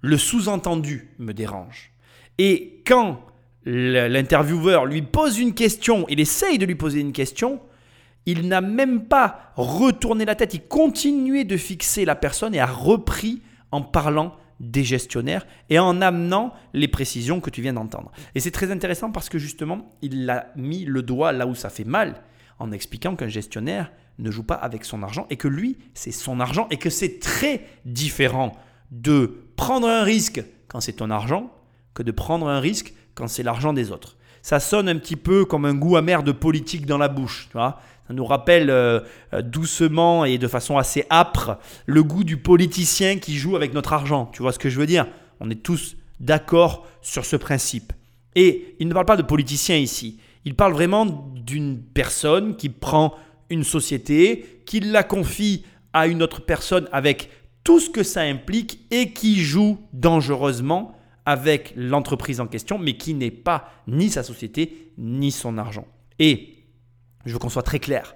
Le sous-entendu me dérange. Et quand l'intervieweur lui pose une question, il essaye de lui poser une question, il n'a même pas retourné la tête, il continuait de fixer la personne et a repris en parlant des gestionnaires et en amenant les précisions que tu viens d'entendre. Et c'est très intéressant parce que justement, il a mis le doigt là où ça fait mal en expliquant qu'un gestionnaire ne joue pas avec son argent et que lui, c'est son argent et que c'est très différent de prendre un risque quand c'est ton argent que de prendre un risque quand c'est l'argent des autres. Ça sonne un petit peu comme un goût amer de politique dans la bouche, tu vois. Ça nous rappelle euh, euh, doucement et de façon assez âpre le goût du politicien qui joue avec notre argent. Tu vois ce que je veux dire? On est tous d'accord sur ce principe. Et il ne parle pas de politicien ici. Il parle vraiment d'une personne qui prend une société, qui la confie à une autre personne avec tout ce que ça implique et qui joue dangereusement avec l'entreprise en question, mais qui n'est pas ni sa société ni son argent. Et je veux qu'on soit très clair.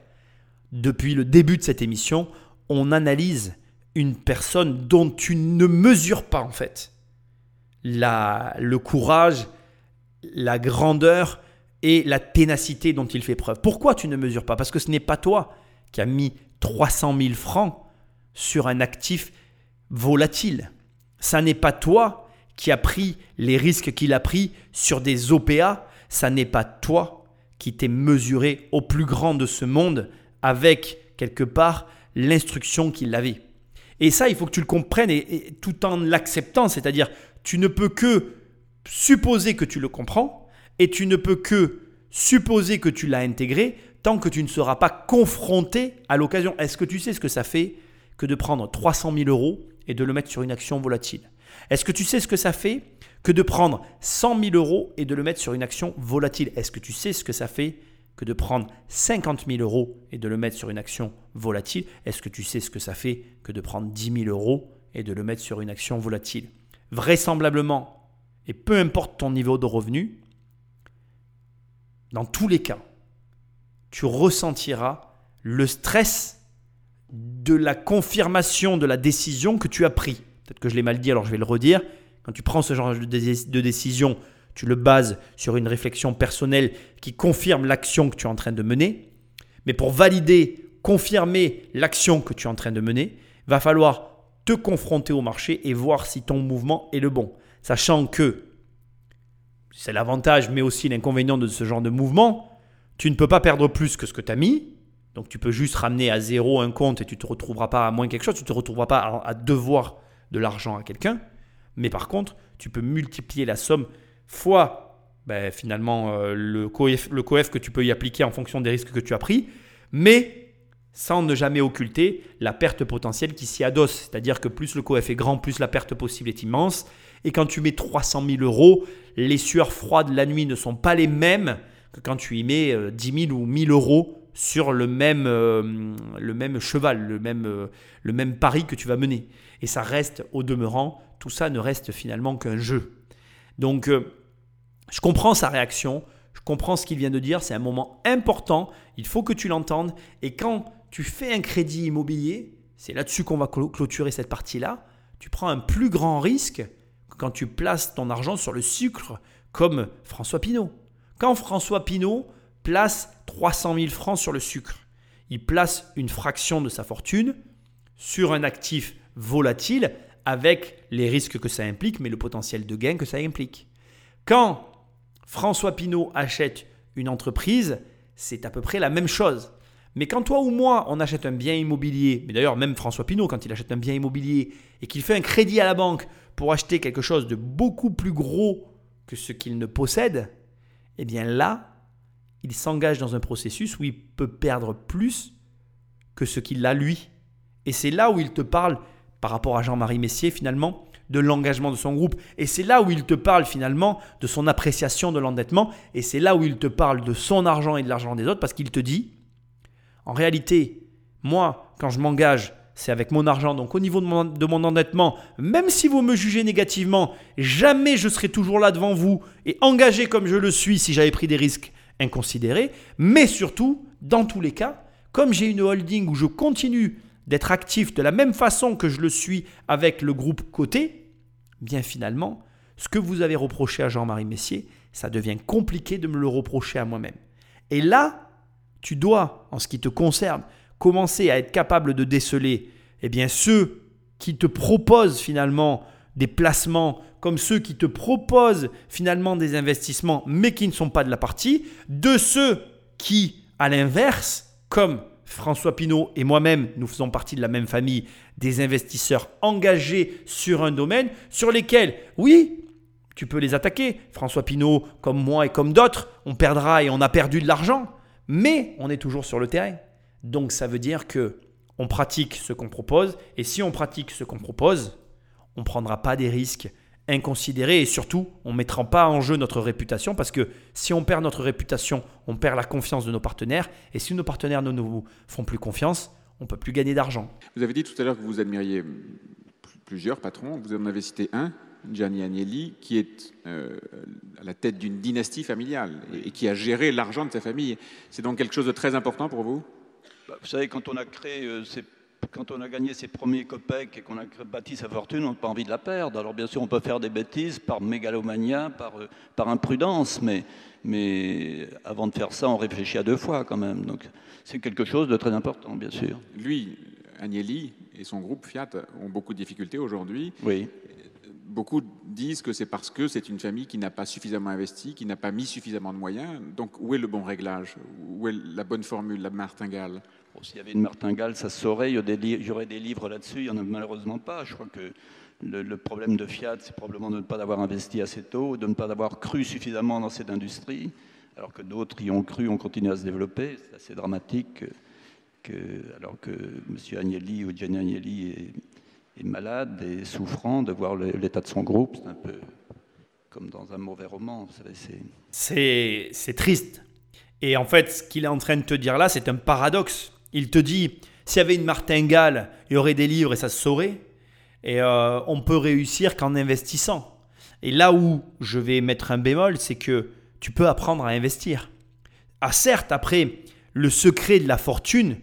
Depuis le début de cette émission, on analyse une personne dont tu ne mesures pas en fait le courage, la grandeur et la ténacité dont il fait preuve. Pourquoi tu ne mesures pas? Parce que ce n'est pas toi qui as mis 300 000 francs sur un actif volatile. Ça n'est pas toi qui a pris les risques qu'il a pris sur des OPA. Ça n'est pas toi qui t'es mesuré au plus grand de ce monde avec quelque part l'instruction qu'il avait. Et ça, il faut que tu le comprennes et tout en l'acceptant, c'est-à-dire tu ne peux que supposer que tu le comprends et tu ne peux que supposer que tu l'as intégré tant que tu ne seras pas confronté à l'occasion. Est-ce que tu sais ce que ça fait que de prendre 300 000 euros et de le mettre sur une action volatile? Est-ce que tu sais ce que ça fait que de prendre 100 000 euros et de le mettre sur une action volatile? Est-ce que tu sais ce que ça fait que de prendre 50 000 euros et de le mettre sur une action volatile? Est-ce que tu sais ce que ça fait que de prendre 10 000 euros et de le mettre sur une action volatile? Vraisemblablement, et peu importe ton niveau de revenu, dans tous les cas, tu ressentiras le stress de la confirmation de la décision que tu as prise. Peut-être que je l'ai mal dit, alors je vais le redire. Quand tu prends ce genre de dé- de décision, tu le bases sur une réflexion personnelle qui confirme l'action que tu es en train de mener. Mais pour valider, confirmer l'action que tu es en train de mener, va falloir te confronter au marché et voir si ton mouvement est le bon. Sachant que c'est l'avantage, mais aussi l'inconvénient de ce genre de mouvement. Tu ne peux pas perdre plus que ce que tu as mis. Donc tu peux juste ramener à zéro un compte et tu te retrouveras pas à moins quelque chose. Tu te retrouveras pas à, à devoir de l'argent à quelqu'un. Mais par contre, tu peux multiplier la somme fois ben, finalement euh, le, coef, le coef que tu peux y appliquer en fonction des risques que tu as pris, mais sans ne jamais occulter la perte potentielle qui s'y adosse. C'est-à-dire que plus le coef est grand, plus la perte possible est immense. Et quand tu mets 300 000 euros, les sueurs froides la nuit ne sont pas les mêmes que quand tu y mets 10 000 ou 1000 euros sur le même, euh, le même cheval, le même, euh, le même pari que tu vas mener. Et ça reste au demeurant, tout ça ne reste finalement qu'un jeu. Donc, euh, je comprends sa réaction, je comprends ce qu'il vient de dire, c'est un moment important, il faut que tu l'entendes. Et quand tu fais un crédit immobilier, c'est là-dessus qu'on va clôturer cette partie-là, tu prends un plus grand risque que quand tu places ton argent sur le sucre, comme François Pinault. Quand François Pinault place 300 000 francs sur le sucre. Il place une fraction de sa fortune sur un actif volatile avec les risques que ça implique, mais le potentiel de gain que ça implique. Quand François Pinault achète une entreprise, c'est à peu près la même chose. Mais quand toi ou moi, on achète un bien immobilier, mais d'ailleurs même François Pinault, quand il achète un bien immobilier et qu'il fait un crédit à la banque pour acheter quelque chose de beaucoup plus gros que ce qu'il ne possède, eh bien là, il s'engage dans un processus où il peut perdre plus que ce qu'il a lui. Et c'est là où il te parle, par rapport à Jean-Marie Messier finalement, de l'engagement de son groupe. Et c'est là où il te parle finalement de son appréciation de l'endettement. Et c'est là où il te parle de son argent et de l'argent des autres parce qu'il te dit, en réalité, moi, quand je m'engage, c'est avec mon argent. Donc au niveau de mon, de mon, endettement, même si vous me jugez négativement, jamais je serai toujours là devant vous et engagé comme je le suis si j'avais pris des risques inconsidéré, mais surtout, dans tous les cas, comme j'ai une holding où je continue d'être actif de la même façon que je le suis avec le groupe côté, bien finalement, ce que vous avez reproché à Jean-Marie Messier, ça devient compliqué de me le reprocher à moi-même. Et là, tu dois, en ce qui te concerne, commencer à être capable de déceler eh bien, ceux qui te proposent finalement des placements comme ceux qui te proposent finalement des investissements mais qui ne sont pas de la partie, de ceux qui, à l'inverse, comme François Pinault et moi-même, nous faisons partie de la même famille, des investisseurs engagés sur un domaine sur lesquels, oui, tu peux les attaquer. François Pinault, comme moi et comme d'autres, on perdra et on a perdu de l'argent, mais on est toujours sur le terrain. Donc ça veut dire que on pratique ce qu'on propose et si on pratique ce qu'on propose, on ne prendra pas des risques inconsidérés et surtout, on ne mettra pas en jeu notre réputation parce que si on perd notre réputation, on perd la confiance de nos partenaires et si nos partenaires ne nous font plus confiance, on ne peut plus gagner d'argent. Vous avez dit tout à l'heure que vous admiriez plusieurs patrons, vous en avez cité un, Gianni Agnelli, qui est euh, à la tête d'une dynastie familiale et, qui a géré l'argent de sa famille. C'est donc quelque chose de très important pour vous? Bah, Vous savez, quand on a créé euh, ces quand on a gagné ses premiers copecs et qu'on a bâti sa fortune, on n'a pas envie de la perdre. Alors bien sûr, on peut faire des bêtises par mégalomania, par, euh, par imprudence, mais, mais avant de faire ça, on réfléchit à deux fois quand même. Donc c'est quelque chose de très important, bien sûr. Lui, Agnelli et son groupe Fiat ont beaucoup de difficultés aujourd'hui. Oui. Beaucoup disent que c'est parce que c'est une famille qui n'a pas suffisamment investi, qui n'a pas mis suffisamment de moyens. Donc où est le bon réglage? Où est la bonne formule, la martingale? S'il y avait une martingale, ça saurait, il y aurait des livres là-dessus, il n'y en a malheureusement pas. Je crois que le, problème de Fiat, c'est probablement de ne pas avoir investi assez tôt, de ne pas avoir cru suffisamment dans cette industrie, alors que d'autres y ont cru, ont continué à se développer. C'est assez dramatique que, alors que M. Agnelli ou Gianni Agnelli est malade et souffrant de voir l'état de son groupe. C'est un peu comme dans un mauvais roman. C'est triste. Et en fait, ce qu'il est en train de te dire là, c'est un paradoxe. Il te dit, s'il y avait une martingale, il y aurait des livres et ça se saurait. Et euh, on peut réussir qu'en investissant. Et là où je vais mettre un bémol, c'est que tu peux apprendre à investir. Ah certes, après, le secret de la fortune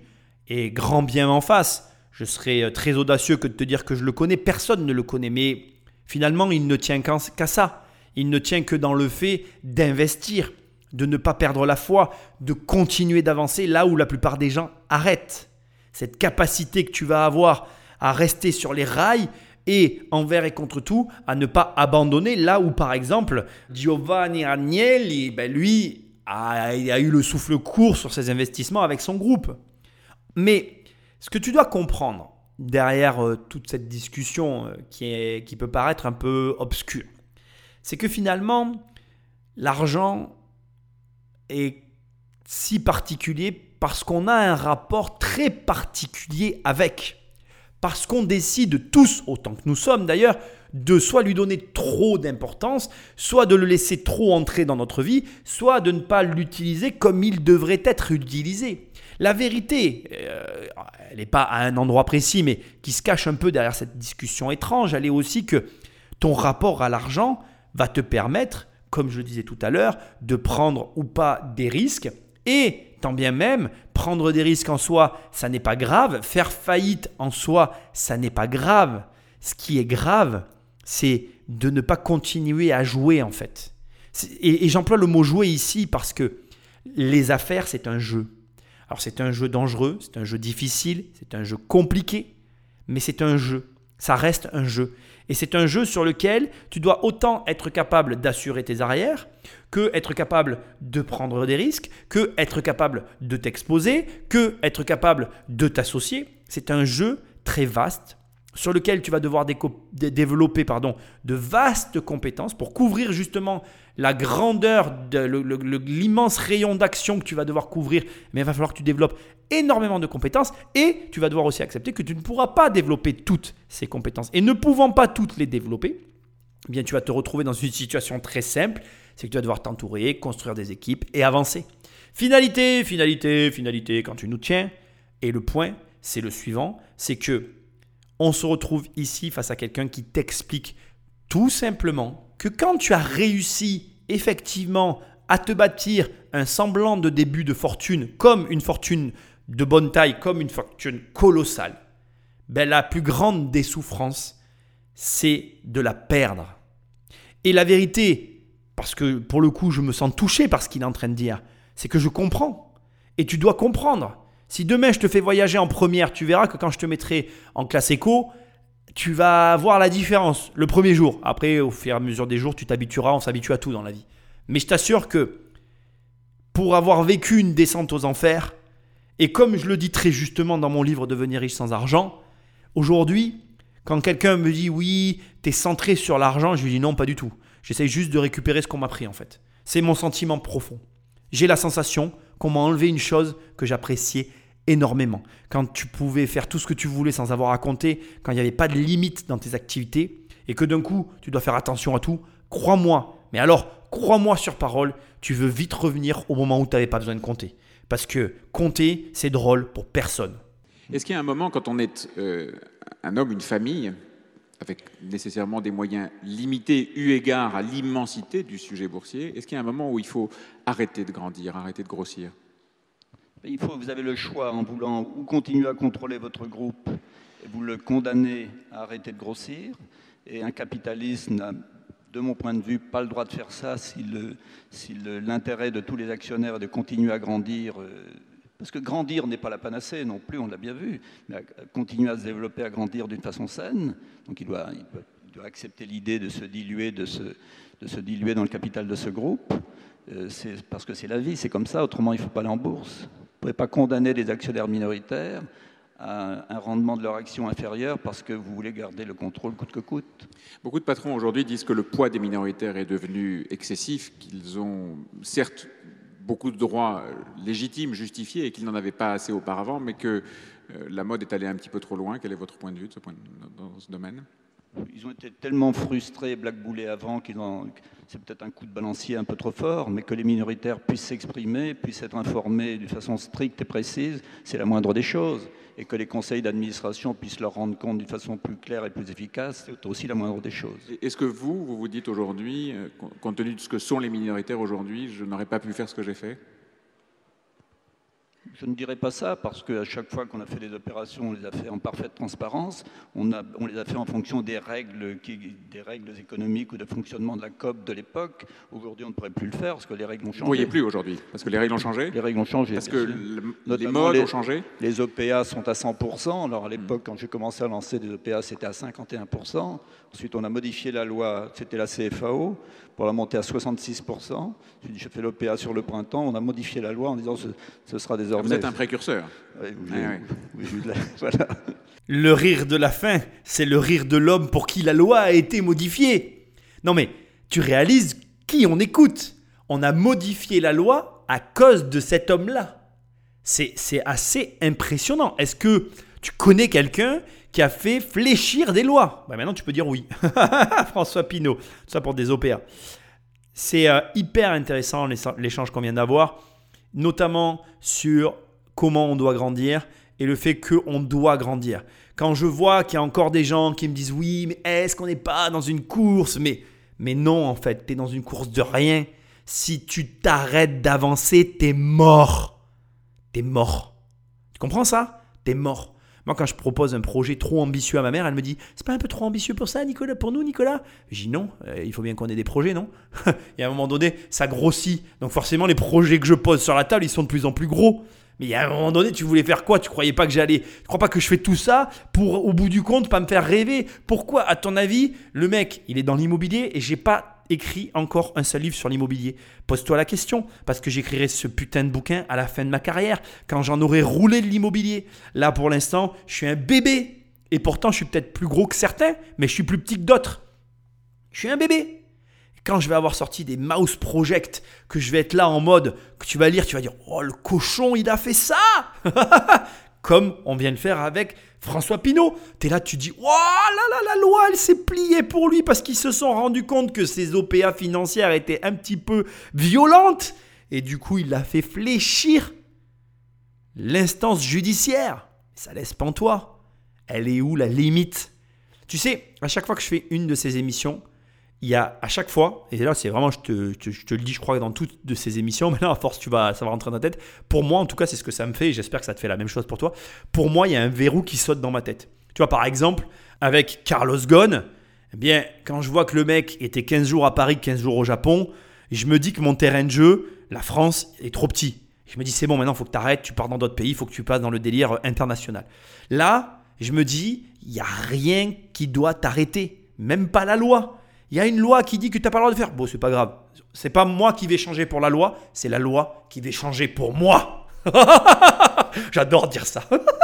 est grand bien en face je serais euh, très audacieux que de te dire que je le connais. Personne ne le connaît. Mais finalement, il ne tient qu'à ça. Il ne tient que dans le fait d'investir, de ne pas perdre la foi, de continuer d'avancer là où la plupart des gens arrêtent. Cette capacité que tu vas avoir à rester sur les rails et envers et contre tout, à ne pas abandonner là où, par exemple, Giovanni Agnelli, ben lui, a, a eu le souffle court sur ses investissements avec son groupe. Mais ce que tu dois comprendre derrière euh, toute cette discussion euh, qui, est, qui peut paraître un peu obscure, c'est que finalement, l'argent est si particulier parce qu'on a un rapport très particulier avec. Parce qu'on décide tous, autant que nous sommes d'ailleurs, de soit lui donner trop d'importance, soit de le laisser trop entrer dans notre vie, soit de ne pas l'utiliser comme il devrait être utilisé. La vérité, euh, elle n'est pas à un endroit précis, mais qui se cache un peu derrière cette discussion étrange, elle est aussi que ton rapport à l'argent va te permettre, comme je le disais tout à l'heure, de prendre ou pas des risques. Et tant bien même, prendre des risques en soi, ça n'est pas grave. Faire faillite en soi, ça n'est pas grave. Ce qui est grave, c'est de ne pas continuer à jouer en fait. Et, et j'emploie le mot jouer ici parce que les affaires, c'est un jeu. Alors c'est un jeu dangereux, c'est un jeu difficile, c'est un jeu compliqué, mais c'est un jeu. Ça reste un jeu. Et c'est un jeu sur lequel tu dois autant être capable d'assurer tes arrières, que être capable de prendre des risques, que être capable de t'exposer, que être capable de t'associer. C'est un jeu très vaste sur lequel tu vas devoir développer de vastes compétences pour couvrir justement la grandeur, de, l'immense rayon d'action que tu vas devoir couvrir. Mais il va falloir que tu développes énormément de compétences et tu vas devoir aussi accepter que tu ne pourras pas développer toutes ces compétences. Et ne pouvant pas toutes les développer, eh bien tu vas te retrouver dans une situation très simple, c'est que tu vas devoir t'entourer, construire des équipes et avancer. Finalité, finalité, finalité, quand tu nous tiens. Et le point, c'est le suivant, c'est que on se retrouve ici face à quelqu'un qui t'explique tout simplement que quand tu as réussi effectivement à te bâtir un semblant de début de fortune, comme une fortune de bonne taille, comme une fortune colossale, ben la plus grande des souffrances, c'est de la perdre. Et la vérité, parce que pour le coup je me sens touché par ce qu'il est en train de dire, c'est que je comprends. Et tu dois comprendre. Si demain je te fais voyager en première, tu verras que quand je te mettrai en classe éco, tu vas voir la différence le premier jour. Après, au fur et à mesure des jours, tu t'habitueras, on s'habitue à tout dans la vie. Mais je t'assure que pour avoir vécu une descente aux enfers, et comme je le dis très justement dans mon livre Devenir riche sans argent, aujourd'hui, quand quelqu'un me dit oui, tu es centré sur l'argent, je lui dis non, pas du tout. J'essaye juste de récupérer ce qu'on m'a pris en fait. C'est mon sentiment profond. J'ai la sensation qu'on m'a enlevé une chose que j'appréciais énormément. Quand tu pouvais faire tout ce que tu voulais sans avoir à compter, quand il n'y avait pas de limite dans tes activités, et que d'un coup, tu dois faire attention à tout, crois-moi, mais alors, crois-moi sur parole, tu veux vite revenir au moment où tu n'avais pas besoin de compter. Parce que compter, c'est drôle pour personne. Est-ce qu'il y a un moment, quand on est euh, un homme, une famille, avec nécessairement des moyens limités eu égard à l'immensité du sujet boursier, est-ce qu'il y a un moment où il faut arrêter de grandir, arrêter de grossir? Il faut, vous avez le choix en voulant ou continuer à contrôler votre groupe et vous le condamnez à arrêter de grossir. Et un capitaliste n'a, de mon point de vue, pas le droit de faire ça si, l'intérêt de tous les actionnaires est de continuer à grandir. Euh, parce que grandir n'est pas la panacée non plus, on l'a bien vu, mais continuer à se développer, à grandir d'une façon saine. Donc il doit, accepter l'idée de se diluer, de se diluer dans le capital de ce groupe. Euh, c'est parce que c'est la vie, c'est comme ça, autrement il ne faut pas aller en bourse. Vous ne pouvez pas condamner des actionnaires minoritaires à un rendement de leur action inférieur parce que vous voulez garder le contrôle coûte que coûte. Beaucoup de patrons aujourd'hui disent que le poids des minoritaires est devenu excessif, qu'ils ont certes beaucoup de droits légitimes, justifiés, et qu'ils n'en avaient pas assez auparavant, mais que euh, la mode est allée un petit peu trop loin. Quel est votre point de vue de ce point, dans ce domaine? Ils ont été tellement frustrés, blackboulés avant, qu'ils ont, c'est peut-être un coup de balancier un peu trop fort, mais que les minoritaires puissent s'exprimer, puissent être informés d'une façon stricte et précise, c'est la moindre des choses. Et que les conseils d'administration puissent leur rendre compte d'une façon plus claire et plus efficace, c'est aussi la moindre des choses. Est-ce que vous, vous vous dites aujourd'hui, euh, compte tenu de ce que sont les minoritaires aujourd'hui, je n'aurais pas pu faire ce que j'ai fait? Je ne dirais pas ça parce qu'à chaque fois qu'on a fait des opérations, on les a fait en parfaite transparence. On, a, on les a fait en fonction des règles, qui, des règles économiques ou de fonctionnement de la COP de l'époque. Aujourd'hui, on ne pourrait plus le faire parce que les règles ont changé. Vous ne voyez plus aujourd'hui parce que les règles ont changé Les règles ont changé. Parce que les modes ont changé Les OPA sont à 100%. Alors à l'époque, quand j'ai commencé à lancer des OPA, c'était à 51%. Ensuite, on a modifié la loi, c'était la CFAO, pour la monter à 66%. J'ai fait l'OPA sur le printemps. On a modifié la loi en disant ce, ce sera désormais. Vous êtes un précurseur. Oui, voilà. Le rire de la fin, c'est le rire de l'homme pour qui la loi a été modifiée. Non mais, tu réalises qui on écoute on a modifié la loi à cause de cet homme-là. C'est c'est assez impressionnant. Est-ce que tu connais quelqu'un qui a fait fléchir des lois Bah, Maintenant, tu peux dire oui. François Pinault, ça pour des OPA. C'est euh, hyper intéressant l'écha- l'échange qu'on vient d'avoir, notamment sur comment on doit grandir et le fait qu'on doit grandir. Quand je vois qu'il y a encore des gens qui me disent oui, mais est-ce qu'on n'est pas dans une course? Mais, mais non, en fait, tu es dans une course de rien. Si tu t'arrêtes d'avancer, t'es mort. T'es mort. Tu comprends ça? T'es mort. Moi, quand je propose un projet trop ambitieux à ma mère, elle me dit C'est pas un peu trop ambitieux pour ça, Nicolas Pour nous, Nicolas? Je dis Non, euh, il faut bien qu'on ait des projets, non? Et à un moment donné, ça grossit. Donc, forcément, les projets que je pose sur la table, ils sont de plus en plus gros. Mais il y a un moment donné, tu voulais faire quoi? Tu croyais pas que j'allais. Tu crois pas que je fais tout ça pour, au bout du compte, pas me faire rêver? Pourquoi, à ton avis, le mec, il est dans l'immobilier et j'ai pas écrit encore un seul livre sur l'immobilier Pose-toi la question, parce que j'écrirai ce putain de bouquin à la fin de ma carrière, quand j'en aurai roulé de l'immobilier. Là, pour l'instant, je suis un bébé. Et pourtant, je suis peut-être plus gros que certains, mais je suis plus petit que d'autres. Je suis un bébé. Quand je vais avoir sorti des mouse project, que je vais être là en mode, que tu vas lire, tu vas dire Oh, le cochon, il a fait ça Comme on vient de faire avec François Pinault. Tu es là, tu dis Oh là là, la loi, elle s'est pliée pour lui parce qu'ils se sont rendus compte que ces OPA financières étaient un petit peu violentes. Et du coup, il a fait fléchir l'instance judiciaire. Ça laisse pantois. Elle est où la limite? Tu sais, à chaque fois que je fais une de ces émissions, il y a à chaque fois, et là c'est vraiment, je te, je- te le dis, je crois, dans toutes de ces émissions, mais là à force tu vas, ça va rentrer dans ta tête. Pour moi, en tout cas, c'est ce que ça me fait, et j'espère que ça te fait la même chose pour toi. Pour moi, il y a un verrou qui saute dans ma tête. Tu vois, par exemple, avec Carlos Ghosn, eh bien, quand je vois que le mec était 15 jours à Paris, 15 jours au Japon, je me dis que mon terrain de jeu, la France, est trop petit. Je me dis, c'est bon, maintenant, il faut que tu arrêtes, tu pars dans d'autres pays, il faut que tu passes dans le délire euh, international. Là, je me dis, il n'y a rien qui doit t'arrêter, même pas la loi. Il y a une loi qui dit que tu n'as pas le droit de faire. Bon, c'est pas grave. C'est pas moi qui vais changer pour la loi, c'est la loi qui va changer pour moi. J'adore dire ça.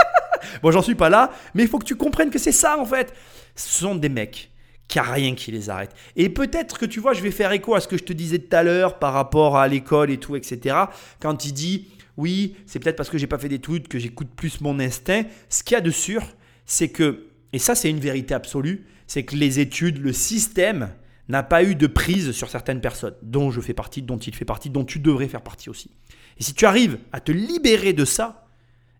bon, j'en suis pas là, mais il faut que tu comprennes que c'est ça en fait. Ce sont des mecs qui a rien qui les arrête. Et peut-être que tu vois, je vais faire écho à ce que je te disais tout à l'heure par rapport à l'école et tout, etc. Quand il dit, oui, c'est peut-être parce que j'ai pas fait d'études que j'écoute plus mon instinct. Ce qu'il y a de sûr, c'est que, et ça c'est une vérité absolue, c'est que les études, le système n'a pas eu de prise sur certaines personnes, dont je fais partie, dont il fait partie, dont tu devrais faire partie aussi. Et si tu arrives à te libérer de ça,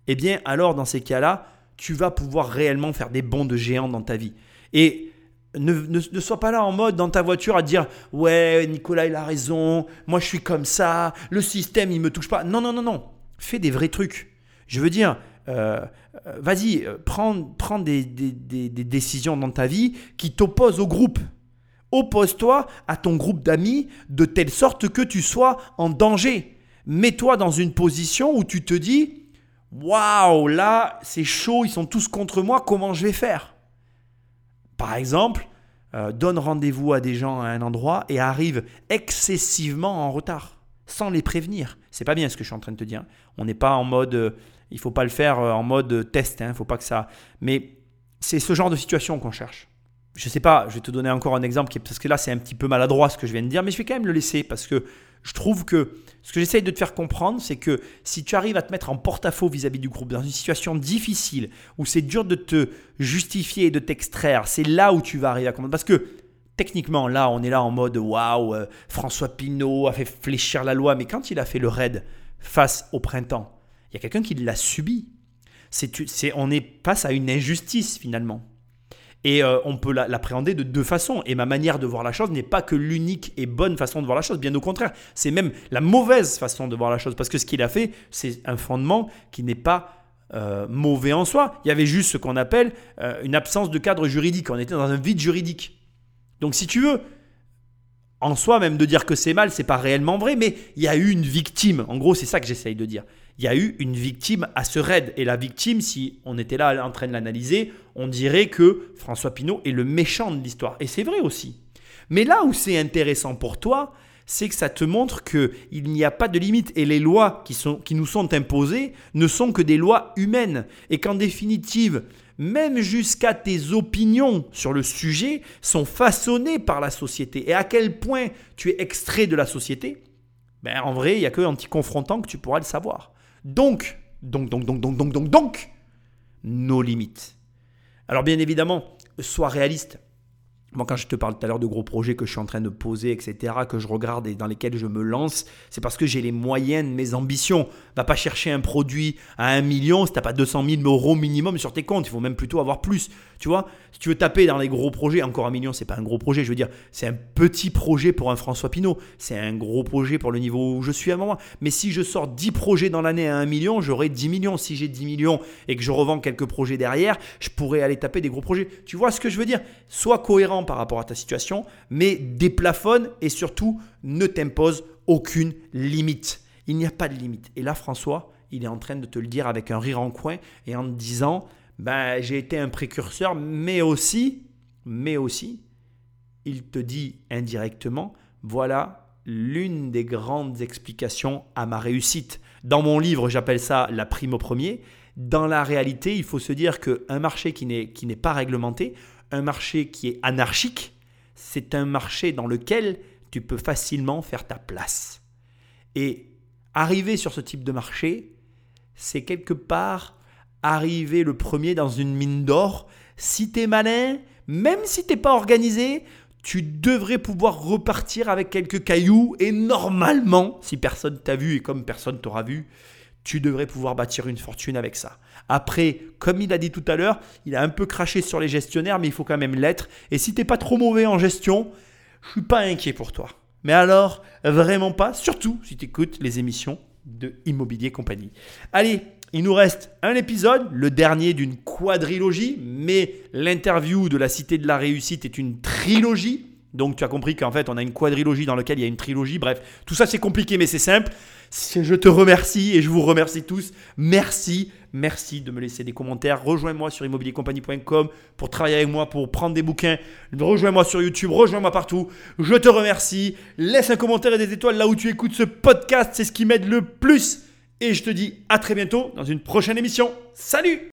eh bien alors dans ces cas-là, tu vas pouvoir réellement faire des bonds de géant dans ta vie. Et ne sois pas là en mode dans ta voiture à dire ouais Nicolas il a raison, moi je suis comme ça, le système il me touche pas. Non non non non, fais des vrais trucs. Je veux dire, euh, vas-y, euh, prends, prends des, des, des, des décisions dans ta vie qui t'opposent au groupe. Oppose-toi à ton groupe d'amis de telle sorte que tu sois en danger. Mets-toi dans une position où tu te dis Waouh, là, c'est chaud, ils sont tous contre moi, comment je vais faire? Par exemple, euh, donne rendez-vous à des gens à un endroit et arrive excessivement en retard, sans les prévenir. C'est pas bien ce que je suis en train de te dire. On n'est pas en mode. Euh, il faut pas le faire euh, en mode test, il faut pas que ça. Mais c'est ce genre de situation qu'on cherche. Je sais pas, je vais te donner encore un exemple parce que là c'est un petit peu maladroit ce que je viens de dire, mais je vais quand même le laisser parce que je trouve que ce que j'essaye de te faire comprendre, c'est que si tu arrives à te mettre en porte-à-faux vis-à-vis du groupe dans une situation difficile où c'est dur de te justifier et de t'extraire, c'est là où tu vas arriver à comprendre. Parce que techniquement, là, on est là en mode waouh, euh, François Pinault a fait fléchir la loi, mais quand il a fait le raid face au printemps, il y a quelqu'un qui l'a subi. C'est, on est face à une injustice finalement. Et euh, on peut la- l'appréhender de deux façons. Et ma manière de voir la chose n'est pas que l'unique et bonne façon de voir la chose. Bien au contraire, c'est même la mauvaise façon de voir la chose. Parce que ce qu'il a fait, c'est un fondement qui n'est pas euh, mauvais en soi. Il y avait juste ce qu'on appelle euh, une absence de cadre juridique. On était dans un vide juridique. Donc si tu veux, en soi, même de dire que c'est mal, c'est pas réellement vrai, mais il y a eu une victime. En gros, c'est ça que j'essaye de dire. Il y a eu une victime à ce raid. Et la victime, si on était là en train de l'analyser, on dirait que François Pinault est le méchant de l'histoire. Et c'est vrai aussi. Mais là où c'est intéressant pour toi, c'est que ça te montre qu'il n'y a pas de limite et les lois qui, sont, qui nous sont imposées ne sont que des lois humaines. Et qu'en définitive, même jusqu'à tes opinions sur le sujet sont façonnées par la société. Et à quel point tu es extrait de la société, Ben, en vrai, il n'y a que en t'y confrontant que tu pourras le savoir. Donc, donc, donc, donc, donc, donc, donc, donc, nos limites. Alors bien évidemment, sois réaliste. Moi, quand je te parle tout à l'heure de gros projets que je suis en train de poser, etc., que je regarde et dans lesquels je me lance, c'est parce que j'ai les moyens de mes ambitions. Va pas chercher un produit à 1 million si tu n'as pas 200 000 euros minimum sur tes comptes. Il faut même plutôt avoir plus. Tu vois, si tu veux taper dans les gros projets, encore un million, c'est pas un gros projet. Je veux dire, c'est un petit projet pour un François Pinault. C'est un gros projet pour le niveau où je suis à moment. Mais si je sors 10 projets dans l'année à 1 million, j'aurai 10 millions. Si j'ai 10 millions et que je revends quelques projets derrière, je pourrais aller taper des gros projets. Tu vois ce que je veux dire? Sois cohérent par rapport à ta situation, mais déplafonne et surtout ne t'impose aucune limite. Il n'y a pas de limite. Et là, François, il est en train de te le dire avec un rire en coin et en te disant ben, j'ai été un précurseur, mais aussi, mais aussi, il te dit indirectement, voilà l'une des grandes explications à ma réussite. Dans mon livre, j'appelle ça la prime au premier. Dans la réalité, il faut se dire qu'un marché qui n'est, qui n'est pas réglementé, un marché qui est anarchique, c'est un marché dans lequel tu peux facilement faire ta place. Et arriver sur ce type de marché, c'est quelque part arriver le premier dans une mine d'or. Si tu es malin, même si t'es pas organisé, tu devrais pouvoir repartir avec quelques cailloux et normalement, si personne t'a vu et comme personne t'aura vu, tu devrais pouvoir bâtir une fortune avec ça. Après, comme il a dit tout à l'heure, il a un peu craché sur les gestionnaires, mais il faut quand même l'être. Et si t'es pas trop mauvais en gestion, je suis pas inquiet pour toi. Mais alors, vraiment pas, surtout si tu écoutes les émissions de Immobilier Compagnie. Allez, il nous reste un épisode, le dernier d'une quadrilogie, mais l'interview de la Cité de la Réussite est une trilogie. Donc tu as compris qu'en fait on a une quadrilogie dans laquelle il y a une trilogie. Bref, tout ça c'est compliqué mais c'est simple. Je te remercie et je vous remercie tous. Merci, merci de me laisser des commentaires. Rejoins-moi sur immobiliercompagnie.com pour travailler avec moi, pour prendre des bouquins. Rejoins-moi sur YouTube, rejoins-moi partout. Je te remercie. Laisse un commentaire et des étoiles là où tu écoutes ce podcast, c'est ce qui m'aide le plus. Et je te dis à très bientôt dans une prochaine émission. Salut